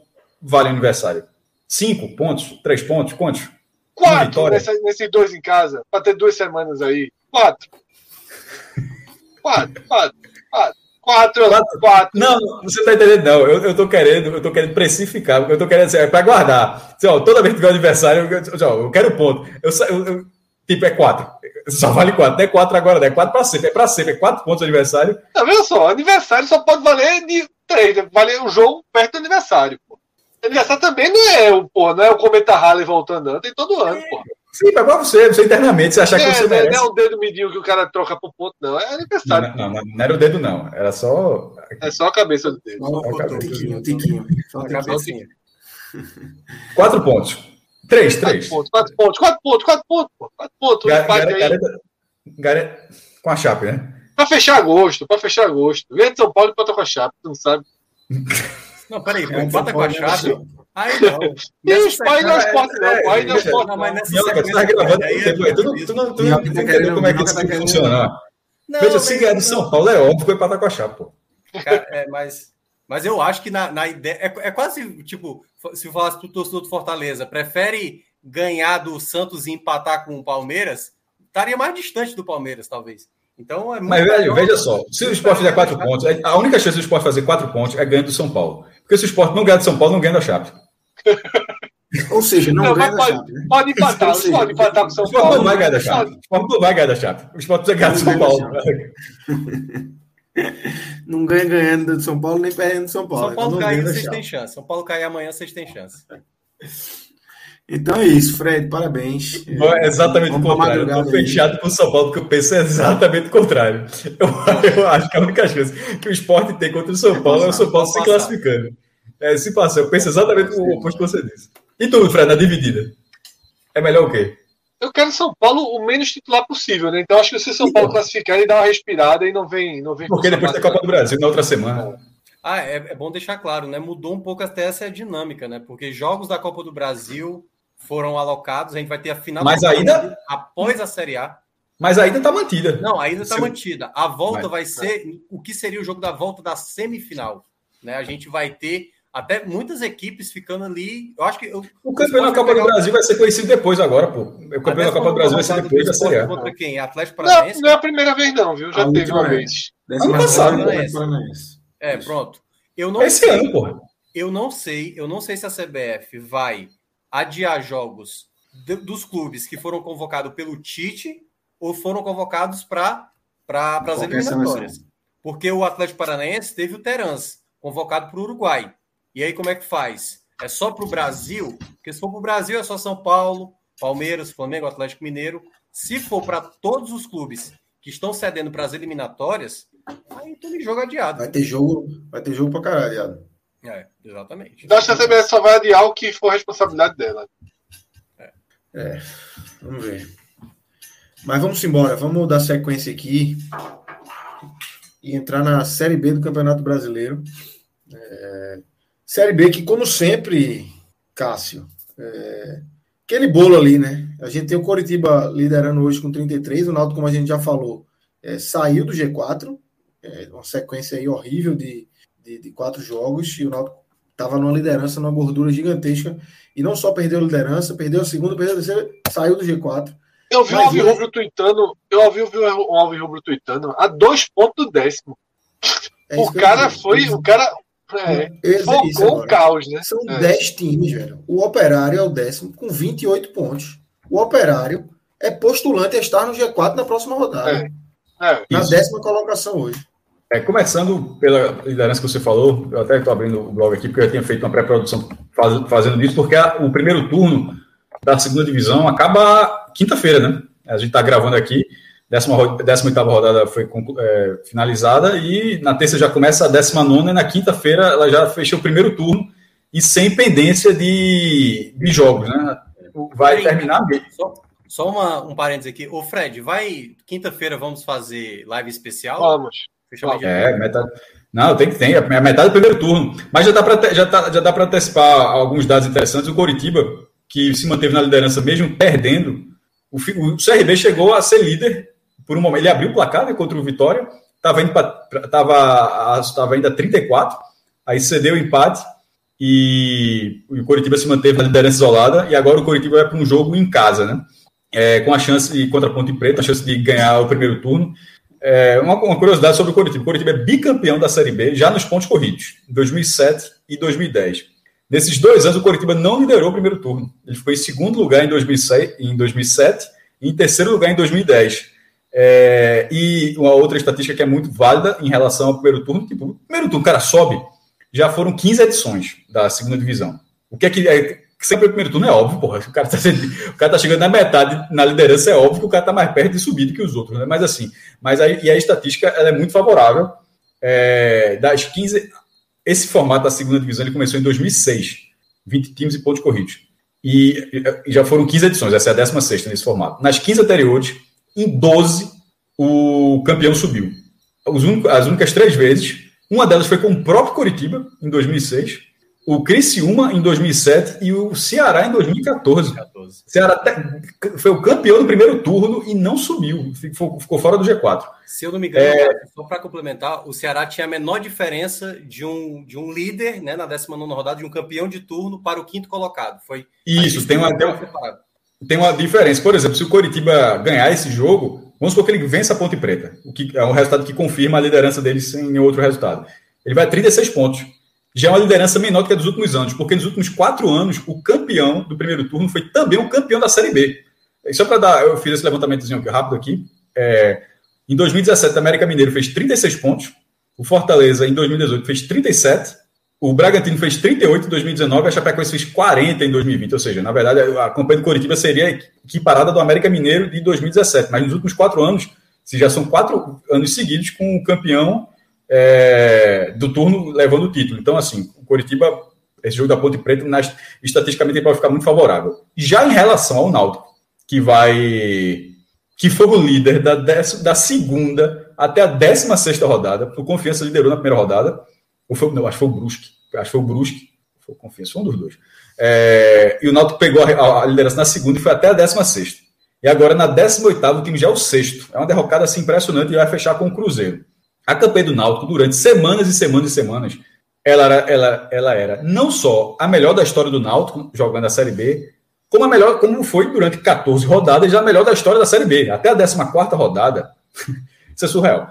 vale o aniversário? Cinco pontos? Três pontos? Quantos? Quatro nessa, nesses dois em casa. Para ter duas semanas aí. Quatro. Quatro, quatro, quatro. Quatro, quatro. Não, você tá entendendo, não. Eu, eu tô querendo, eu tô querendo precificar, eu tô querendo assim, é pra guardar. Assim, ó, toda vez que tiver aniversário, eu, eu, eu quero ponto. Eu, eu, tipo, é quatro. Só vale quatro. Não é quatro agora, não. É quatro pra sempre. É pra sempre. É quatro pontos de aniversário. Tá vendo só? Aniversário só pode valer de três. Né? Valer um jogo perto do aniversário, pô. Aniversário também não é o, pô, não é o Cometa Harley voltando. Tem todo ano, pô. Sim, mas pra você, você internamente, você achar é, que você merece. Não é o dedo midinho que o cara troca pro ponto, não. É aniversário. Não, não, não, era o dedo, não. Era só. É só a cabeça do dedo. Só, só a tiquinho, tiquinho. Só a cabecinha. Quatro pontos. Três, três. Quatro pontos, quatro pontos, quatro pontos, quatro pontos, pô. Quatro pontos. Gar, gareta, gareta, com a Chape, né? Pra fechar agosto, pra fechar agosto. Vem de São Paulo e bota com a Chape, tu não sabe. Não, peraí, bota com a Chape. Aí não. E os pais não esporte, não. Aí não esporte. Não, mas nessa Minhoca, você tá gravando tu não, tu não, tu não entendeu como é que isso funciona. Veja, se ganhar do São Paulo, é óbvio que vai empatar com a chapa, pô. é, mas, mas eu acho que na, na ideia. É, é quase tipo, se falasse pro torcedor do Fortaleza, prefere ganhar do Santos e empatar com o Palmeiras, estaria mais distante do Palmeiras, talvez. Então é Mas, velho, veja só, se o esporte fizer quatro pontos, a única chance do esporte fazer quatro pontos é ganhar do São Paulo. Porque se o esporte não ganhar do São Paulo, não ganha da Chape. Ou seja, não, não ganha da Chape. Né? Pode empatar, seja, pode empatar com São Paulo. O esporte não vai ganhar da Chape. O esporte não vai ganhar da Chape. O esporte precisa ganhar do São Paulo. Não ganha ganhando do São Paulo, nem perdendo do São Paulo. São Paulo cair, vocês têm chance. São Paulo cair amanhã, vocês têm chance. Então é isso, Fred, parabéns. É exatamente o contrário. Eu estou fechado com o São Paulo, porque eu penso exatamente o contrário. Eu, eu, acho que a única chance que o esporte tem contra o São Paulo é o São Paulo se classificando. É, se passar, eu penso exatamente o oposto que você disse. E tu, Fred, na dividida? É melhor o quê? Eu quero São Paulo o menos titular possível, né? Então acho que se São Paulo então. classificar, ele dá uma respirada e não vem. Não vem porque depois da Copa do Brasil, na outra semana. Ah, é, é bom deixar claro, né? Mudou um pouco até essa dinâmica, né? Porque jogos da Copa do Brasil foram alocados, a gente vai ter a final Mas ainda após a Série A. Mas ainda está mantida. Não, ainda está mantida. A volta Mas, vai ser o que seria o jogo da volta da semifinal, né? A gente vai ter até muitas equipes ficando ali. Eu acho que eu, o campeão da Copa do Brasil vai ser conhecido depois agora, pô. O campeão da Copa do Brasil vai ser depois da Série A. Contra quem? Atlético Paranaense? Não, não é a primeira vez não, viu? Já a teve uma vez. Ano passado. É, pronto. Eu não Esse sei. ano, porra eu não sei, eu não sei se a CBF vai adiar jogos de, dos clubes que foram convocados pelo Tite ou foram convocados para pra, as eliminatórias. Porque o Atlético Paranaense teve o Terans, convocado para o Uruguai. E aí, como é que faz? É só para o Brasil? Porque se for para o Brasil, é só São Paulo, Palmeiras, Flamengo, Atlético Mineiro. Se for para todos os clubes que estão cedendo para as eliminatórias, aí tem jogo adiado. Vai ter jogo, vai ter jogo para caralho, adiado. É, exatamente. Eu acho que a CBS só vai adiar o que for responsabilidade dela. É. é, vamos ver. Mas vamos embora, vamos dar sequência aqui e entrar na Série B do Campeonato Brasileiro. É, série B que, como sempre, Cássio, é, aquele bolo ali, né? A gente tem o Coritiba liderando hoje com 33, o Naldo, como a gente já falou, é, saiu do G4, é, uma sequência aí horrível de, de, de quatro jogos, e o Naldo estava numa liderança, numa gordura gigantesca, e não só perdeu a liderança, perdeu a segunda, perdeu a terceira, saiu do G4. Eu vi o Alvin Rubro tweetando, eu ouvi o Alvin Rubro tweetando a dois pontos do décimo. É o cara foi, o cara é, focou o caos, né? São é. 10 times, velho. O Operário é o décimo com 28 pontos. O Operário é postulante a estar no G4 na próxima rodada. É. É, na isso. décima colocação hoje. É, começando pela liderança que você falou, eu até estou abrindo o blog aqui, porque eu tinha feito uma pré-produção faz, fazendo isso, porque a, o primeiro turno da segunda divisão acaba quinta-feira, né? A gente está gravando aqui, 18 rodada foi é, finalizada, e na terça já começa a 19 e na quinta-feira ela já fechou o primeiro turno, e sem pendência de, de jogos, né? Vai terminar mesmo. Só, só uma, um parênteses aqui. Ô, Fred, vai. Quinta-feira vamos fazer live especial? Vamos. Vamos. É, metade. Não, tem que ter, é metade do primeiro turno. Mas já dá para já tá, já dá para antecipar alguns dados interessantes. O Coritiba, que se manteve na liderança mesmo perdendo, o, o CRB chegou a ser líder por um momento. Ele abriu o placar né, contra o Vitória, estava indo, tava, tava indo a 34, aí cedeu o empate e o Coritiba se manteve na liderança isolada. E agora o Coritiba vai para um jogo em casa, né? É, com a chance de, contra a Ponte Preta, a chance de ganhar o primeiro turno. É, uma, uma, curiosidade sobre o Coritiba: o Coritiba é bicampeão da Série B já nos pontos corridos, em 2007 e 2010. Nesses dois anos, o Coritiba não liderou o primeiro turno. Ele ficou em segundo lugar em, 2006, em 2007 e em terceiro lugar em 2010. É, e uma outra estatística que é muito válida em relação ao primeiro turno: tipo, o primeiro turno, cara sobe, já foram 15 edições da segunda divisão. O que é que é, sempre o primeiro turno é óbvio, porra. O cara, tá, o cara tá chegando na metade na liderança, é óbvio que o cara tá mais perto de subir do que os outros, né? Mas assim, mas aí, e a estatística ela é muito favorável. É, das 15. Esse formato da segunda divisão ele começou em 2006, 20 times e pontos corridos. E, e já foram 15 edições, essa é a 16 nesse formato. Nas 15 anteriores, em 12, o campeão subiu. as únicas três vezes, uma delas foi com o próprio Coritiba, em 2006, o Criciúma em 2007 e o Ceará em 2014. 2014. Ceará foi o campeão do primeiro turno e não subiu, ficou, ficou fora do G4. Se eu não me engano, é... só para complementar, o Ceará tinha a menor diferença de um, de um líder né, na 19 rodada, de um campeão de turno para o quinto colocado. Foi Isso, tem uma, tem, uma, tem uma diferença. Por exemplo, se o Coritiba ganhar esse jogo, vamos supor que ele vença a Ponte Preta, o que é um resultado que confirma a liderança dele sem outro resultado. Ele vai a 36 pontos já é uma liderança menor do que a dos últimos anos, porque nos últimos quatro anos, o campeão do primeiro turno foi também o campeão da Série B. Só para dar, eu fiz esse levantamentozinho rápido aqui. É, em 2017, o América Mineiro fez 36 pontos, o Fortaleza, em 2018, fez 37, o Bragantino fez 38 em 2019, a Chapecoense fez 40 em 2020. Ou seja, na verdade, a campanha do Coritiba seria equiparada do América Mineiro de 2017. Mas nos últimos quatro anos, se já são quatro anos seguidos com o campeão é, do turno levando o título. Então, assim, o Coritiba, esse jogo da Ponte Preta, nas, estatisticamente, pode ficar muito favorável. Já em relação ao Náutico, que vai. que foi o líder da, da segunda até a 16 rodada, o Confiança liderou na primeira rodada, ou foi, não, acho que foi o Brusque, acho que foi o Brusque, foi o foi um dos dois. É, e o Náutico pegou a, a, liderança na segunda e foi até a 16. E agora, na 18, o time já é o sexto. É uma derrocada assim, impressionante e vai fechar com o Cruzeiro. A campanha do Náutico, durante semanas e semanas e semanas, ela era, ela, ela era não só a melhor da história do Náutico, jogando a Série B, como a melhor, como foi durante 14 rodadas, já a melhor da história da Série B. Até a 14 rodada, isso é surreal.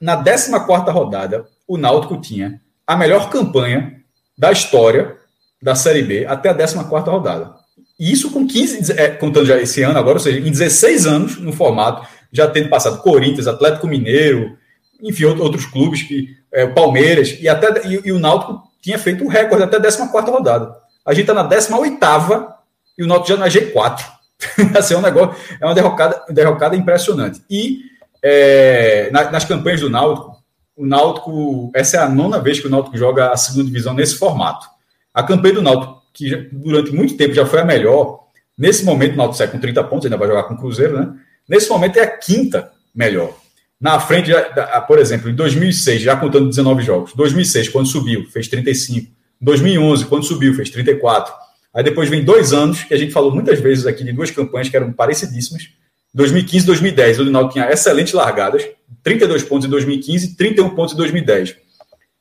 Na 14 rodada, o Náutico tinha a melhor campanha da história da Série B até a 14 rodada. E isso com 15, é, contando já esse ano agora, ou seja, em 16 anos no formato, já tendo passado Corinthians, Atlético Mineiro, enfim, outros clubes, que, é, Palmeiras, e até e, e, o Náutico tinha feito um recorde até a 14 rodada. A gente está na 18 e o Náutico já na G4. assim, é um negócio, é uma derrocada, derrocada impressionante. E é, na, nas campanhas do Náutico, o Náutico, essa é a nona vez que o Náutico joga a segunda divisão nesse formato. A campanha do Náutico, que durante muito tempo já foi a melhor, nesse momento o Náutico sai com 30 pontos, ainda vai jogar com o Cruzeiro, né? Nesse momento é a quinta melhor. Na frente, por exemplo, em 2006, já contando 19 jogos, 2006, quando subiu, fez 35. 2011, quando subiu, fez 34. Aí depois vem dois anos, que a gente falou muitas vezes aqui de duas campanhas que eram parecidíssimas. 2015 e 2010, o Náutico tinha excelentes largadas, 32 pontos em 2015 31 pontos em 2010.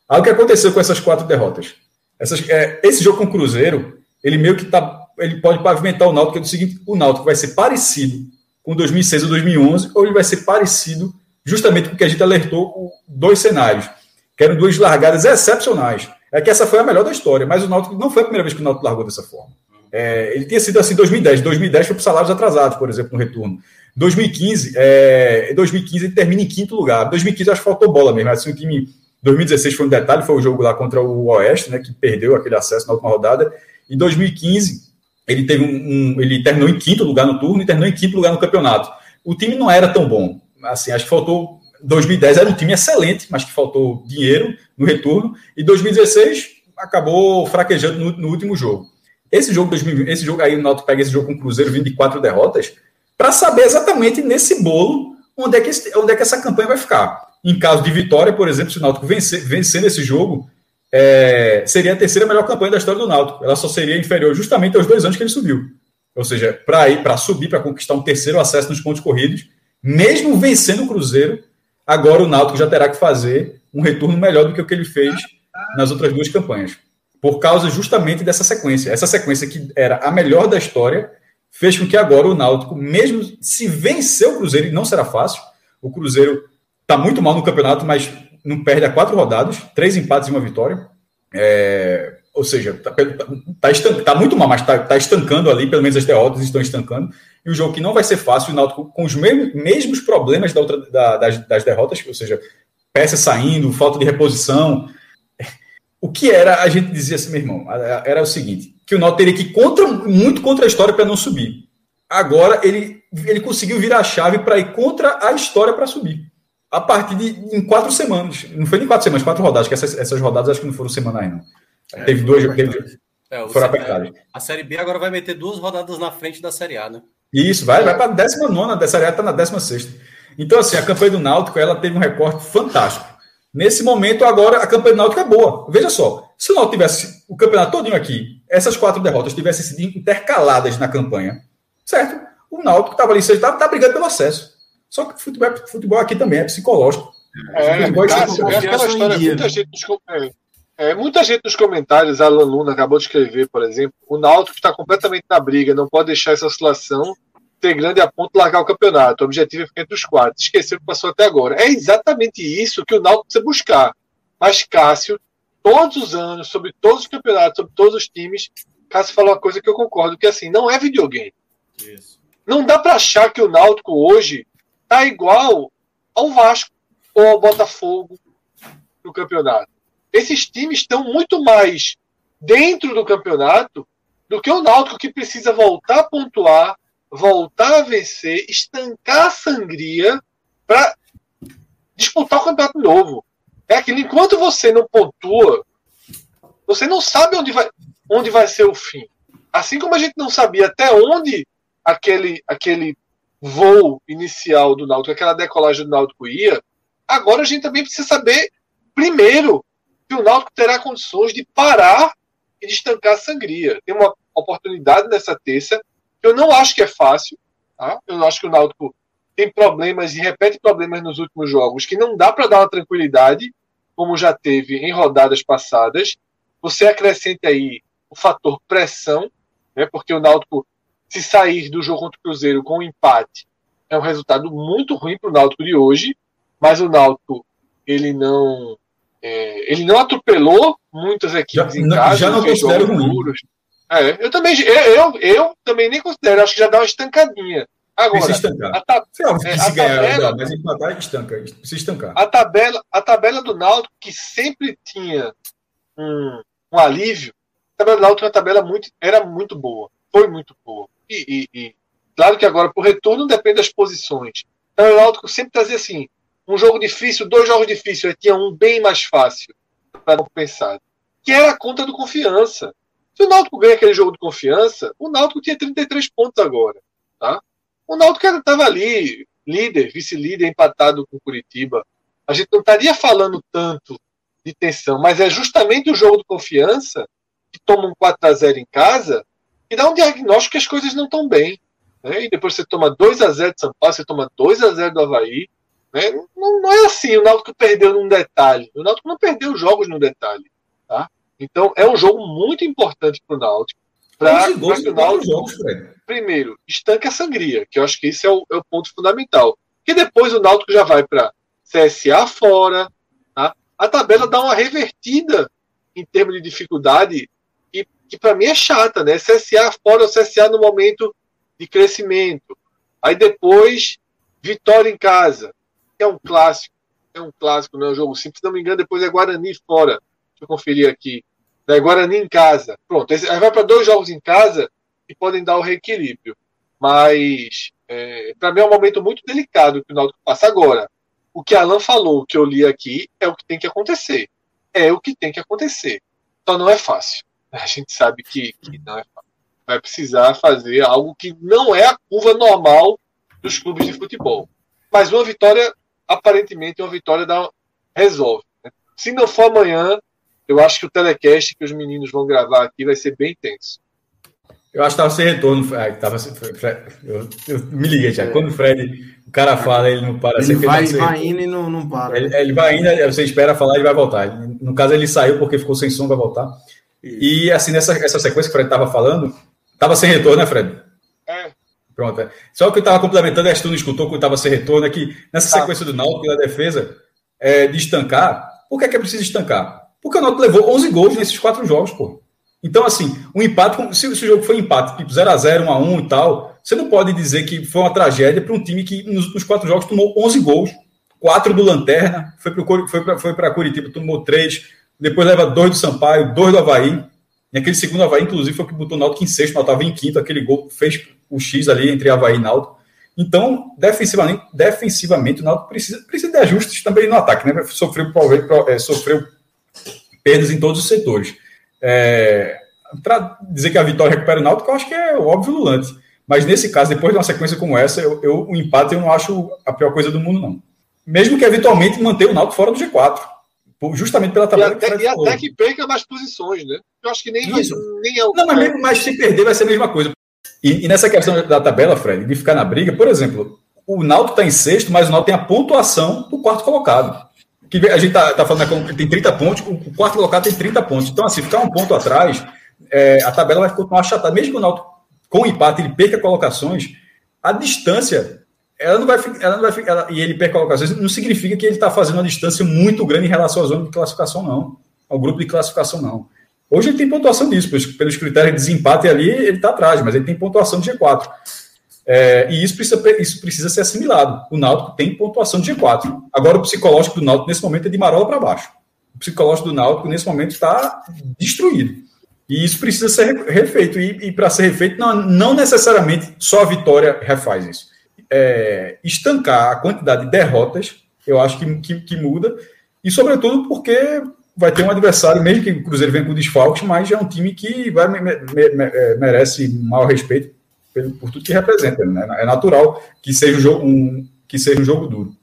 Aí o que aconteceu com essas quatro derrotas? Essas, é, esse jogo com o Cruzeiro, ele meio que tá, ele pode pavimentar o Náutico, é o seguinte, o Náutico vai ser parecido com 2006 ou 2011, ou ele vai ser parecido justamente porque a gente alertou dois cenários, que eram duas largadas excepcionais. É que essa foi a melhor da história, mas o Náutico não foi a primeira vez que o Náutico largou dessa forma. É, ele tinha sido assim em 2010. 2010 foi para salários atrasados, por exemplo, no retorno. 2015, é, 2015 ele termina em quinto lugar. 2015 acho que faltou bola mesmo. Assim, o time 2016 foi um detalhe, foi o jogo lá contra o Oeste, né, que perdeu aquele acesso na última rodada. Em 2015 ele teve um, um, ele terminou em quinto lugar no turno e terminou em quinto lugar no campeonato. O time não era tão bom. Assim, acho que faltou 2010 era um time excelente, mas que faltou dinheiro no retorno. E 2016 acabou fraquejando no, no último jogo. Esse jogo 2020, esse jogo aí o Náutico pega esse jogo com o Cruzeiro vindo de quatro derrotas para saber exatamente nesse bolo onde é, que, onde é que essa campanha vai ficar. Em caso de vitória, por exemplo, se o Náutico vencer, vencer nesse jogo, é, seria a terceira melhor campanha da história do Náutico. Ela só seria inferior justamente aos dois anos que ele subiu. Ou seja, para ir para subir, para conquistar um terceiro acesso nos pontos corridos, mesmo vencendo o Cruzeiro, agora o Náutico já terá que fazer um retorno melhor do que o que ele fez nas outras duas campanhas. Por causa justamente dessa sequência. Essa sequência que era a melhor da história, fez com que agora o Náutico, mesmo se vencer o Cruzeiro, e não será fácil, o Cruzeiro está muito mal no campeonato, mas não perde a quatro rodadas, três empates e uma vitória. É, ou seja, está tá, tá, tá muito mal, mas está tá estancando ali, pelo menos as derrotas estão estancando. E um jogo que não vai ser fácil, o Náutico com os mesmos, mesmos problemas da outra, da, das, das derrotas, ou seja, peças saindo, falta de reposição. O que era, a gente dizia assim, meu irmão, era o seguinte: que o Náutico teria que ir contra, muito contra a história para não subir. Agora ele, ele conseguiu virar a chave para ir contra a história para subir. A partir de em quatro semanas. Não foi nem quatro semanas, quatro rodadas, que essas, essas rodadas acho que não foram semanais, não. É, teve duas. Teve, é, foram apertadas. A Série B agora vai meter duas rodadas na frente da Série A, né? Isso, vai, vai para a 19, a Série A está na 16. Então, assim, a campanha do Náutico ela teve um recorte fantástico. Nesse momento, agora, a campanha do Náutico é boa. Veja só, se o Náutico tivesse o campeonato todinho aqui, essas quatro derrotas tivessem sido intercaladas na campanha, certo? O Náutico estava ali, está tá brigando pelo acesso. Só que futebol, futebol aqui também é psicológico. É, futebol é, é aquela história, muita gente, nos, é, é, muita gente nos comentários, a Alan Luna acabou de escrever, por exemplo, o Náutico está completamente na briga, não pode deixar essa oscilação ter grande a ponto de largar o campeonato. O objetivo é ficar entre os quatro. Esqueceu o que passou até agora. É exatamente isso que o Náutico precisa buscar. Mas Cássio, todos os anos, sobre todos os campeonatos, sobre todos os times, Cássio falou uma coisa que eu concordo, que assim, não é videogame. Isso. Não dá para achar que o Náutico hoje tá igual ao Vasco ou ao Botafogo no campeonato. Esses times estão muito mais dentro do campeonato do que o Náutico que precisa voltar a pontuar, voltar a vencer, estancar a sangria para disputar o campeonato novo. Aquilo, enquanto você não pontua, você não sabe onde vai, onde vai ser o fim. Assim como a gente não sabia até onde aquele, aquele voo inicial do Náutico, aquela decolagem do Náutico ia, agora a gente também precisa saber, primeiro, que o Náutico terá condições de parar e de estancar a sangria. Tem uma oportunidade nessa terça eu não acho que é fácil. Tá? Eu acho que o Náutico tem problemas e repete problemas nos últimos jogos que não dá para dar uma tranquilidade, como já teve em rodadas passadas. Você acrescente aí o fator pressão, né? porque o Náutico, se sair do jogo contra o Cruzeiro com um empate, é um resultado muito ruim para o Náutico de hoje, mas o Náutico ele não é, ele não atropelou muitas equipes Já- em casa. já não considero ruim. É, eu também, eu, eu, eu também nem considero, acho que já dá uma estancadinha. Agora, estancar. a, É, se a ganhar, tabela- dá, mas empatar, estanca. Precisa estancar. a tabela, a tabela do Náutico, que sempre tinha um, um alívio, a tabela do Náutico é uma tabela muito, era muito boa, foi muito boa. E, e- e claro que agora, por retorno, depende das posições. Então, o Náutico sempre trazia assim, um jogo difícil, dois jogos difíceis, aí tinha um bem mais fácil para não pensar. Que era a conta do confiança. Se o Náutico ganha aquele jogo de confiança, o Náutico tinha 33 pontos agora. Tá? O Náutico estava ali, líder, vice-líder, empatado com o Curitiba. A gente não estaria falando tanto de tensão, mas é justamente o jogo de confiança que toma um 4 a 0 em casa e dá um diagnóstico que as coisas não estão bem. Né? E depois você toma 2 a 0 de São Paulo, você toma 2 a 0 do Havaí. Né? Não, não é assim, o Náutico perdeu num detalhe. O Náutico não perdeu jogos num detalhe. Tá? Então é um jogo muito importante para o Náutico. Para 11 gols que o em quatro jogos, Fred. primeiro, estanque a sangria, que eu acho que esse é o, é o ponto fundamental. Porque depois o Náutico já vai para CSA fora, tá? a tabela dá uma revertida em termos de dificuldade, e que para mim é chata, né? CSA fora ou CSA no momento de crescimento. Aí depois, Vitória em casa, que é um clássico, é um clássico, não é um jogo simples. Se não me engano, depois é Guarani fora. Deixa eu conferir aqui. É Guarani em casa. Pronto, aí vai para dois jogos em casa que podem dar o reequilíbrio. Mas, é, para mim, é um momento muito delicado que o Náutico passa agora. O que Alan falou, que eu li aqui, é o que tem que acontecer. É o que tem que acontecer. Só não é fácil. A gente sabe que, que não é fácil. Vai precisar fazer algo que não é a curva normal dos clubes de futebol. Mas uma vitória, aparentemente, uma vitória dá, resolve. né? Se não for amanhã, eu acho que o telecast que os meninos vão gravar aqui vai ser bem tenso. Eu acho que estava sem retorno. Ah, tava sem, eu, eu me liguei já. Quando o Fred, o cara fala, ele não para. Ele vai, sem vai indo e não, não para. Ele, ele vai ainda, você espera falar, ele vai voltar. No caso, ele saiu porque ficou sem som, vai voltar. E assim, nessa essa sequência que o Fred estava falando, estava sem retorno, né, Fred? É. Pronto. é. Só que eu estava complementando, acho que tu não escutou quando estava sem retorno, é que nessa Tá. sequência do Náutico da defesa, é, de estancar, por que é que é preciso estancar? Porque o Náutico levou 11 gols nesses quatro jogos, pô. Então, assim, um empate, se, o jogo foi empate, tipo 0x0, 1x1 e tal, você não pode dizer que foi uma tragédia para um time que nos, nos quatro jogos tomou 11 gols, quatro do Lanterna, foi para foi foi Curitiba, tomou três, depois leva dois do Sampaio, dois do Havaí. E aquele segundo Havaí, inclusive, foi o que botou o Náutico em sexto, mas estava em quinto, aquele gol fez o X ali entre Havaí e Náutico. Então, defensivamente, defensivamente o Náutico precisa, precisa de ajustes também no ataque, né? Sofreu, é, sofreu perdas em todos os setores. É, para dizer que a vitória recupera o Náutico, eu acho que é óbvio lulante. Mas nesse caso, depois de uma sequência como essa, eu, eu- o empate eu não acho a pior coisa do mundo, não. Mesmo que eventualmente manter o Náutico fora do G4. por- Justamente pela E tabela que o até, Fred e até que perca mais posições, né? Eu acho que nem, Isso. nem é o. Não, mas, mesmo, mas se perder vai ser a mesma coisa. E, e nessa questão da tabela, Fred, de ficar na briga, por exemplo, o Náutico está em sexto, mas o Náutico tem a pontuação do quarto colocado. Que a gente está tá falando que tem 30 pontos, o quarto colocado tem 30 pontos. Então, assim, ficar um ponto atrás, é, a tabela vai continuar achatada. Mesmo que o Náutico, com empate, ele perca colocações, a distância, ela não vai, ela não vai ela- e ele perca colocações, não significa que ele está fazendo uma distância muito grande em relação à zona de classificação, não. Ao grupo de classificação, não. Hoje ele tem pontuação disso, pelos, pelos critérios de desempate ali, ele está atrás, mas ele tem pontuação de G4. É, e isso precisa, isso precisa ser assimilado. O Náutico tem pontuação de G4. Agora, o psicológico do Náutico, nesse momento, é de marola para baixo. O psicológico do Náutico, nesse momento, está destruído. E isso precisa ser re- refeito. E, e para ser refeito, não, não necessariamente só a vitória refaz isso. É, estancar a quantidade de derrotas, eu acho que, que, que muda. E, sobretudo, porque vai ter um adversário, mesmo que o Cruzeiro venha com desfalques, mas é um time que vai, me- me- me- é, merece maior respeito pelo- por tudo que representa. Né? É natural que seja um jogo, um, que seja um jogo duro.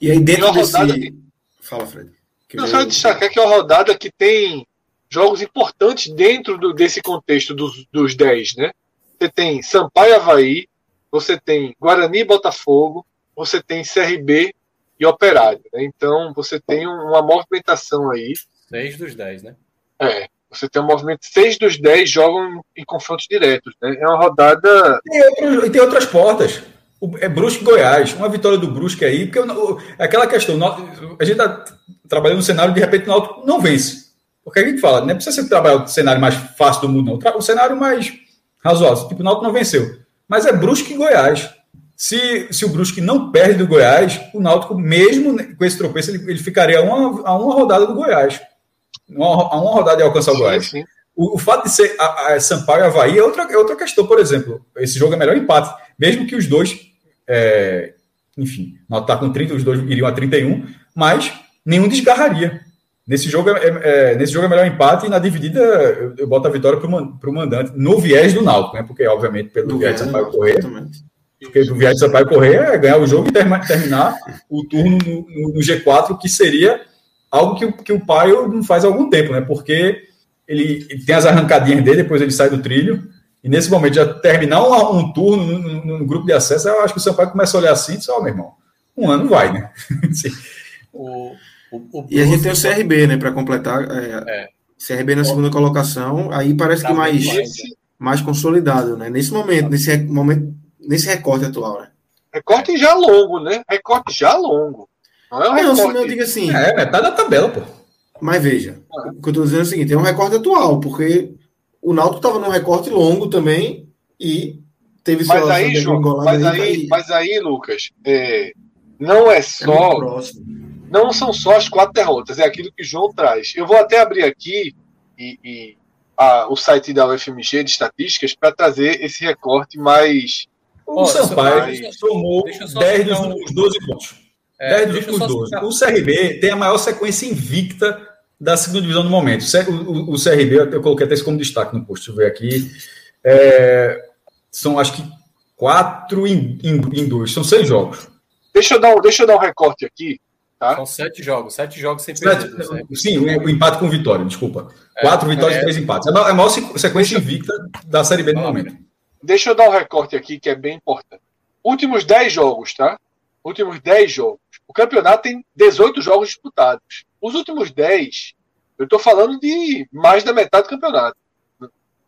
E aí dentro desse... rodada que- Fala, Fred. Que Não, eu- só destacar que é uma rodada que tem jogos importantes dentro do- desse contexto dos, dos 10, né? Você tem Sampaio e Havaí, você tem Guarani e Botafogo, você tem CRB e Operário. Né? Então você tem um- uma movimentação aí. Seis dos dez, né? É, você tem um movimento. Seis dos 10 jogam em, confrontos diretos. Né? É uma rodada. Tem outro- E tem outras portas. O- É Brusque e Goiás. Uma vitória do Brusque aí, porque é aquela questão. A gente tá- trabalhando no cenário, de repente o Náutico não vence. Porque a gente fala, não é precisa ser trabalhar o cenário mais fácil do mundo, não. O cenário mais razoável. Tipo, o Náutico não venceu. Mas é Brusque e Goiás. Se, se o Brusque não perde do Goiás, o Náutico, mesmo com esse tropeço, ele, ele ficaria a uma, a uma rodada do Goiás. A uma rodada de alcançar o Goiás. Sim, sim. O, o, fato de ser a, a Sampaio e Havaí é outra, é outra questão, por exemplo. Esse jogo é melhor empate. Mesmo que os dois. É, enfim, o Náutico está com 30, os dois iriam a 31, mas nenhum desgarraria. Nesse jogo é, é, é, nesse jogo é melhor empate e na dividida eu, eu boto a vitória para o mandante, no viés do Náutico, né? Porque, obviamente, pelo do viés de Sampaio Correia. Porque do viés de Sampaio Correia é ganhar o jogo e terminar o turno no, no, no, G4, que seria algo que, que o Paio não faz há algum tempo, né? Porque ele, ele, tem as arrancadinhas dele, depois ele sai do trilho. E nesse momento, já terminar um, um turno no, no, grupo de acesso, eu acho que o Sampaio começa a olhar assim e diz: Ó, oh, meu irmão, um ano vai, né? o, o, o e a gente tem o CRB, né, para completar. É, é. CRB na segunda colocação, aí parece tá que mais, mais consolidado, né? Nesse momento, nesse momento, nesse recorte atual, né? Recorte já longo, né? Recorte já longo. Não é um. Não, eu digo assim. É, metade da tabela, pô. Mas veja, ah. o que eu estou dizendo é o seguinte: é um recorte atual, porque o Náutico estava num recorte longo também e teve mas aí, João, mas aí, aí, mas aí, Lucas, é, não é, é só. É não são só as quatro derrotas, é aquilo que o João traz. Eu vou até abrir aqui e, e a, o site da UFMG de estatísticas para trazer esse recorte mais. O oh, Sampaio somou 10 dos últimos 12 pontos. É, 10 dos últimos 12. O CRB tem a maior sequência invicta da segunda divisão no momento. O, o, o CRB, eu coloquei até isso como destaque no post, deixa eu ver aqui. É, são acho que quatro em, em, em dois, são seis jogos. Deixa eu dar, deixa eu dar um recorte aqui Tá? São sete jogos, sete jogos sem perder. Sim, o, empate com vitória, desculpa. É, Quatro vitórias e é, três empates. É a maior sequência invicta da Série B no momento. Deixa eu dar um recorte aqui que é bem importante. Últimos dez jogos, tá? Últimos dez jogos. O campeonato tem 18 jogos disputados. Os últimos 10, eu estou falando de mais da metade do campeonato.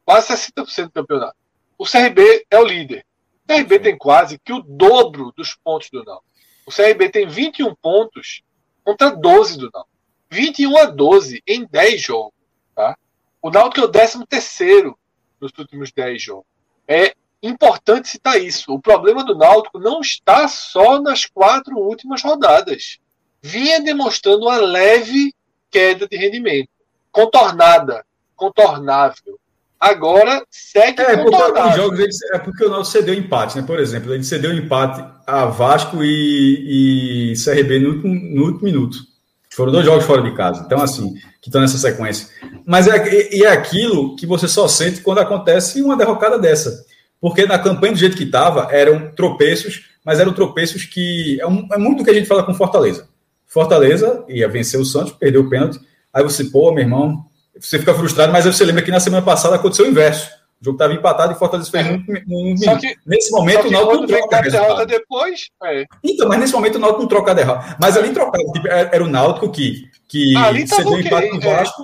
Quase 60% do campeonato. O CRB é o líder. O CRB tem quase que o dobro dos pontos do Náutico. O CRB tem 21 pontos contra 12 do Náutico. 21 a 12 em 10 jogos. Tá? O Náutico é o 13 terceiro nos últimos 10 jogos. É importante citar isso. O problema do Náutico não está só nas quatro últimas rodadas. Vinha demonstrando uma leve queda de rendimento. Contornada, contornável. Agora segue é, porque jogos ele, é porque o Náutico cedeu empate, né? Por exemplo, ele cedeu empate a Vasco e, e CRB no, no último minuto. Foram dois jogos fora de casa. Então, assim, que estão nessa sequência. Mas é, é aquilo que você só sente quando acontece uma derrocada dessa. Porque na campanha do jeito que estava, eram tropeços, mas eram tropeços que. É, um, é muito do que a gente fala com Fortaleza. Fortaleza ia vencer o Santos, perdeu o pênalti. Aí você, pô, meu irmão, você fica frustrado, mas você lembra que na semana passada aconteceu o inverso. O jogo estava empatado e Fortaleza fez um, um, um que, Nesse momento, o Náutico não troca derrota depois. É. Então, mas nesse momento o Náutico não troca a derrota. Mas ali trocava. Tipo, era o Náutico que, que cedeu um empate com o é. Vasco,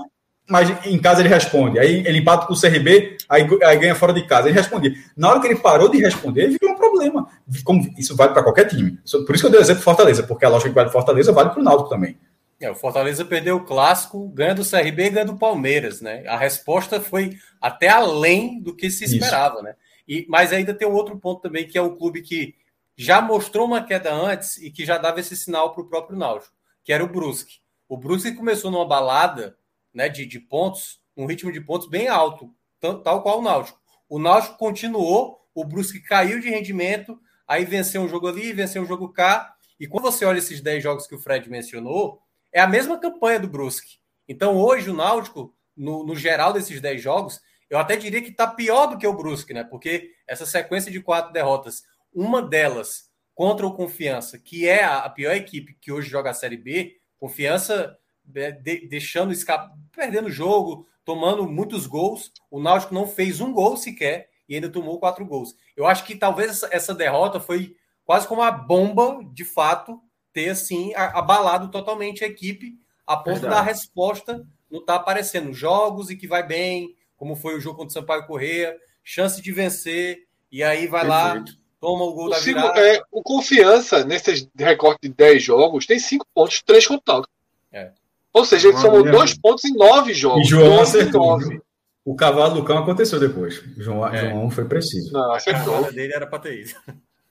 mas em casa ele responde. Aí ele empata com o CRB, aí, aí ganha fora de casa. Ele respondia. Na hora que ele parou de responder, ele virou um problema. Como, isso vale para qualquer time. Por isso que eu dei o exemplo Fortaleza, porque a lógica que vale Fortaleza vale para o Náutico também. É, o Fortaleza perdeu o clássico, ganha do CRB e ganha do Palmeiras, né? A resposta foi até além do que se esperava, Isso. né? E, mas ainda tem um outro ponto também, que é um clube que já mostrou uma queda antes e que já dava esse sinal para o próprio Náutico, que era o Brusque. O Brusque começou numa balada né, de, de pontos, um ritmo de pontos bem alto, tal qual o Náutico. O Náutico continuou, o Brusque caiu de rendimento, aí venceu um jogo ali, venceu um jogo cá. E quando você olha esses 10 jogos que o Fred mencionou, é a mesma campanha do Brusque. Então, hoje, o Náutico, no, no geral desses 10 jogos, eu até diria que está pior do que o Brusque, né? Porque essa sequência de quatro derrotas, uma delas contra o Confiança, que é a, a pior equipe que hoje joga a Série B, Confiança de, deixando escapar, perdendo o jogo, tomando muitos gols. O Náutico não fez um gol sequer e ainda tomou quatro gols. Eu acho que talvez essa, essa derrota foi quase como uma bomba, de fato, ter assim abalado totalmente a equipe a ponto Verdade. da resposta não estar tá aparecendo jogos e que vai bem, como foi o jogo contra o Sampaio Correia, chance de vencer e aí vai Perfeito. lá toma o gol o da virada. É, o confiança nesse recorte de 10 jogos tem 5 pontos, 3 contra o É. Ou seja, ele somou dois pontos em nove jogos. E João acertou. nove. O cavalo do cão aconteceu depois. João, É. João foi preciso. Não, A acertou. cartada dele era pra ter isso.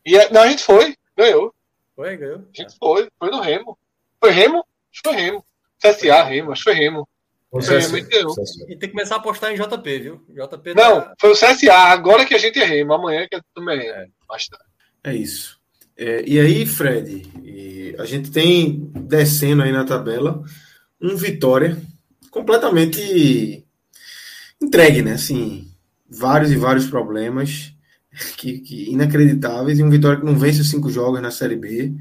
E a, não, a gente foi, ganhou. Foi, ganhou. A gente foi, foi no Remo. Foi Remo? Acho que foi Remo. CSA, Remo, acho que foi Remo. Foi, CSA. mas ganhou. CSA. E tem que começar a apostar em JP, viu? JP Não, tá- foi o CSA, agora que a gente é Remo, amanhã que é também é Remo. Mais tarde. É isso. É, e aí, Fred, e a gente tem descendo aí na tabela um Vitória completamente entregue, né? Assim, vários e vários problemas que, que inacreditáveis e um Vitória que não vence os cinco jogos na Série B.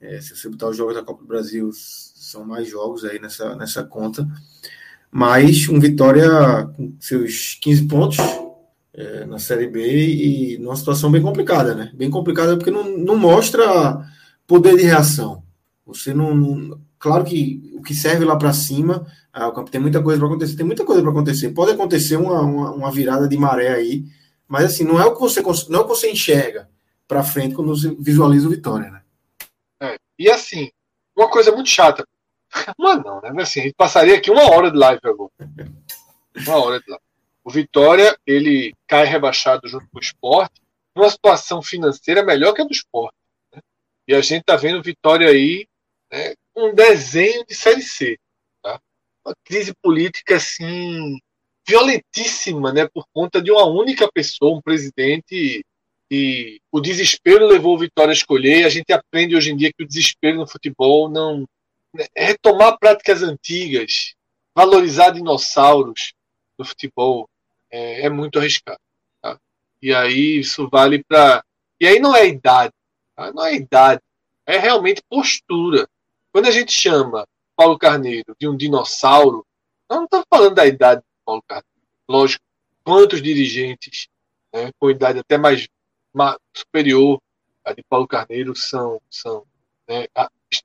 É, se você botar os jogos da Copa do Brasil, são mais jogos aí nessa, nessa conta. Mas um Vitória com seus 15 pontos é, na Série B e numa situação bem complicada, né? Bem complicada porque não, não mostra poder de reação. Você não, não- claro que que serve lá para cima, ah, tem muita coisa para acontecer, tem muita coisa para acontecer. Pode acontecer uma, uma, uma virada de maré aí, mas assim não é o que você não é o que você enxerga para frente quando você visualiza o Vitória, né? É. E assim, uma coisa muito chata. Mas não, né? Assim, a gente passaria aqui uma hora de live agora. Uma hora de live. O Vitória, ele cai rebaixado junto com o esporte, numa situação financeira melhor que a do esporte. né? E a gente tá vendo o Vitória aí, né, um desenho de Série C. Tá? Uma crise política, assim, violentíssima, né? Por conta de uma única pessoa, um presidente e o desespero levou o Vitória a escolher. A gente aprende hoje em dia que o desespero no futebol não é retomar práticas antigas, valorizar dinossauros no futebol é, é muito arriscado. tá? E aí isso vale para e aí não é idade, tá? não é idade, é realmente postura. Quando a gente chama Paulo Carneiro de um dinossauro, nós não estamos falando da idade de Paulo Carneiro. Lógico, quantos dirigentes né, com idade até mais ma- superior a de Paulo Carneiro são, são né,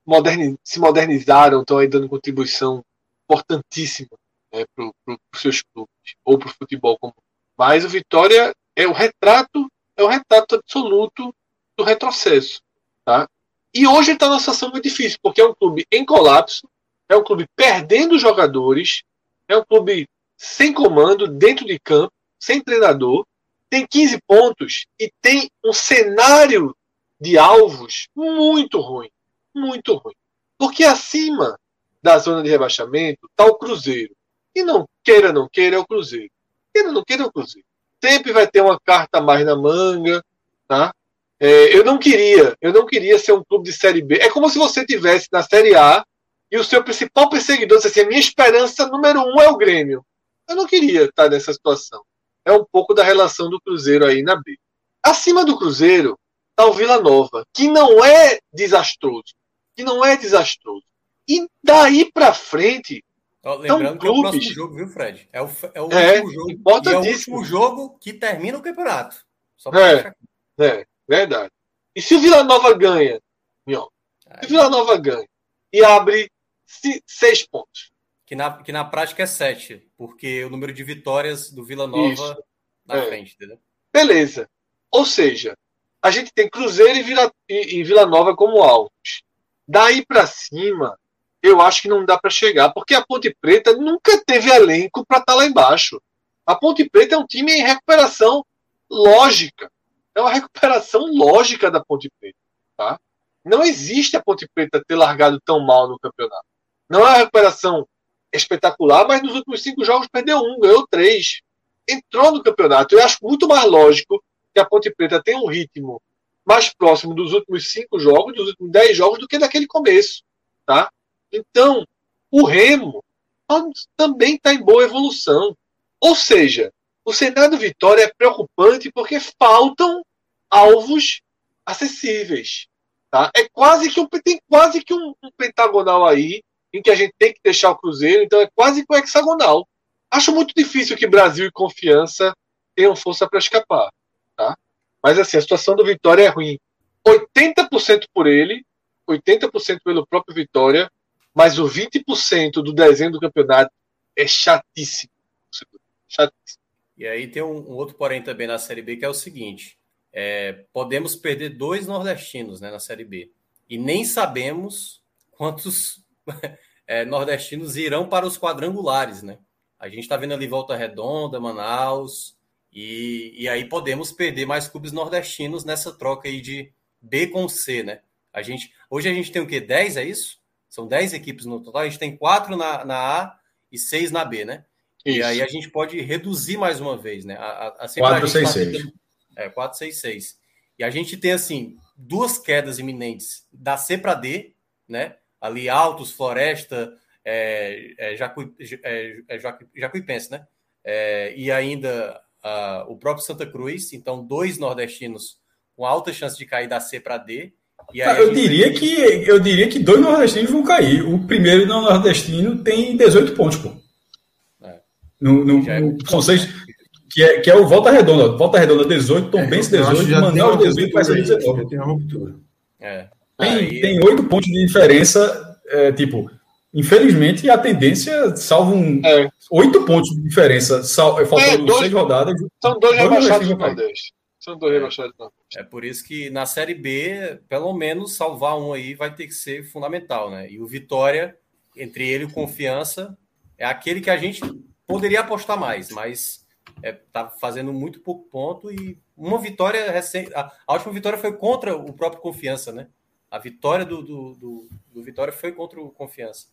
moderni- se modernizaram, estão aí dando contribuição importantíssima né, para os seus clubes ou para o futebol como. Mas o Vitória é o retrato, é o retrato absoluto do retrocesso, tá? E hoje está numa situação muito difícil porque é um clube em colapso, é um clube perdendo jogadores, é um clube sem comando dentro de campo, sem treinador, tem 15 pontos e tem um cenário de alvos muito ruim. Muito ruim. Porque acima da zona de rebaixamento está o Cruzeiro. E não queira, não queira, é o Cruzeiro. Queira, não queira, é o Cruzeiro. Sempre vai ter uma carta mais na manga, tá? É, eu não queria, eu não queria ser um clube de Série B. É como se você tivesse na Série A e o seu principal perseguidor dissesse assim, a minha esperança número um é o Grêmio. Eu não queria estar nessa situação. É um pouco da relação do Cruzeiro aí na B. Acima do Cruzeiro está o Vila Nova, que não é desastroso. Que não é desastroso. E daí para frente, Ó, lembrando que é o próximo jogo, viu, Fred? É o, é o É, último jogo. É o último jogo que termina o campeonato. Só pra É. É, verdade. E se o Vila Nova ganha, Mion, se o. Vila Nova ganha e abre se- seis pontos, Que na, que na prática é sete, porque o número de vitórias do Vila Nova Isso. na É. frente, entendeu? beleza. Ou seja, a gente tem Cruzeiro e Vila, e, e Vila Nova como alvos. Daí pra cima, eu acho que não dá pra chegar, porque a Ponte Preta nunca teve elenco pra estar lá embaixo. A Ponte Preta é um time em recuperação lógica. É uma recuperação lógica da Ponte Preta, tá? Não existe a Ponte Preta ter largado tão mal no campeonato. Não é uma recuperação espetacular, mas nos últimos cinco jogos perdeu um, ganhou três. Entrou no campeonato. Eu acho muito mais lógico que a Ponte Preta tenha um ritmo mais próximo dos últimos cinco jogos, dos últimos dez jogos, do que daquele começo, tá? Então, o Remo também está em boa evolução. Ou seja, o cenário do Vitória é preocupante porque faltam alvos acessíveis. Tá? É quase que um, tem quase que um, um pentagonal aí em que a gente tem que deixar o Cruzeiro, então é quase que um hexagonal. Acho muito difícil que Brasil e Confiança tenham força para escapar. Tá? Mas assim, a situação do Vitória é ruim. 80% por ele, 80% pelo próprio Vitória, mas o 20% do desenho do campeonato é chatíssimo. Chatíssimo. E aí tem um, um outro porém também na Série B, que é o seguinte: é, podemos perder dois nordestinos né, na Série B. E nem sabemos quantos é, nordestinos irão para os quadrangulares, né? A gente está vendo ali Volta Redonda, Manaus, e, e aí podemos perder mais clubes nordestinos nessa troca aí de B com C, né? A gente, hoje a gente tem o quê? 10, é isso? São 10 equipes no total, a gente tem 4 na, na A e 6 na B, né? Isso. E aí a gente pode reduzir mais uma vez, né? A, a, 4, 6, 6. É, 4, 6, 6. E a gente tem, assim, duas quedas iminentes da C para D, né? Ali Altos, Floresta, é, é, Jacu, é, é Jacu, Jacuipense, né? É, e ainda uh, o próprio Santa Cruz, então dois nordestinos com alta chance de cair da C para D. E eu diria que eu diria que dois nordestinos vão cair. O primeiro não nordestino tem 18 pontos, pô. É. No, no, é no, são seis, que é, que é o Volta Redonda. Volta Redonda 18, Tom Benz 18, Manaus 18, vai ser 19. Tem uma ruptura. É. Tem, 8 pontos de diferença, é, tipo, Infelizmente, a tendência, salvo um, é. oito pontos de diferença, sal, é, faltando é, dois, seis rodadas. São dois, dois rebaixados do Nordeste. São dois rebaixados do Nordeste. É por isso que na Série B, pelo menos, salvar um aí vai ter que ser fundamental, né? E o Vitória, entre ele e o Confiança, é aquele que a gente poderia apostar mais, mas é, tá fazendo muito pouco ponto e uma vitória recente. A, a última vitória foi contra o próprio Confiança, né? A vitória do, do, do, do Vitória foi contra o Confiança.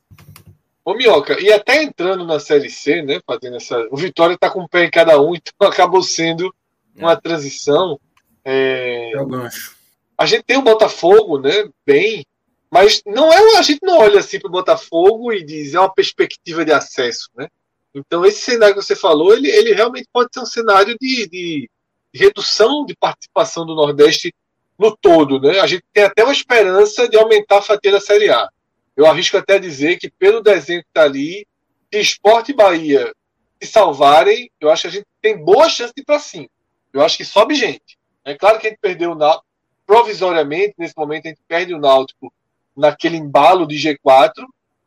Ô, Minhoca, e até entrando na Série C, né? Fazendo essa. O Vitória está com um pé em cada um, então acabou sendo uma é. transição. É... é o gancho. A gente tem o Botafogo, né? Bem, mas não é a gente não olha assim para o Botafogo e diz é uma perspectiva de acesso, né? Então esse cenário que você falou, ele, ele realmente pode ser um cenário de, de redução de participação do Nordeste no todo, né? A gente tem até uma esperança de aumentar a fatia da Série A. Eu arrisco até dizer que pelo desenho que está ali, se Esporte e Bahia se salvarem, eu acho que a gente tem boa chance de ir para cima. Eu acho que sobe gente. É claro que a gente perdeu o Náutico provisoriamente, nesse momento a gente perde o Náutico naquele embalo de G4,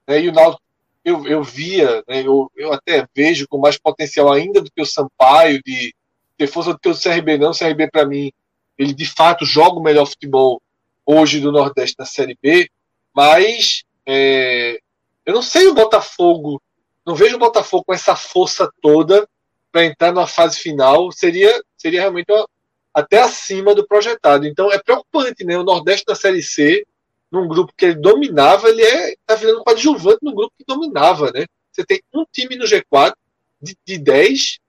né? e o Náutico eu, eu via, né? eu, eu até vejo com mais potencial ainda do que o Sampaio, de ter força do que o CRB não, o CRB para mim ele de fato joga o melhor futebol hoje do Nordeste na Série B, mas é, eu não sei o Botafogo, não vejo o Botafogo com essa força toda para entrar na fase final, seria, seria realmente uma, até acima do projetado. Então é preocupante, né? O Nordeste na Série C, num grupo que ele dominava, ele é tá virando coadjuvante no grupo que dominava, né? Você tem um time no G4 de, de 10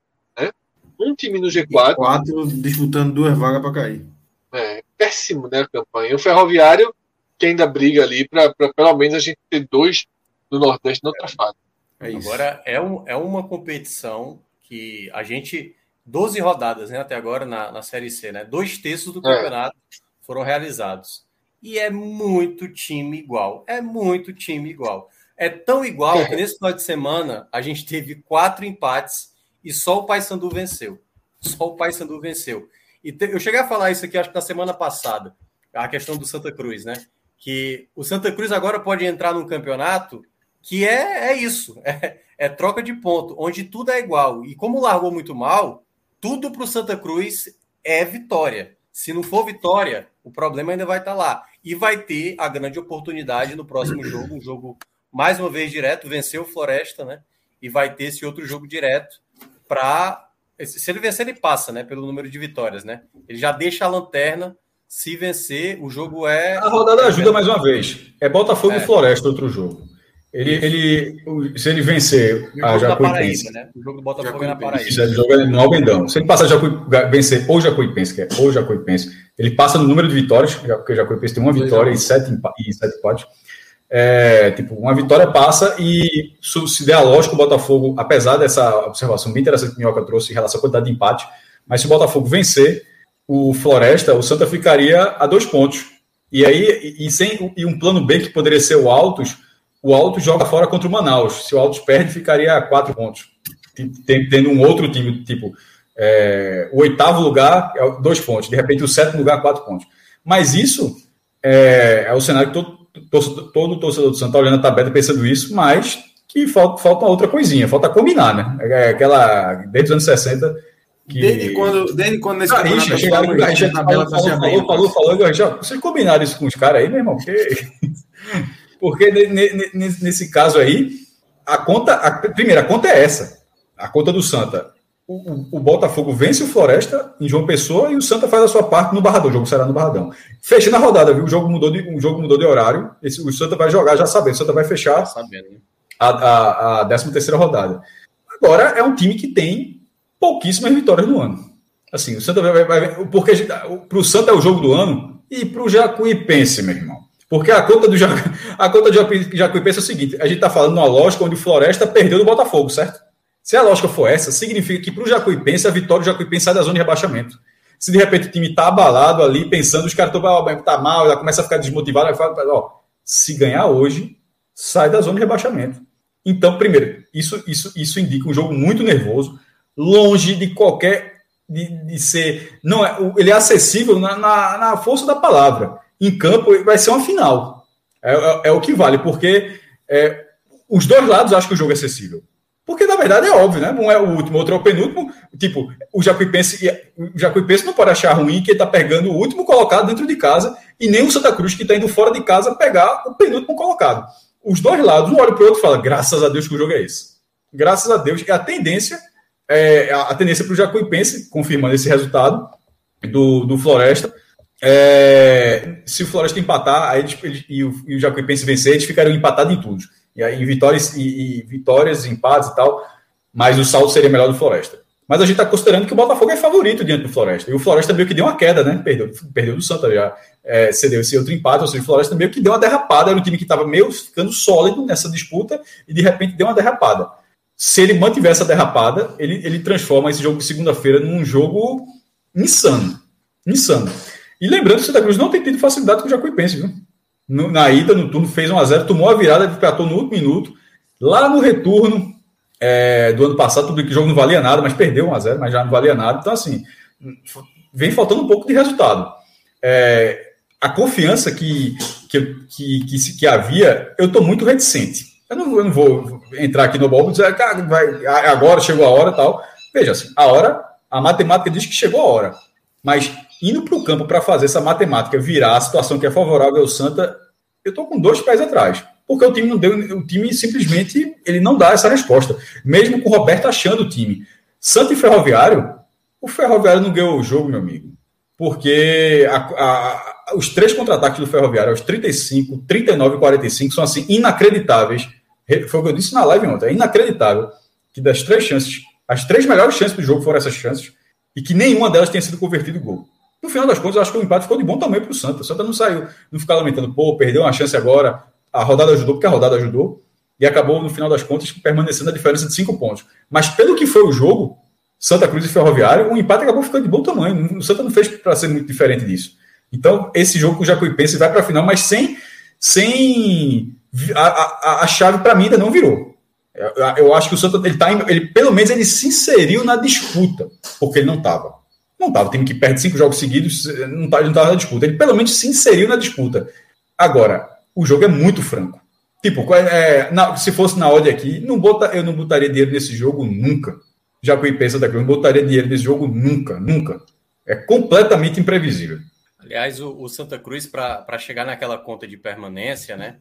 um time no G4. E quatro disputando duas vagas para cair. É, péssimo, né, a campanha. O Ferroviário, que ainda briga ali para pelo menos a gente ter dois no Nordeste na outra fase. É Agora, é, um, é uma competição que a gente. 12 rodadas né, até agora na, na Série C, né? Dois terços do é. campeonato é. foram realizados. E é muito time igual. É muito time igual. É tão igual que nesse final de semana a gente teve quatro empates e só o Paysandu venceu. Só o Paysandu venceu. E te, eu cheguei a falar isso aqui, acho que na semana passada, a questão do Santa Cruz, né? Que o Santa Cruz agora pode entrar num campeonato que é, é isso, é, é troca de ponto, onde tudo é igual. E como largou muito mal, tudo para o Santa Cruz é vitória. Se não for vitória, o problema ainda vai estar tá lá. E vai ter a grande oportunidade no próximo jogo, um jogo mais uma vez direto, venceu o Floresta, né? E vai ter esse outro jogo direto para. Se ele vencer, ele passa, né? Pelo número de vitórias, né? Ele já deixa a lanterna. Se vencer, o jogo é. A rodada ajuda mais uma vez. É Botafogo é. e Floresta outro jogo. Ele, ele, se ele vencer a Jacuipense. Né? O jogo do Botafogo é na Paraíba. Isso, o jogo é no Albendão. Se ele passar Jacuí, vencer ou Jacuipense, que é ou Jacuipense, ele passa no número de vitórias, porque Jacuipense tem uma vitória e sete, e sete empates. É, tipo, uma vitória passa e se der a lógica, o Botafogo, apesar dessa observação bem interessante que o Minhoca trouxe em relação à quantidade de empate, mas se o Botafogo vencer o Floresta, o Santa ficaria a dois pontos. E aí, e, sem, e um plano B que poderia ser o Altos, o Altos joga fora contra o Manaus. Se o Altos perde, ficaria a quatro pontos. Tendo um outro time, tipo, é, o oitavo lugar, é dois pontos. De repente, o sétimo lugar, quatro pontos. Mas isso é, é o cenário que todo, todo torcedor do Santa olhando a tabela pensando isso, mas que falta, falta outra coisinha, falta combinar, né? É aquela, desde os anos 60. Que... Desde quando, desde quando nesse Garrincha, campeonato Garrincha, falou, falou, falou, falou, falou, Garrincha, vocês combinaram isso com os caras aí, meu irmão? Porque... Porque ne- ne- ne- nesse caso aí, a conta. A, primeiro, a conta é essa. A conta do Santa. O, o- o Botafogo vence o Floresta em João Pessoa e o Santa faz a sua parte no Barradão. O jogo será no Barradão. Fechando a rodada, viu? O jogo mudou de, o jogo mudou de horário. Esse, o Santa vai jogar, já sabendo. O Santa vai fechar Tá sabendo, né? a, a, a 13 terceira rodada. Agora é um time que tem pouquíssimas vitórias no ano. Assim, o Santa vai, vai, vai porque para o Santa é o jogo do ano e para o Jacuipense, meu irmão. Porque a conta do a conta Jacuipense é o seguinte: a gente está falando numa lógica onde o Floresta perdeu do Botafogo, certo? Se a lógica for essa, significa que para o Jacuipense a vitória do Jacuipense sai da zona de rebaixamento. Se de repente o time está abalado ali, pensando, os caras estão tá mal, já começa a ficar desmotivado, aí fala, ó, se ganhar hoje, sai da zona de rebaixamento. Então, primeiro, isso, isso, isso indica um jogo muito nervoso, longe de qualquer. de, de ser. Não é, ele é acessível na, na, na força da palavra. Em campo, vai ser uma final. É, é- é o que vale, porque é, os dois lados acham que o jogo é acessível. Porque, na verdade, é óbvio, né? Um é o último, outro é o penúltimo. Tipo, o Jacuipense, o Jacuipense não pode achar ruim que ele está pegando o último colocado dentro de casa e nem o Santa Cruz, que está indo fora de casa, pegar o penúltimo colocado. Os dois lados, um olha para o outro e fala, graças a Deus que o jogo é esse. Graças a Deus. E a tendência, é, a tendência para o Jacuipense, confirmando esse resultado do, do Floresta, é, se o Floresta empatar aí eles- eles- e, o, e o Jacuipense vencer, eles ficariam empatados em tudo. E aí, vitórias, e, e vitórias, empates e tal, mas o saldo seria melhor do Floresta. Mas a gente está considerando que o Botafogo é favorito diante do Floresta. E o Floresta meio que deu uma queda, né? Perdeu, perdeu do Santa já. É, cedeu esse outro empate, ou seja, o Floresta meio que deu uma derrapada. Era um time que estava meio ficando sólido nessa disputa e de repente deu uma derrapada. Se ele mantiver essa derrapada, ele, ele transforma esse jogo de segunda-feira num jogo insano. Insano. E lembrando que o Santa Cruz não tem tido facilidade com o Jacuipense, viu? No- na ida, no turno, fez 1x0, tomou a virada, empatou no último minuto. Lá no retorno é, do ano passado, tudo que o jogo não valia nada, mas perdeu 1x0, mas já não valia nada. Então, assim, vem faltando um pouco de resultado. É, a confiança que, que, que, que, que havia, eu estou muito reticente. Eu não, eu não vou entrar aqui no bolo e dizer, cara, vai, agora chegou a hora tal. Veja, assim, a hora, a matemática diz que chegou a hora. Mas indo para o campo para fazer essa matemática virar a situação que é favorável ao Santa, eu estou com dois pés atrás. Porque o time não deu, o time simplesmente ele não dá essa resposta. Mesmo com o Roberto achando o time. Santa e Ferroviário, o Ferroviário não ganhou o jogo, meu amigo. Porque a- a- os três contra-ataques do Ferroviário, aos 35, 39 e 45, são assim inacreditáveis. Re- Foi o que eu disse na live ontem. É inacreditável que das três chances, as três melhores chances do jogo foram essas chances e que nenhuma delas tenha sido convertido em gol. No final das contas, eu acho que o empate ficou de bom tamanho para o Santa. O Santa não saiu, não ficar lamentando, pô, perdeu uma chance agora. A rodada ajudou, porque a rodada ajudou. E acabou, no final das contas, permanecendo a diferença de cinco pontos. Mas pelo que foi o jogo, Santa Cruz e Ferroviário, o empate acabou ficando de bom tamanho. O Santa não fez para ser muito diferente disso. Então, esse jogo com o Jacuipense vai para a final, mas sem. sem a, a, a chave, para mim, ainda não virou. Eu, acho que o Santa, ele tá, ele, pelo menos, ele se inseriu na disputa, porque ele não estava. Não estava. O time que perde cinco jogos seguidos não tá- ele não estava na disputa. Ele, pelo menos, se inseriu na disputa. Agora, o jogo é muito franco. Tipo, qual é- na- se fosse na odd aqui, não bota, eu não botaria dinheiro nesse jogo nunca. Já que pensa daqui, eu não botaria dinheiro nesse jogo nunca, nunca. É completamente imprevisível. Aliás, o, o Santa Cruz, para chegar naquela conta de permanência, né?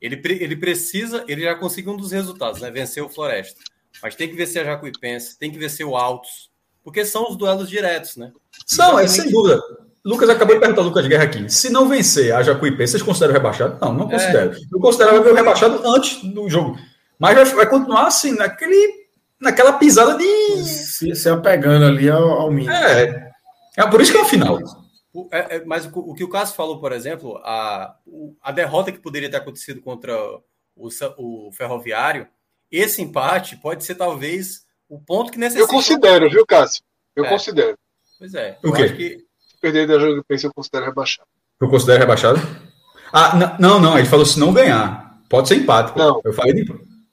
Ele, ele precisa, ele já conseguiu um dos resultados, né? Vencer o Floresta. Mas tem que vencer a Jacuipense, tem que vencer o Altos, porque são os duelos diretos, né? Não, é sem dúvida. Lucas acabou de perguntar ao Lucas Guerra aqui. Se não vencer a Jacuipense, vocês consideram rebaixado? Não, não considero. Eu considerava ver o rebaixado antes do jogo. Mas vai, vai continuar assim, naquele, naquela pisada de. Se, se apegando ali ao, ao mínimo. É. É por isso que é o final. O- é- é- mas o, o que o Cássio falou, por exemplo, a, o- a derrota que poderia ter acontecido contra o, o Ferroviário, esse empate pode ser talvez o ponto que necessita. Eu considero, viu, Cássio? Eu É. considero. Pois é. O eu quê? acho que Se perder da jogo, eu considero rebaixado. Eu considero rebaixado? Ah, não, não. Ele falou se não ganhar. Pode ser empate. pô. Não. Eu falei de.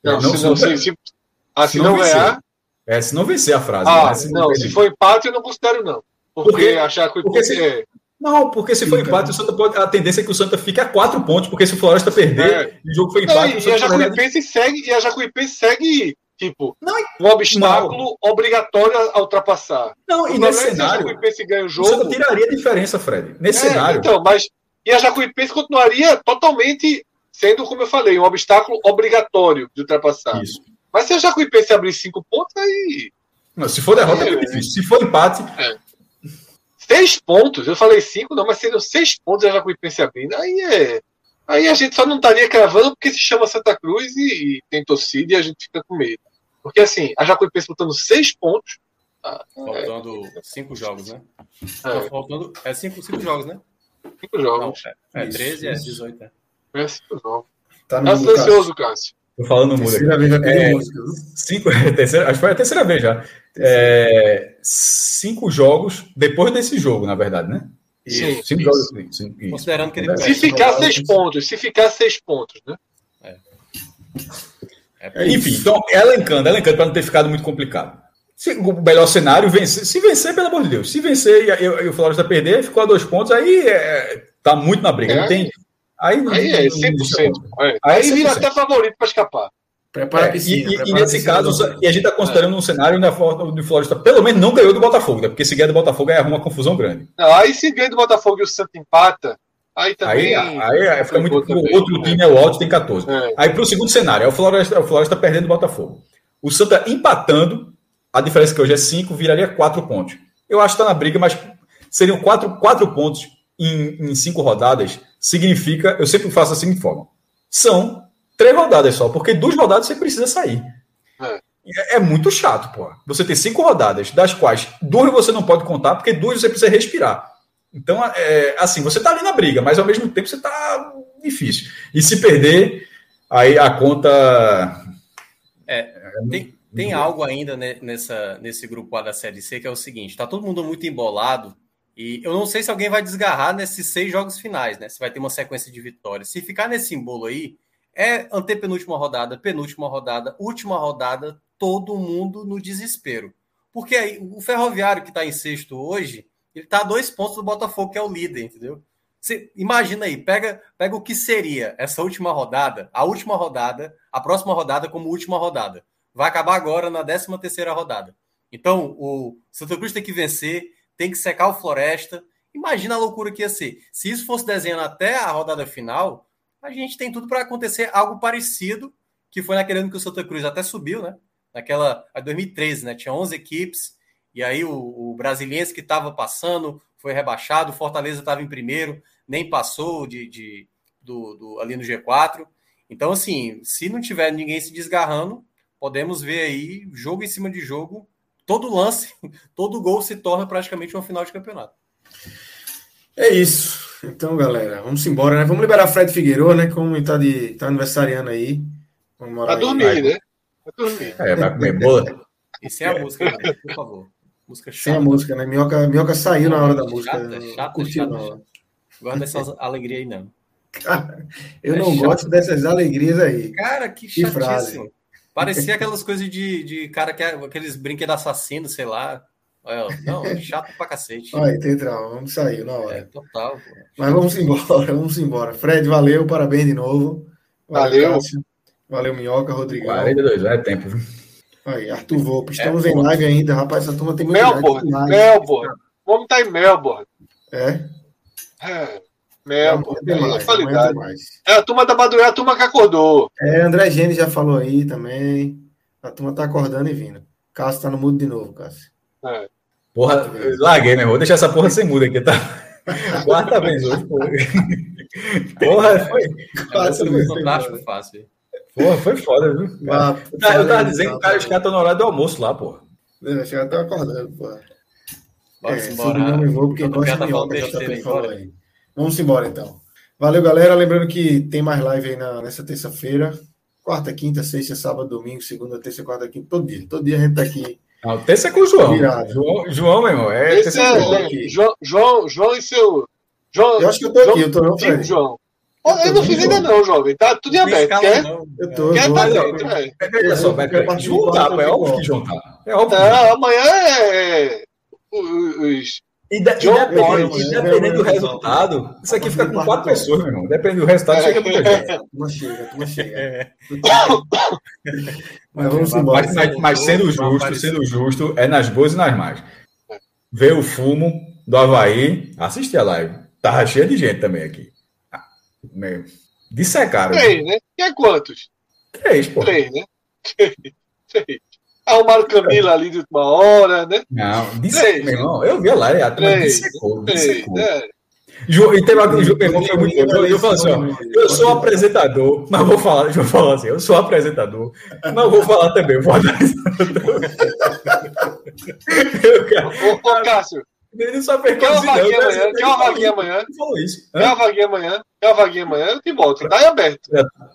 Não, não, se não, se- se, ah, se se não, não vencer. ganhar. É, se não vencer a frase. Ah, né? Se não, perder. se for empate, eu não considero, não. Porque achar que o Porque se- é. Não, porque se for empate, o Santa pode, a tendência é que o Santa fique a quatro pontos, porque se o Floresta perder É. e o jogo foi Não, empate, o e, e Santa a na verdade, Jacuipense segue, e a Jacuipense segue, tipo, Não, um obstáculo obrigatório a ultrapassar. não, e nesse é que se a cenário, Jacuipense ganha o jogo. tiraria a diferença, Fred. Nesse É, cenário. Então, mas. E a Jacuipense continuaria totalmente sendo, como eu falei, um obstáculo obrigatório de ultrapassar. Isso. Mas se a Jacuipense abrir cinco pontos, aí. Não, se for derrota, é É, difícil. Se for empate, Seis pontos, eu falei cinco, não, mas seriam seis pontos a Jacuipense abrindo. Aí é. Aí a gente só não estaria cravando porque se chama Santa Cruz e, e tem torcida e a gente fica com medo. Porque assim, a Jacuipense botando seis pontos. ah, é, Faltando cinco jogos, né? é, Faltando, é cinco, cinco jogos, né? cinco Não, jogos. é, é Isso, 13, é isso. 18. É. É cinco jogos. Tá Tá no mudo, Cássio. silencioso, Cássio. tô falando aqui. Terceira vez pedir É. música. Cinco, terceira, acho que foi a terceira vez já. É, cinco jogos depois desse jogo, na verdade, né? Sim. Cinco jogos. Cinco, isso. Considerando que ele É. Se ficar seis pontos, se ficar seis pontos, né? É, Enfim, então, elencando, elencando para não ter ficado muito complicado. Se, o melhor cenário, vencer. Se vencer, pelo amor de Deus. Se vencer e, e, e o Floresta perder, ficou a dois pontos, aí é, tá muito na briga. É. Não tem. Aí, não- Aí é não- 100%. É. Aí Aí é vira 100%. até favorito para escapar. Prepara a É, piscina. e, e- e nesse piscina caso, e a gente está considerando um cenário onde a Flo- onde o Floresta pelo menos não ganhou do Botafogo, né? Porque se ganhar do Botafogo aí arruma uma confusão grande. Não, aí se ganha do Botafogo e o Santos empata, aí também. Aí, aí, aí fica muito. também, O outro time é o Alto, tem 14. É. Aí para o segundo cenário, é o Floresta, o Floresta perdendo o Botafogo. O Santa empatando, a diferença que hoje é 5, viraria 4 pontos. Eu acho que está na briga, mas seriam 4 quatro, quatro pontos em, em cinco rodadas. Significa, eu sempre faço da seguinte forma: são três rodadas só, porque duas rodadas você precisa sair. É. É, é muito chato, pô. Você ter cinco rodadas, das quais duas você não pode contar, porque duas você precisa respirar. Então, é, assim, você tá ali na briga, mas ao mesmo tempo você tá difícil. E se perder, aí a conta. Tem, tem algo ainda ne- nessa, nesse grupo A da Série C que é o seguinte: tá todo mundo muito embolado. E eu não sei se alguém vai desgarrar nesses seis jogos finais, né? Se vai ter uma sequência de vitórias. Se ficar nesse embolo aí, é antepenúltima rodada, penúltima rodada, última rodada, todo mundo no desespero. Porque aí, o Ferroviário, que está em sexto hoje, ele está a dois pontos do Botafogo, que é o líder, entendeu? Você imagina aí, pega, pega o que seria essa última rodada, a última rodada, a próxima rodada como última rodada. Vai acabar agora na 13 terceira rodada. Então, o Santa Cruz tem que vencer, tem que secar o Floresta. Imagina a loucura que ia ser. Se isso fosse desenhando até a rodada final, a gente tem tudo para acontecer algo parecido, que foi naquele ano que o Santa Cruz até subiu, né? Naquela, a 2013, né? Tinha 11 equipes, e aí o, o Brasiliense que estava passando foi rebaixado, o Fortaleza estava em primeiro, nem passou de, de do, do, ali no G4. Então, assim, se não tiver ninguém se desgarrando, podemos ver aí jogo em cima de jogo, todo lance, todo gol se torna praticamente uma final de campeonato. É isso. Então, galera, vamos embora, né? Vamos liberar Fred Figueiredo, né? Como tá, de, tá aniversariando aí. Vamos aí. dormir, né? Dormir. É, vai comer bola. E sem a música, né? por favor. Música Sem a chata. música, né? Minhoca, Minhoca saiu na hora da Chata, música. chata, não chata, curtiu, chata, não. chata. Gosto dessas alegrias aí, não. Eu É não chato. gosto dessas alegrias aí. Cara, que Que frase. Parecia aquelas coisas de, de cara que é aqueles brinquedos assassinos, sei lá. Não, chato pra cacete. Aí, tem trauma. Vamos sair na É, hora. total. pô. Mas vamos embora, vamos embora. Fred, valeu, parabéns de novo. Valeu. Cássio. Valeu, Minhoca, Rodrigão. 42, é tempo. viu? Aí, Arthur Volpe. Estamos É, em live ainda, rapaz. Essa turma tem muito Melbourne, live. Melbourne. Vamos estar em Melbourne. É? É, Melbourne. tem É mais, qualidade. É a turma da madrugada, a turma que acordou. É, André Gene já falou aí também. A turma tá acordando e vindo. Cássio tá no mudo de novo, Cássio. É. Porra, larguei, irmão. Vou deixar essa porra sem muda aqui, tá? Quarta vez hoje, porra. Porra, foi, é vezes, fantástico, fácil. Porra, foi foda, viu? Ah, Eu tava- eu tava dizendo que tá, o cara, os caras estão na hora do almoço lá, porra. É, Já estão acordando, pô. Bora É, embora. sobrenome vou, porque gosta tá de minhoca, besteira JP aí, falou aí. Vamos embora, então. Valeu, galera. Lembrando que tem mais live aí na, nessa terça-feira. Quarta, quinta, sexta, sábado, domingo, segunda, terça, quarta, quinta, todo dia. Todo dia a gente tá aqui. Não, terça é com o João. Virado. João, João, meu irmão. É, terça é João. é. João, João, João e seu. João, Eu acho que eu tô aqui, eu tô não. João. Eu Eu não fiz ainda não, jovem. Tá tudo em Não aberto. Quer? não. Eu tô, Quer tá dentro, é. Veja só, tá, pô, é óbvio que tá. É óbvio. tá. Não, amanhã é. Os. E, de, e dependendo, e né? dependendo do resultado, isso aqui fica com quatro pessoas, meu irmão. Dependendo do resultado, chega muita gente. A turma chega, turma chega. É. Mas vamos embora. Mas, mas- mas sendo justo, sendo justo, é nas boas e nas más. Ver o fumo do Havaí, assistir a live. Tava cheio de gente também aqui. Ah, meu. Dissecaram. Três, né? E é quantos? Três, pô. Três, né? Três. Arrumaram Camila ali de última hora, né? Não, disse, Três. meu irmão, eu vi live, a turma Três. dissecou, Três, dissecou. né? Ju, e teve uma, Ju, meu irmão, foi muito bom. Eu, falo assim, ó, eu sou apresentador, mas vou falar, deixa eu falar assim, eu sou apresentador, mas vou falar também, eu vou Ô, ô, Cássio, não só fez quer uma coisa, não, vaguinha amanhã? Quer uma vaguinha amanhã? Quer uma vaguinha amanhã? Quer uma vaguinha amanhã? Eu te boto. Tá aí aberto.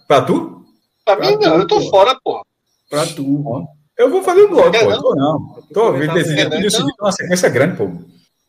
Pra tu? Pra mim, Pra não. Eu tô tu, pô. fora, porra. Pra tu. Eu vou fazer o blog, pô. não? Tô não. Tô ouvindo esse Quer não, vídeo então? uma sequência grande, pô.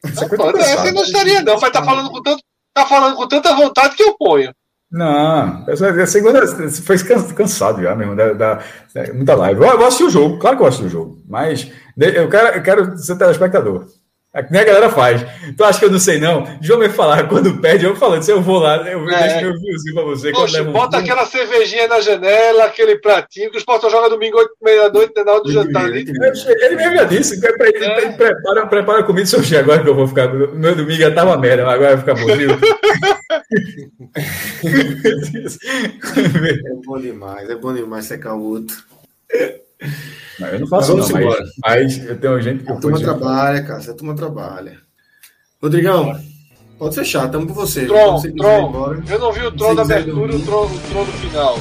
Sequência Pô, pesada. Essa eu não estaria, não. Vai estar falando com tanto. Tá falando com tanta vontade que eu ponho. Não, essa a segunda foi can- cansado já mesmo, da, da- da- muita live. Eu, eu vou assistir o jogo, claro que eu assisto o jogo, mas eu quero, eu quero ser telespectador. É que nem a galera faz. Tu acha que eu não sei, não? João vai falar, quando perde, eu falando, se eu vou lá, eu É. deixo meu viewzinho pra você. quando Poxa, um bota gol. aquela cervejinha na janela, aquele pratinho, que os portos jogam domingo 8 e meia da noite, na hora do jantar ali. Ele mesmo já disse, pre- pre- É. pre- prepara, prepara a comida, seu agora que eu vou ficar. Meu domingo já tava merda, mas agora vai ficar bonzinho. É bom demais, é bom demais secar o outro. Não, eu não faço Mas não, vamos mas, mas eu tenho gente que A turma trabalha, cara. A turma trabalha. Rodrigão, pode fechar, estamos com você. Tron, você Tron. Eu não vi o Se trono da abertura e o trono, o trono final.